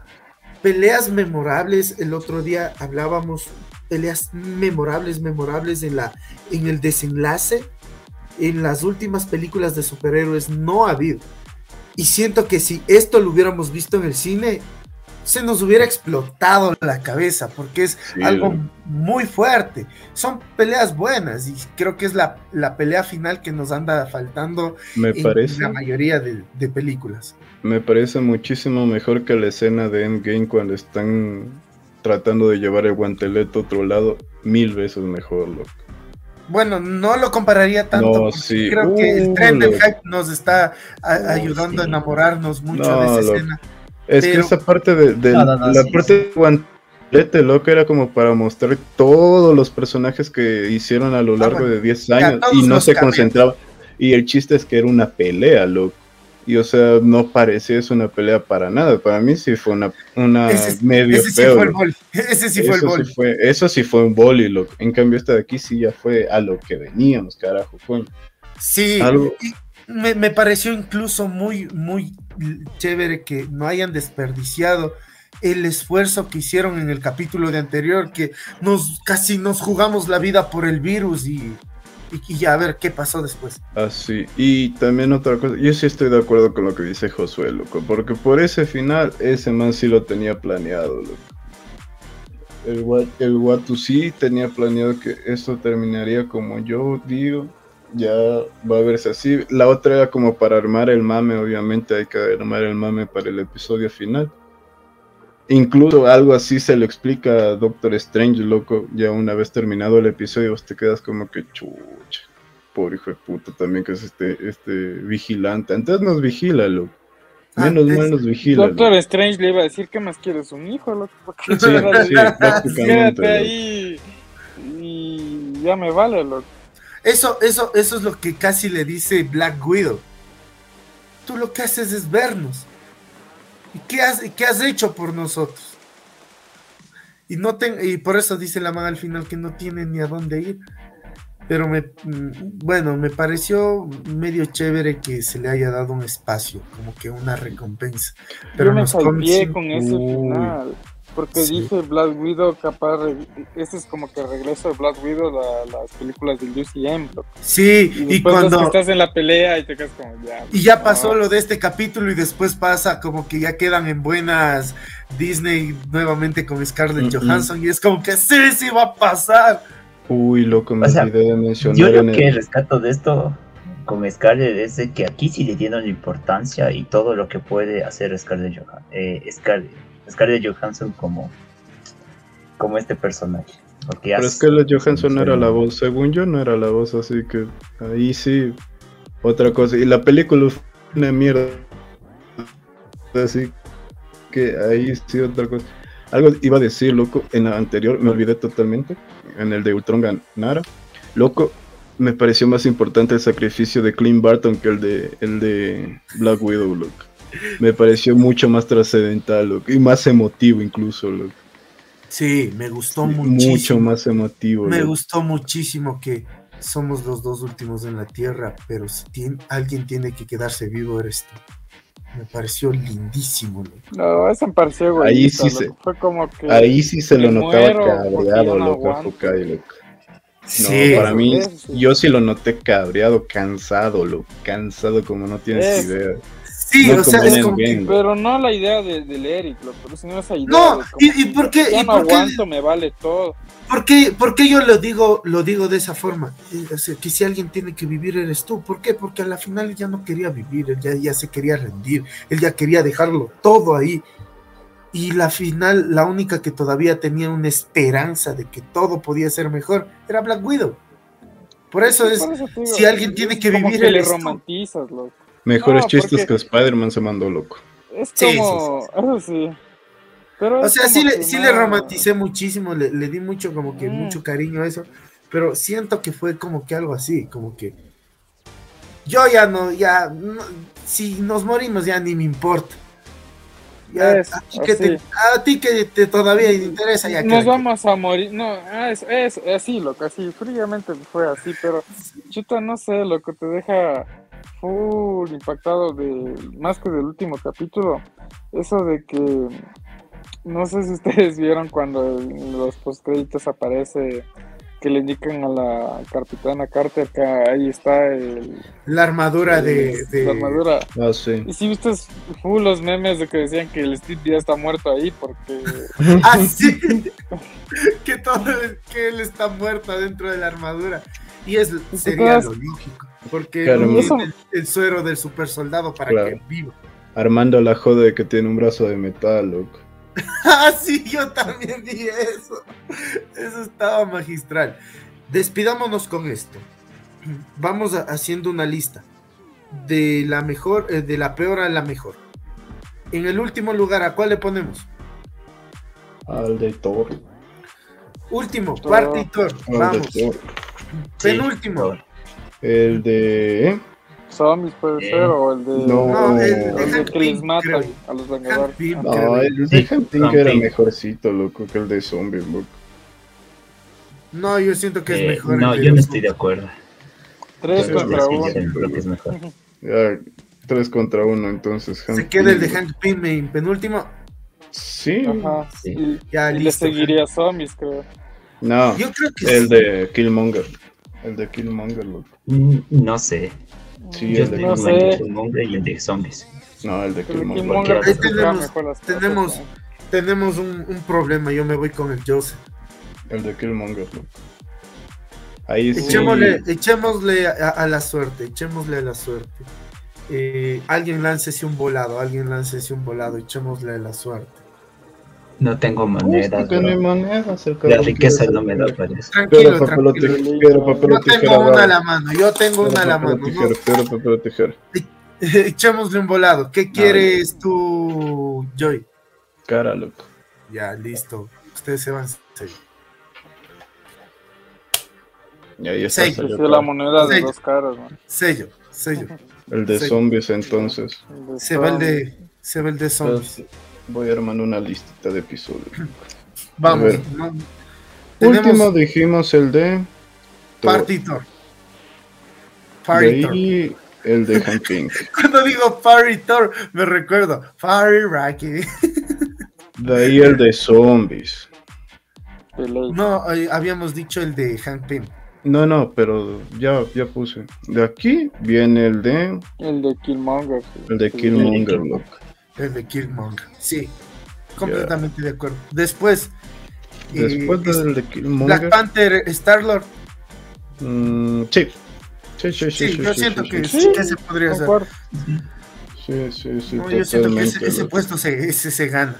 peleas memorables, el otro día hablábamos, peleas memorables, memorables en, la, en el desenlace, en las últimas películas de superhéroes no ha habido. Y siento que si esto lo hubiéramos visto en el cine, se nos hubiera explotado la cabeza, porque es Sí, algo muy fuerte. Son peleas buenas y creo que es la, la pelea final que nos anda faltando Me en parece, la mayoría de, de películas. Me parece muchísimo mejor que la escena de Endgame cuando están tratando de llevar el guantelete a otro lado. Mil veces mejor, loco. Bueno, no lo compararía tanto, No, sí. creo que el tren del loco. hype nos está a- Uh, ayudando a enamorarnos mucho No, de esa loco. escena. Es Pero- que esa parte de, de- No, no, no, la sí, parte del guantelete, loco, era como para mostrar todos los personajes que hicieron a lo largo Ah, bueno. de 10 Ya, años y no se concentraba. Y el chiste es que era una pelea, loco. Y o sea, no parecía eso una pelea para nada. Para mí sí fue una, una Ese, medio ese sí feo. fue el boli. Ese sí fue el eso, boli. sí fue, eso sí fue un boli, loco. En cambio, esta de aquí sí ya fue a lo que veníamos, carajo. Fue Sí, algo. y me, me pareció incluso muy, muy chévere que no hayan desperdiciado el esfuerzo que hicieron en el capítulo de anterior, que nos casi nos jugamos la vida por el virus y, y, y ya a ver qué pasó después. Así, y también otra cosa, yo sí estoy de acuerdo con lo que dice Josué, loco, porque por ese final, ese man sí lo tenía planeado, loco. El, el Watu sí tenía planeado que esto terminaría como yo digo, ya va a verse así. La otra era como para armar el mame, obviamente hay que armar el mame para el episodio final. Incluso algo así se lo explica a Doctor Strange, loco, ya una vez terminado el episodio, vos te quedas como que chucha pobre hijo de puta también que es este, este vigilante. Antes nos vigila, loco. Ah, Menos mal nos vigila. Doctor loco. Strange le iba a decir que más quieres un hijo, loco. Porque Sí, sí, prácticamente. Loco. ahí y ya me vale, loco. Eso, eso, eso es lo que casi le dice Black Widow. Tú lo que haces es vernos. ¿Y qué has, qué has hecho por nosotros? Y, no ten- y por eso dice la man al final que no tiene ni a dónde ir. Pero me, mm, bueno, me pareció medio chévere que se le haya dado un espacio, como que una recompensa. Pero Yo me sí- con ese final. Porque Sí. dije Black Widow, capaz. Ese es como que regreso de Black Widow a las películas del UCM, loco. Sí, Y que cuando... estás en la pelea y te quedas como ya. Y ya no. pasó lo de este capítulo y después pasa como que ya quedan en buenas Disney nuevamente con Scarlett Mm. Johansson y es como que sí, sí va a pasar. Uy, loco, me O sea, olvidé de mencionar Yo lo en el- que rescato de esto con Scarlett es de que aquí sí le dieron importancia y todo lo que puede hacer Scarlett, Johan- eh, Scarlett, Scarlett Johansson como, como este personaje. Porque Pero hace- es que la Johansson no era la voz, según yo no era la voz, así que ahí sí, otra cosa. Y la película fue una mierda. Así que ahí sí otra cosa. Algo iba a decir, loco, en la anterior, me olvidé totalmente, en el de Ultron ganara. Loco, me pareció más importante el sacrificio de Clint Barton que el de, el de Black Widow, loco. [LAUGHS] Me pareció mucho más trascendental, loco, y más emotivo incluso, loco. Sí, me gustó Sí, muchísimo. mucho más emotivo. Me loco. gustó muchísimo que somos los dos últimos en la Tierra, pero si alguien tiene que quedarse vivo eres tú. Me pareció lindísimo. loco. No, ese me pareció Ahí egoísta, sí se-. Fue como que. Ahí sí se lo notaba cabreado, no loco, a. Hawkeye, loco. No, Sí, para mí, eso sí. yo sí lo noté cabreado, cansado, loco, cansado como no tienes Es- idea. Sí, no o sea, es como que-. Pero no la idea de, del Eric, loco, sino esa idea. No, de ¿y- y por qué- Ya y no por qué- aguanto, me vale todo. ¿Por qué, por qué yo lo digo, lo digo de esa forma? Eh, o sea, que si alguien tiene que vivir eres tú. ¿Por qué? Porque a la final él ya no quería vivir, él ya, ya se quería rendir, él ya quería dejarlo todo ahí. Y la final, la única que todavía tenía una esperanza de que todo podía ser mejor, era Black Widow. Por eso es, Por eso digo, si alguien tiene que vivir, que le romantizas, loco. Mejores No, chistes que Spider-Man se mandó, loco. Es Sí, como. Eso sí. Pero O sea, sí le, sí no- le romanticé muchísimo, le, le di mucho como que Mm. mucho cariño a eso, pero siento que fue como que algo así, como que yo ya no, ya, no- si nos morimos ya ni me importa. Ya, Es, a, ti que te, a ti que te todavía te interesa ya Nos que- vamos a morir. No, es, es así, loco. Así, fríamente fue así. Pero, [LAUGHS] chuta, no sé, loco. Te deja full impactado de. Más que del último capítulo. Eso de que. No sé si [LAUGHS] ustedes vieron cuando en los postcréditos aparece que le indican a la capitana Carter que ahí está el, La armadura de. de- la armadura. Ah, sí. Y si viste full los memes de que decían que el Steve ya está muerto ahí porque [LAUGHS] Ah, sí. [LAUGHS] que todo que él está muerto dentro de la armadura. Y es sería lo lógico. Porque Claro, tiene el, el suero del super soldado para Claro. que viva. Armando la joda de que tiene un brazo de metal, loco. [LAUGHS] Ah, sí, yo también vi eso. Eso estaba magistral. Despidámonos con esto. Vamos a- haciendo una lista de la mejor, eh, de la peor a la mejor. En el último lugar, ¿a cuál le ponemos? Al de Thor. Último, parte y Thor. Vamos. Thor. Penúltimo. Thor. El de. ¿eh? zombies puede Eh, ser o el de, no, No, el el Hank que les creo. a los vengadores. No, creo. el de Sí, Hunting Hank era mejorcito, loco, que el de Zombie, loco. No, yo siento que es Eh, mejor. no, el yo no estoy de acuerdo. Tres Sí, contra sí, uno. Sí, yo creo que es mejor. [LAUGHS] Ya, tres contra uno, entonces. Se Hank queda el de Hank Pym en penúltimo. Sí. Ajá. Sí. Y, Ya, y le seguiría zombies, creo. No, Yo creo que el sí. de Killmonger. El de Killmonger, loco. Mm, No sé. Sí, Yo el de tengo no el de sé. Killmonger y el de zombies. No, el de Killmonger. Ahí tenemos- cosas, tenemos- ¿no? tenemos un, un problema. Yo me voy con el Joseph. El de Killmonger. Ahí sí. Echémosle, echémosle a, a la suerte, echémosle a la suerte. Eh, alguien láncese un volado, alguien láncese un volado, echémosle a la suerte. No tengo monedas. no La cabrón riqueza no me da eso. Tranquilo, papel tranquilo. papel Yo tijera. tengo una a la mano, yo tengo una a la mano. tijera, ¿no? Piedra, papel tijera. [LAUGHS] Echémosle un volado. ¿Qué quieres tú, Joy? Cara, loco. Ya, listo. Ustedes se van. seis. Y ahí está. Sí, Que salió sea la todo. moneda de Sí. dos caras, ¿no? Sello, sello. El de zombies, entonces. De Se va el de, se va el de zombies. Entonces, Voy armando una listita de episodios. [CLEARS THROAT] Vamos. ver. ¿no? Último Tenemos dijimos el de. Tour. ahí el de [LAUGHS] Hank Pink. Cuando digo Party Tour, me recuerdo. Party Rocky. [LAUGHS] De ahí el de zombies. No, eh, habíamos dicho el de Hank Pym. No, no, pero ya, ya puse. De aquí viene el de. El de Killmonger. sí. El de. Killmonger, loco. El de Killmonger. Sí, completamente de acuerdo. Después, eh, Después es- del de Black. Panther, Star-Lord. mm, sí. Sí, sí, sí. Sí, sí, yo sí, siento sí, que, sí. sí. que se podría hacer. Sí, sí, sí. No, yo siento que ese, puesto se, ese se gana.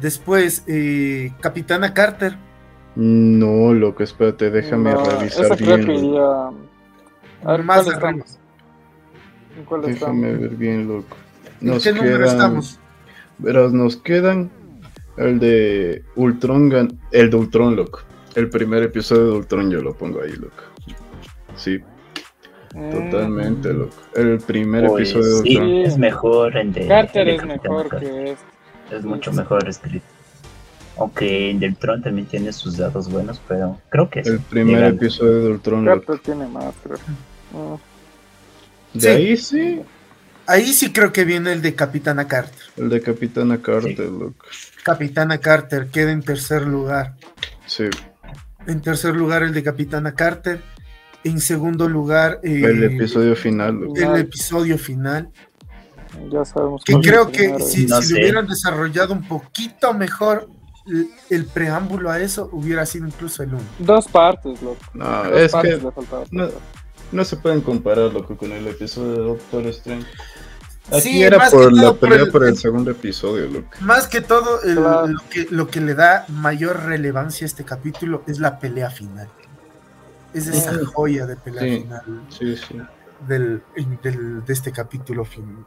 Después, eh, Capitana Carter. No, loco, espérate, déjame No, revisar esa creo bien. que. A ver, Más ¿cuál cuál Déjame ver bien, loco. ¿En Nos qué número quedan- estamos? Verás, nos quedan el de Ultron, gan- el de Ultron, loco. El primer episodio de Ultron yo lo pongo ahí, loco. Sí, Mm, totalmente, loco. El primer Pues, episodio de sí, Ultron. es mejor el de. Carter el de es mejor Carter. que este. Es mucho mejor escrito. Aunque el del Tron también tiene sus dados buenos, pero creo que El primer episodio de Ultron, loco. Carter tiene más, creo. De Sí. ahí sí, Ahí sí creo que viene el de Capitana Carter. el de Capitana Carter, loco. Capitana Carter queda en tercer lugar. Sí, En tercer lugar el de Capitana Carter. En segundo lugar eh, el episodio final, loco. el episodio final. Ya sabemos. Que creo que si, No si sé. le hubieran desarrollado un poquito mejor el, el preámbulo a eso, hubiera sido incluso el uno. Dos partes, loco. No, Dos es partes que le faltaba. no, no se pueden comparar, loco, con el episodio de Doctor Strange. Aquí Sí, era más que por la por pelea el- por el segundo episodio, loco. Más que todo, el- Claro. lo, que, lo que le da mayor relevancia a este capítulo es la pelea final. Es esa Sí. joya de pelea Sí. final Sí, sí. del, del- de este capítulo fin-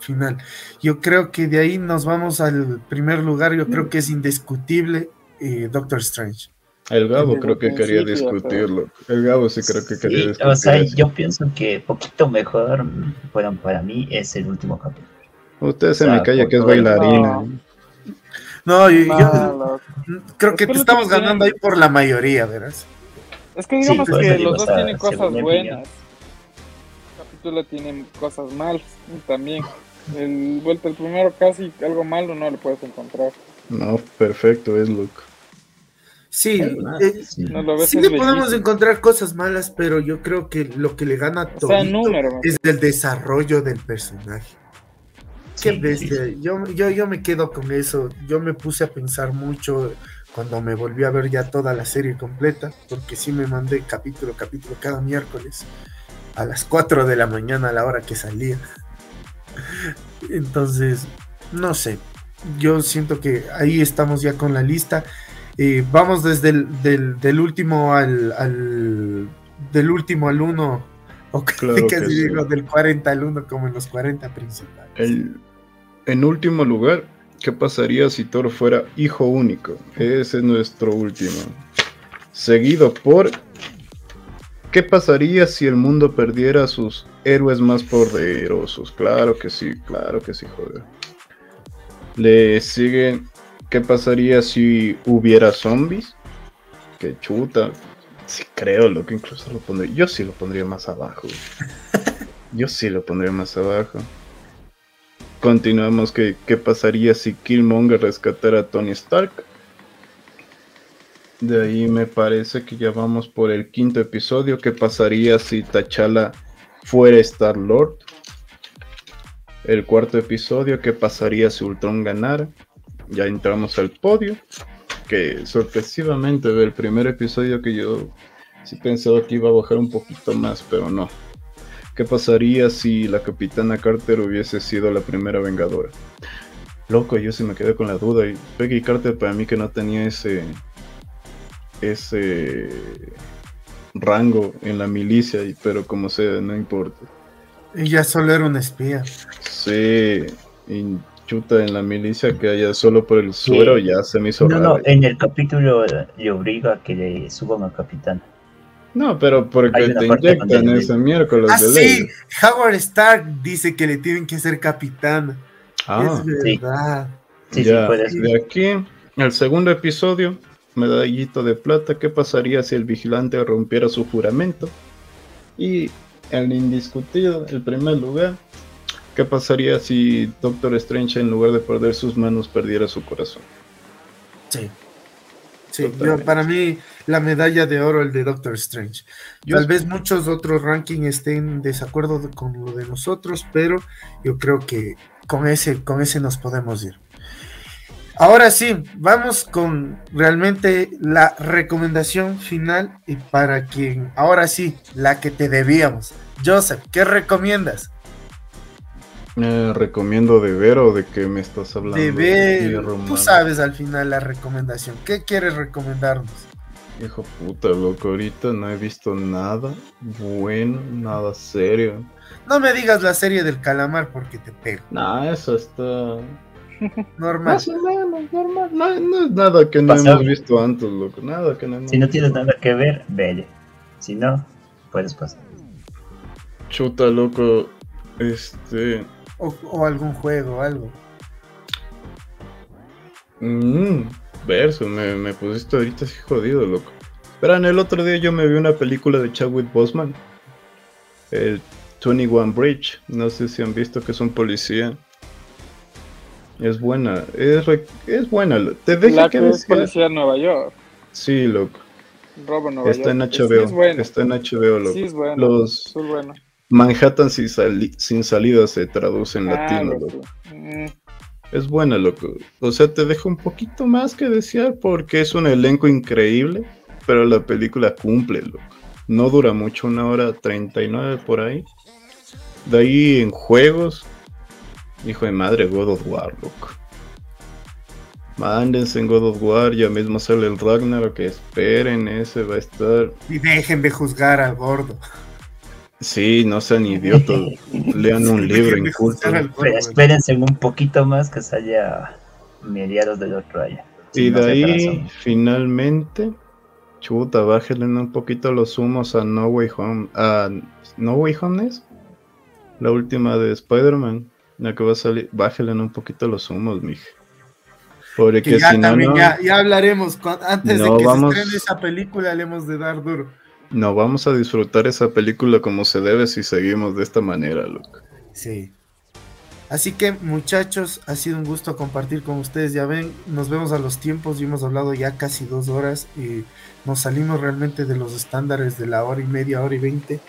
final. Yo creo que de ahí nos vamos al primer lugar. Yo creo que es indiscutible eh, Doctor Strange. El Gabo creo que quería discutirlo. El Gabo sí creo que quería Sí, discutir. o sea, eso. yo pienso que poquito mejor, bueno, para mí es el último capítulo. Usted se o sea, me calla que es bailarina. No. No, yo, creo Es que que lo estamos que tienen- ganando ahí por la mayoría, ¿verás? Es que digamos Sí, que digo, los dos tienen cosas buenas. El capítulo tiene cosas malas también. El vuelta el primero casi algo malo no le puedes encontrar. No, perfecto, es loco. Sí, eh, sí. No lo ves sí le podemos encontrar cosas malas, pero yo creo que lo que le gana a O sea, Todito número. man. es el desarrollo del personaje. Qué Sí, bestia. Yo, yo, yo me quedo con eso. Yo me puse a pensar mucho cuando me volví a ver ya toda la serie completa, porque sí me mandé capítulo a capítulo cada miércoles a las 4 de la mañana a la hora que salía. Entonces, no sé. Yo siento que ahí estamos ya con la lista. Eh, vamos desde el del, del último al, al- del último al 1 o [LAUGHS] Claro casi sí. digo del 40 al 1 como en los 40 principales. El- en último lugar, ¿qué pasaría si Thor fuera hijo único? Ese es nuestro último. Seguido por ¿Qué pasaría si el mundo perdiera a sus héroes más poderosos? Claro que sí, claro que sí, joder. Le sigue ¿Qué pasaría si hubiera zombies? Que chuta. Sí creo, lo que incluso lo pondría. Yo sí lo pondría más abajo. [LAUGHS] Yo sí lo pondría más abajo. Continuamos que qué pasaría si Killmonger rescatara a Tony Stark. De ahí me parece que ya vamos por el quinto episodio. ¿Qué pasaría si T'Challa fuera Star Lord? El cuarto episodio, ¿qué pasaría si Ultron ganara? Ya entramos al podio. Que sorpresivamente del primer episodio que yo sí pensaba que iba a bajar un poquito más, pero no. ¿Qué pasaría si la capitana Carter hubiese sido la primera vengadora? Loco, yo sí me quedé con la duda. Y Peggy Carter para mí que no tenía ese. ese rango en la milicia, y- pero como sea, no importa. Ella solo era una espía. Sí, y chuta en la milicia que haya solo por el suero ya se me hizo No, raro. no, en el capítulo le obliga a que le suban a capitán. No, pero porque te inyectan ese miércoles Ah, de ley. sí, Howard Stark dice que le tienen que ser capitán. Ah, es sí. verdad. Sí, ya, sí, puede ser. de aquí, el segundo episodio, medallito de plata, ¿qué pasaría si el vigilante rompiera su juramento? Y el indiscutido, el primer lugar, ¿qué pasaría si Doctor Strange en lugar de perder sus manos perdiera su corazón? Sí. Sí, yo- para mí la medalla de oro el de Doctor Strange. Yo- Tal vez muchos otros rankings estén en desacuerdo de- con lo de nosotros, pero yo creo que con ese, con ese nos podemos ir. Ahora sí, vamos con realmente la recomendación final y para quien, ahora sí, la que te debíamos. Joseph, ¿qué recomiendas? Eh, recomiendo de ver o de qué me estás hablando. De ver, tú sabes al final la recomendación. ¿Qué quieres recomendarnos? Hijo puta, loco, ahorita no he visto nada bueno, nada serio. No me digas la serie del calamar porque te pego. Nah, eso está [LAUGHS] Normal. más o menos normal. No, no es nada que no Pasable. hemos visto antes, loco. Nada que no hemos Si no visto tienes nada que ver, vele. Si no, puedes pasar. Chuta, loco. Este. O, o algún juego, algo. mm, verso, me, me pusiste ahorita así jodido, loco. Pero en el otro día yo me vi una película de Chadwick Boseman. El 21 Bridge. No sé si han visto que es un policía. Es buena. Es, re- es buena. Te deja La que que es policía de Nueva York. Sí, loco. Robo Nueva Está en. Sí HBO. es bueno. Está en HBO, loco. Sí es bueno. Los Sí es bueno. Manhattan sin, sali- sin salida se traduce en Ah, latino, loco. loco. Mm, Es buena, loco. O sea, te deja un poquito más que desear porque es un elenco increíble, pero la película cumple, loco. No dura mucho, una hora 39 por ahí. De ahí en juegos, hijo de madre, God of War, loco. Mándense en God of War, ya mismo sale el Ragnarok, que esperen, ese va a estar. Y dejen de juzgar al gordo. Sí, no sean idiotas, [LAUGHS] lean un libro al gordo, Pero espérense un poquito más que salga a mediados del otro año. Si Y no de se ahí, finalmente, chuta, bájenle un poquito los humos a No Way Home. ¿A No Way Home es? La última de Spider-Man, la que va a salir. Bájenle un poquito los humos, mija. Porque Que ya si no, también, no, ya, ya hablaremos. Antes No, de que vamos- se estrene esa película, le hemos de dar duro. No vamos a disfrutar esa película como se debe si seguimos de esta manera, loco. Sí. Así que muchachos, ha sido un gusto compartir con ustedes. Ya ven, nos vemos a los tiempos y hemos hablado ya casi dos horas y nos salimos realmente de los estándares de la hora y media, hora y veinte.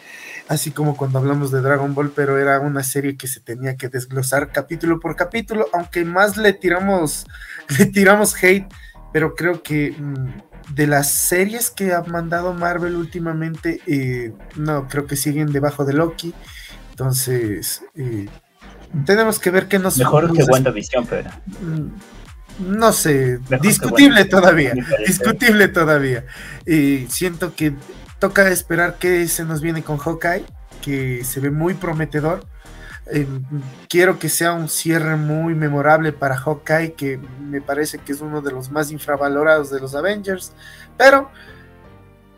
Así como cuando hablamos de Dragon Ball, pero era una serie que se tenía que desglosar capítulo por capítulo, aunque más le tiramos, [LAUGHS] le tiramos hate, pero creo que mm, de las series que ha mandado Marvel últimamente, eh, no, creo que siguen debajo de Loki. Entonces, eh, tenemos que ver qué nos. Mejor que WandaVision, pero. Mm, no sé, discutible todavía. Discutible todavía. Y siento que toca esperar qué se nos viene con Hawkeye, que se ve muy prometedor. Eh, quiero que sea un cierre muy memorable para Hawkeye, que me parece que es uno de los más infravalorados de los Avengers, pero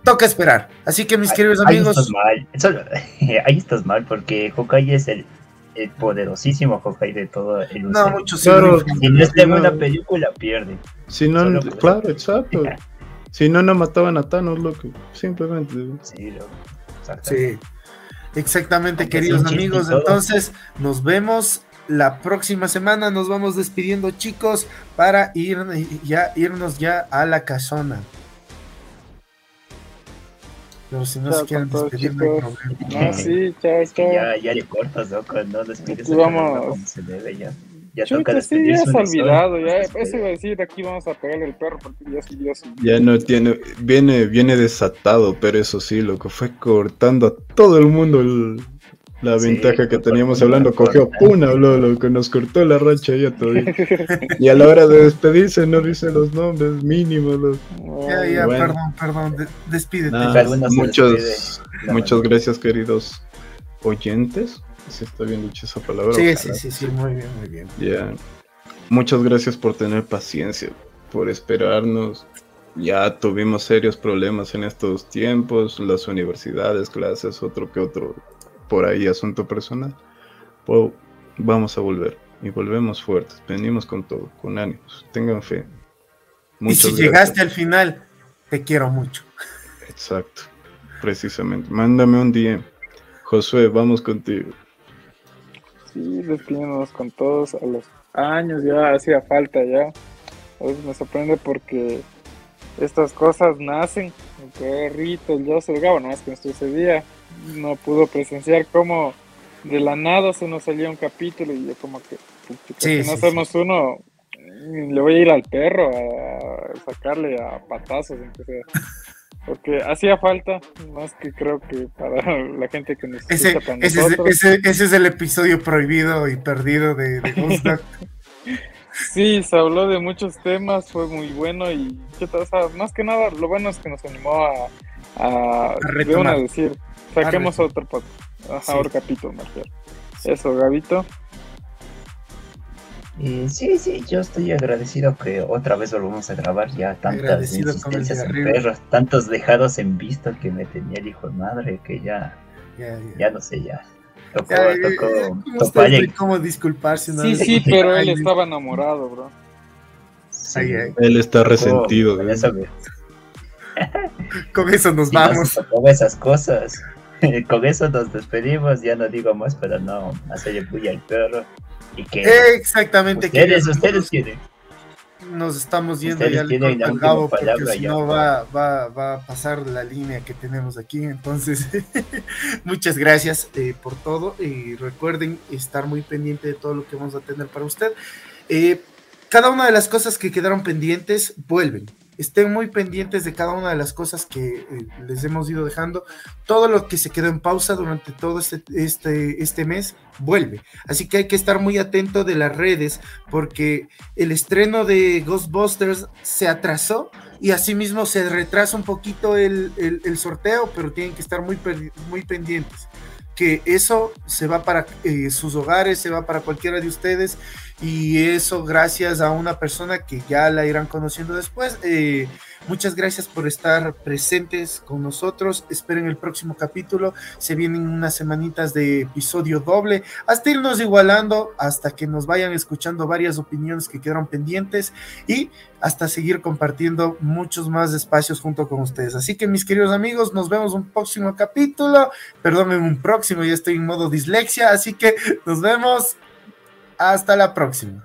toca esperar. Así que mis queridos amigos... Ahí estás mal, [LAUGHS] ahí estás mal porque Hawkeye es el el poderosísimo Hawkeye de todo el No, mucho claro, Si no está en una película, pierde. Si no, claro, exacto. [LAUGHS] si no, no mataban a Thanos, loco. Simplemente. Sí, loco. Sí. Exactamente, queridos amigos. Entonces, nos vemos la próxima semana. Nos vamos despidiendo, chicos, para ir, ya, irnos ya a la casona. Pero si no se quieren despedir, no hay problema. Ah, sí, chao, chao. Ya, ya le cortas, loco, no despides Aquí vamos. como se debe ya. Ya Chuta, toca sí, despedirse. ya se ha una historia. olvidado, ya, eso iba a decir, aquí vamos a pegarle el perro porque ya subió su... Ya no tiene, viene, viene desatado, pero eso sí, loco, fue cortando a todo el mundo el- la Sí, ventaja que teníamos una, hablando, cogió. Puna, lo, loco, nos cortó la racha ya todavía. [LAUGHS] Y a la hora de despedirse no dice los nombres mínimos, loco. Ya, ya, Bueno. perdón, perdón. de- despídete. Se muchos, despide. Muchas gracias, queridos oyentes. Si está bien dicha esa palabra. Sí, ojalá. sí, sí, sí, muy bien, muy bien. Ya. Muchas gracias por tener paciencia, por esperarnos. Ya tuvimos serios problemas en estos tiempos, las universidades, clases, otro que otro, por ahí asunto personal. Pues vamos a volver y volvemos fuertes. Venimos con todo, con ánimos. Tengan fe. y si gracias. llegaste al final, te quiero mucho. Exacto, precisamente. Mándame un DM. Josué, vamos contigo. Sí, despidiéndonos con todos a los años, ya hacía falta ya. A veces me sorprende porque estas cosas nacen. El perrito, el yo, el Gabo, no más que nuestro ese día no pudo presenciar cómo de la nada se nos salía un capítulo y yo como que, Sí, si sí, no hacemos uno, le voy a ir al perro a sacarle a patazos. Porque hacía falta, más que creo que para la gente que nos Ese, escucha, para ese, nosotros. ese- ese es el episodio prohibido y perdido de, de. [LAUGHS] [LAUGHS] Sí, se habló de muchos temas, fue muy bueno y o sea, más que nada lo bueno es que nos animó a, a, retomar. una decir, saquemos A otro podcast, ajá, Sí. otro capítulo, refiero. Eso, Gabito. Eh, sí, sí, yo estoy agradecido que otra vez volvamos a grabar ya tantas con insistencias en perros, tantos dejados en visto que me tenía el hijo de madre que ya, Ya, ya. ya no sé, ya. Tocó, tocó, ya, ¿cómo tocó cómo disculparse una Sí, sí, pero él estaba enamorado, bro. Sí, Ay, ay. Él está resentido. con eso me- [LAUGHS] Con eso nos sí, no vamos. tocó esas cosas. [LAUGHS] con eso nos despedimos, ya no digo más para no hacerle bulla al perro. Que Exactamente. ustedes, ustedes quieren. nos estamos yendo Ustedes ya al la Gabo porque si no va, va, va a pasar la línea que tenemos aquí. Entonces, [LAUGHS] muchas gracias eh, por todo y recuerden estar muy pendiente de todo lo que vamos a tener para usted. Eh, cada una de las cosas que quedaron pendientes vuelven. Estén muy pendientes de cada una de las cosas que eh, les hemos ido dejando. Todo lo que se quedó en pausa durante todo este, este, este mes vuelve. Así que hay que estar muy atento de las redes porque el estreno de Ghostbusters se atrasó y asimismo se retrasa un poquito el, el- sorteo, pero tienen que estar muy, muy pendientes. Que eso se va para eh, sus hogares, se va para cualquiera de ustedes y eso gracias a una persona que ya la irán conociendo después. Eh, muchas gracias por estar presentes con nosotros. Esperen el próximo capítulo. Se vienen unas semanitas de episodio doble hasta irnos igualando, hasta que nos vayan escuchando varias opiniones que quedaron pendientes y hasta seguir compartiendo muchos más espacios junto con ustedes. Así que mis queridos amigos, nos vemos un próximo capítulo, perdón, en un próximo, ya estoy en modo dislexia, así que nos vemos. Hasta la próxima.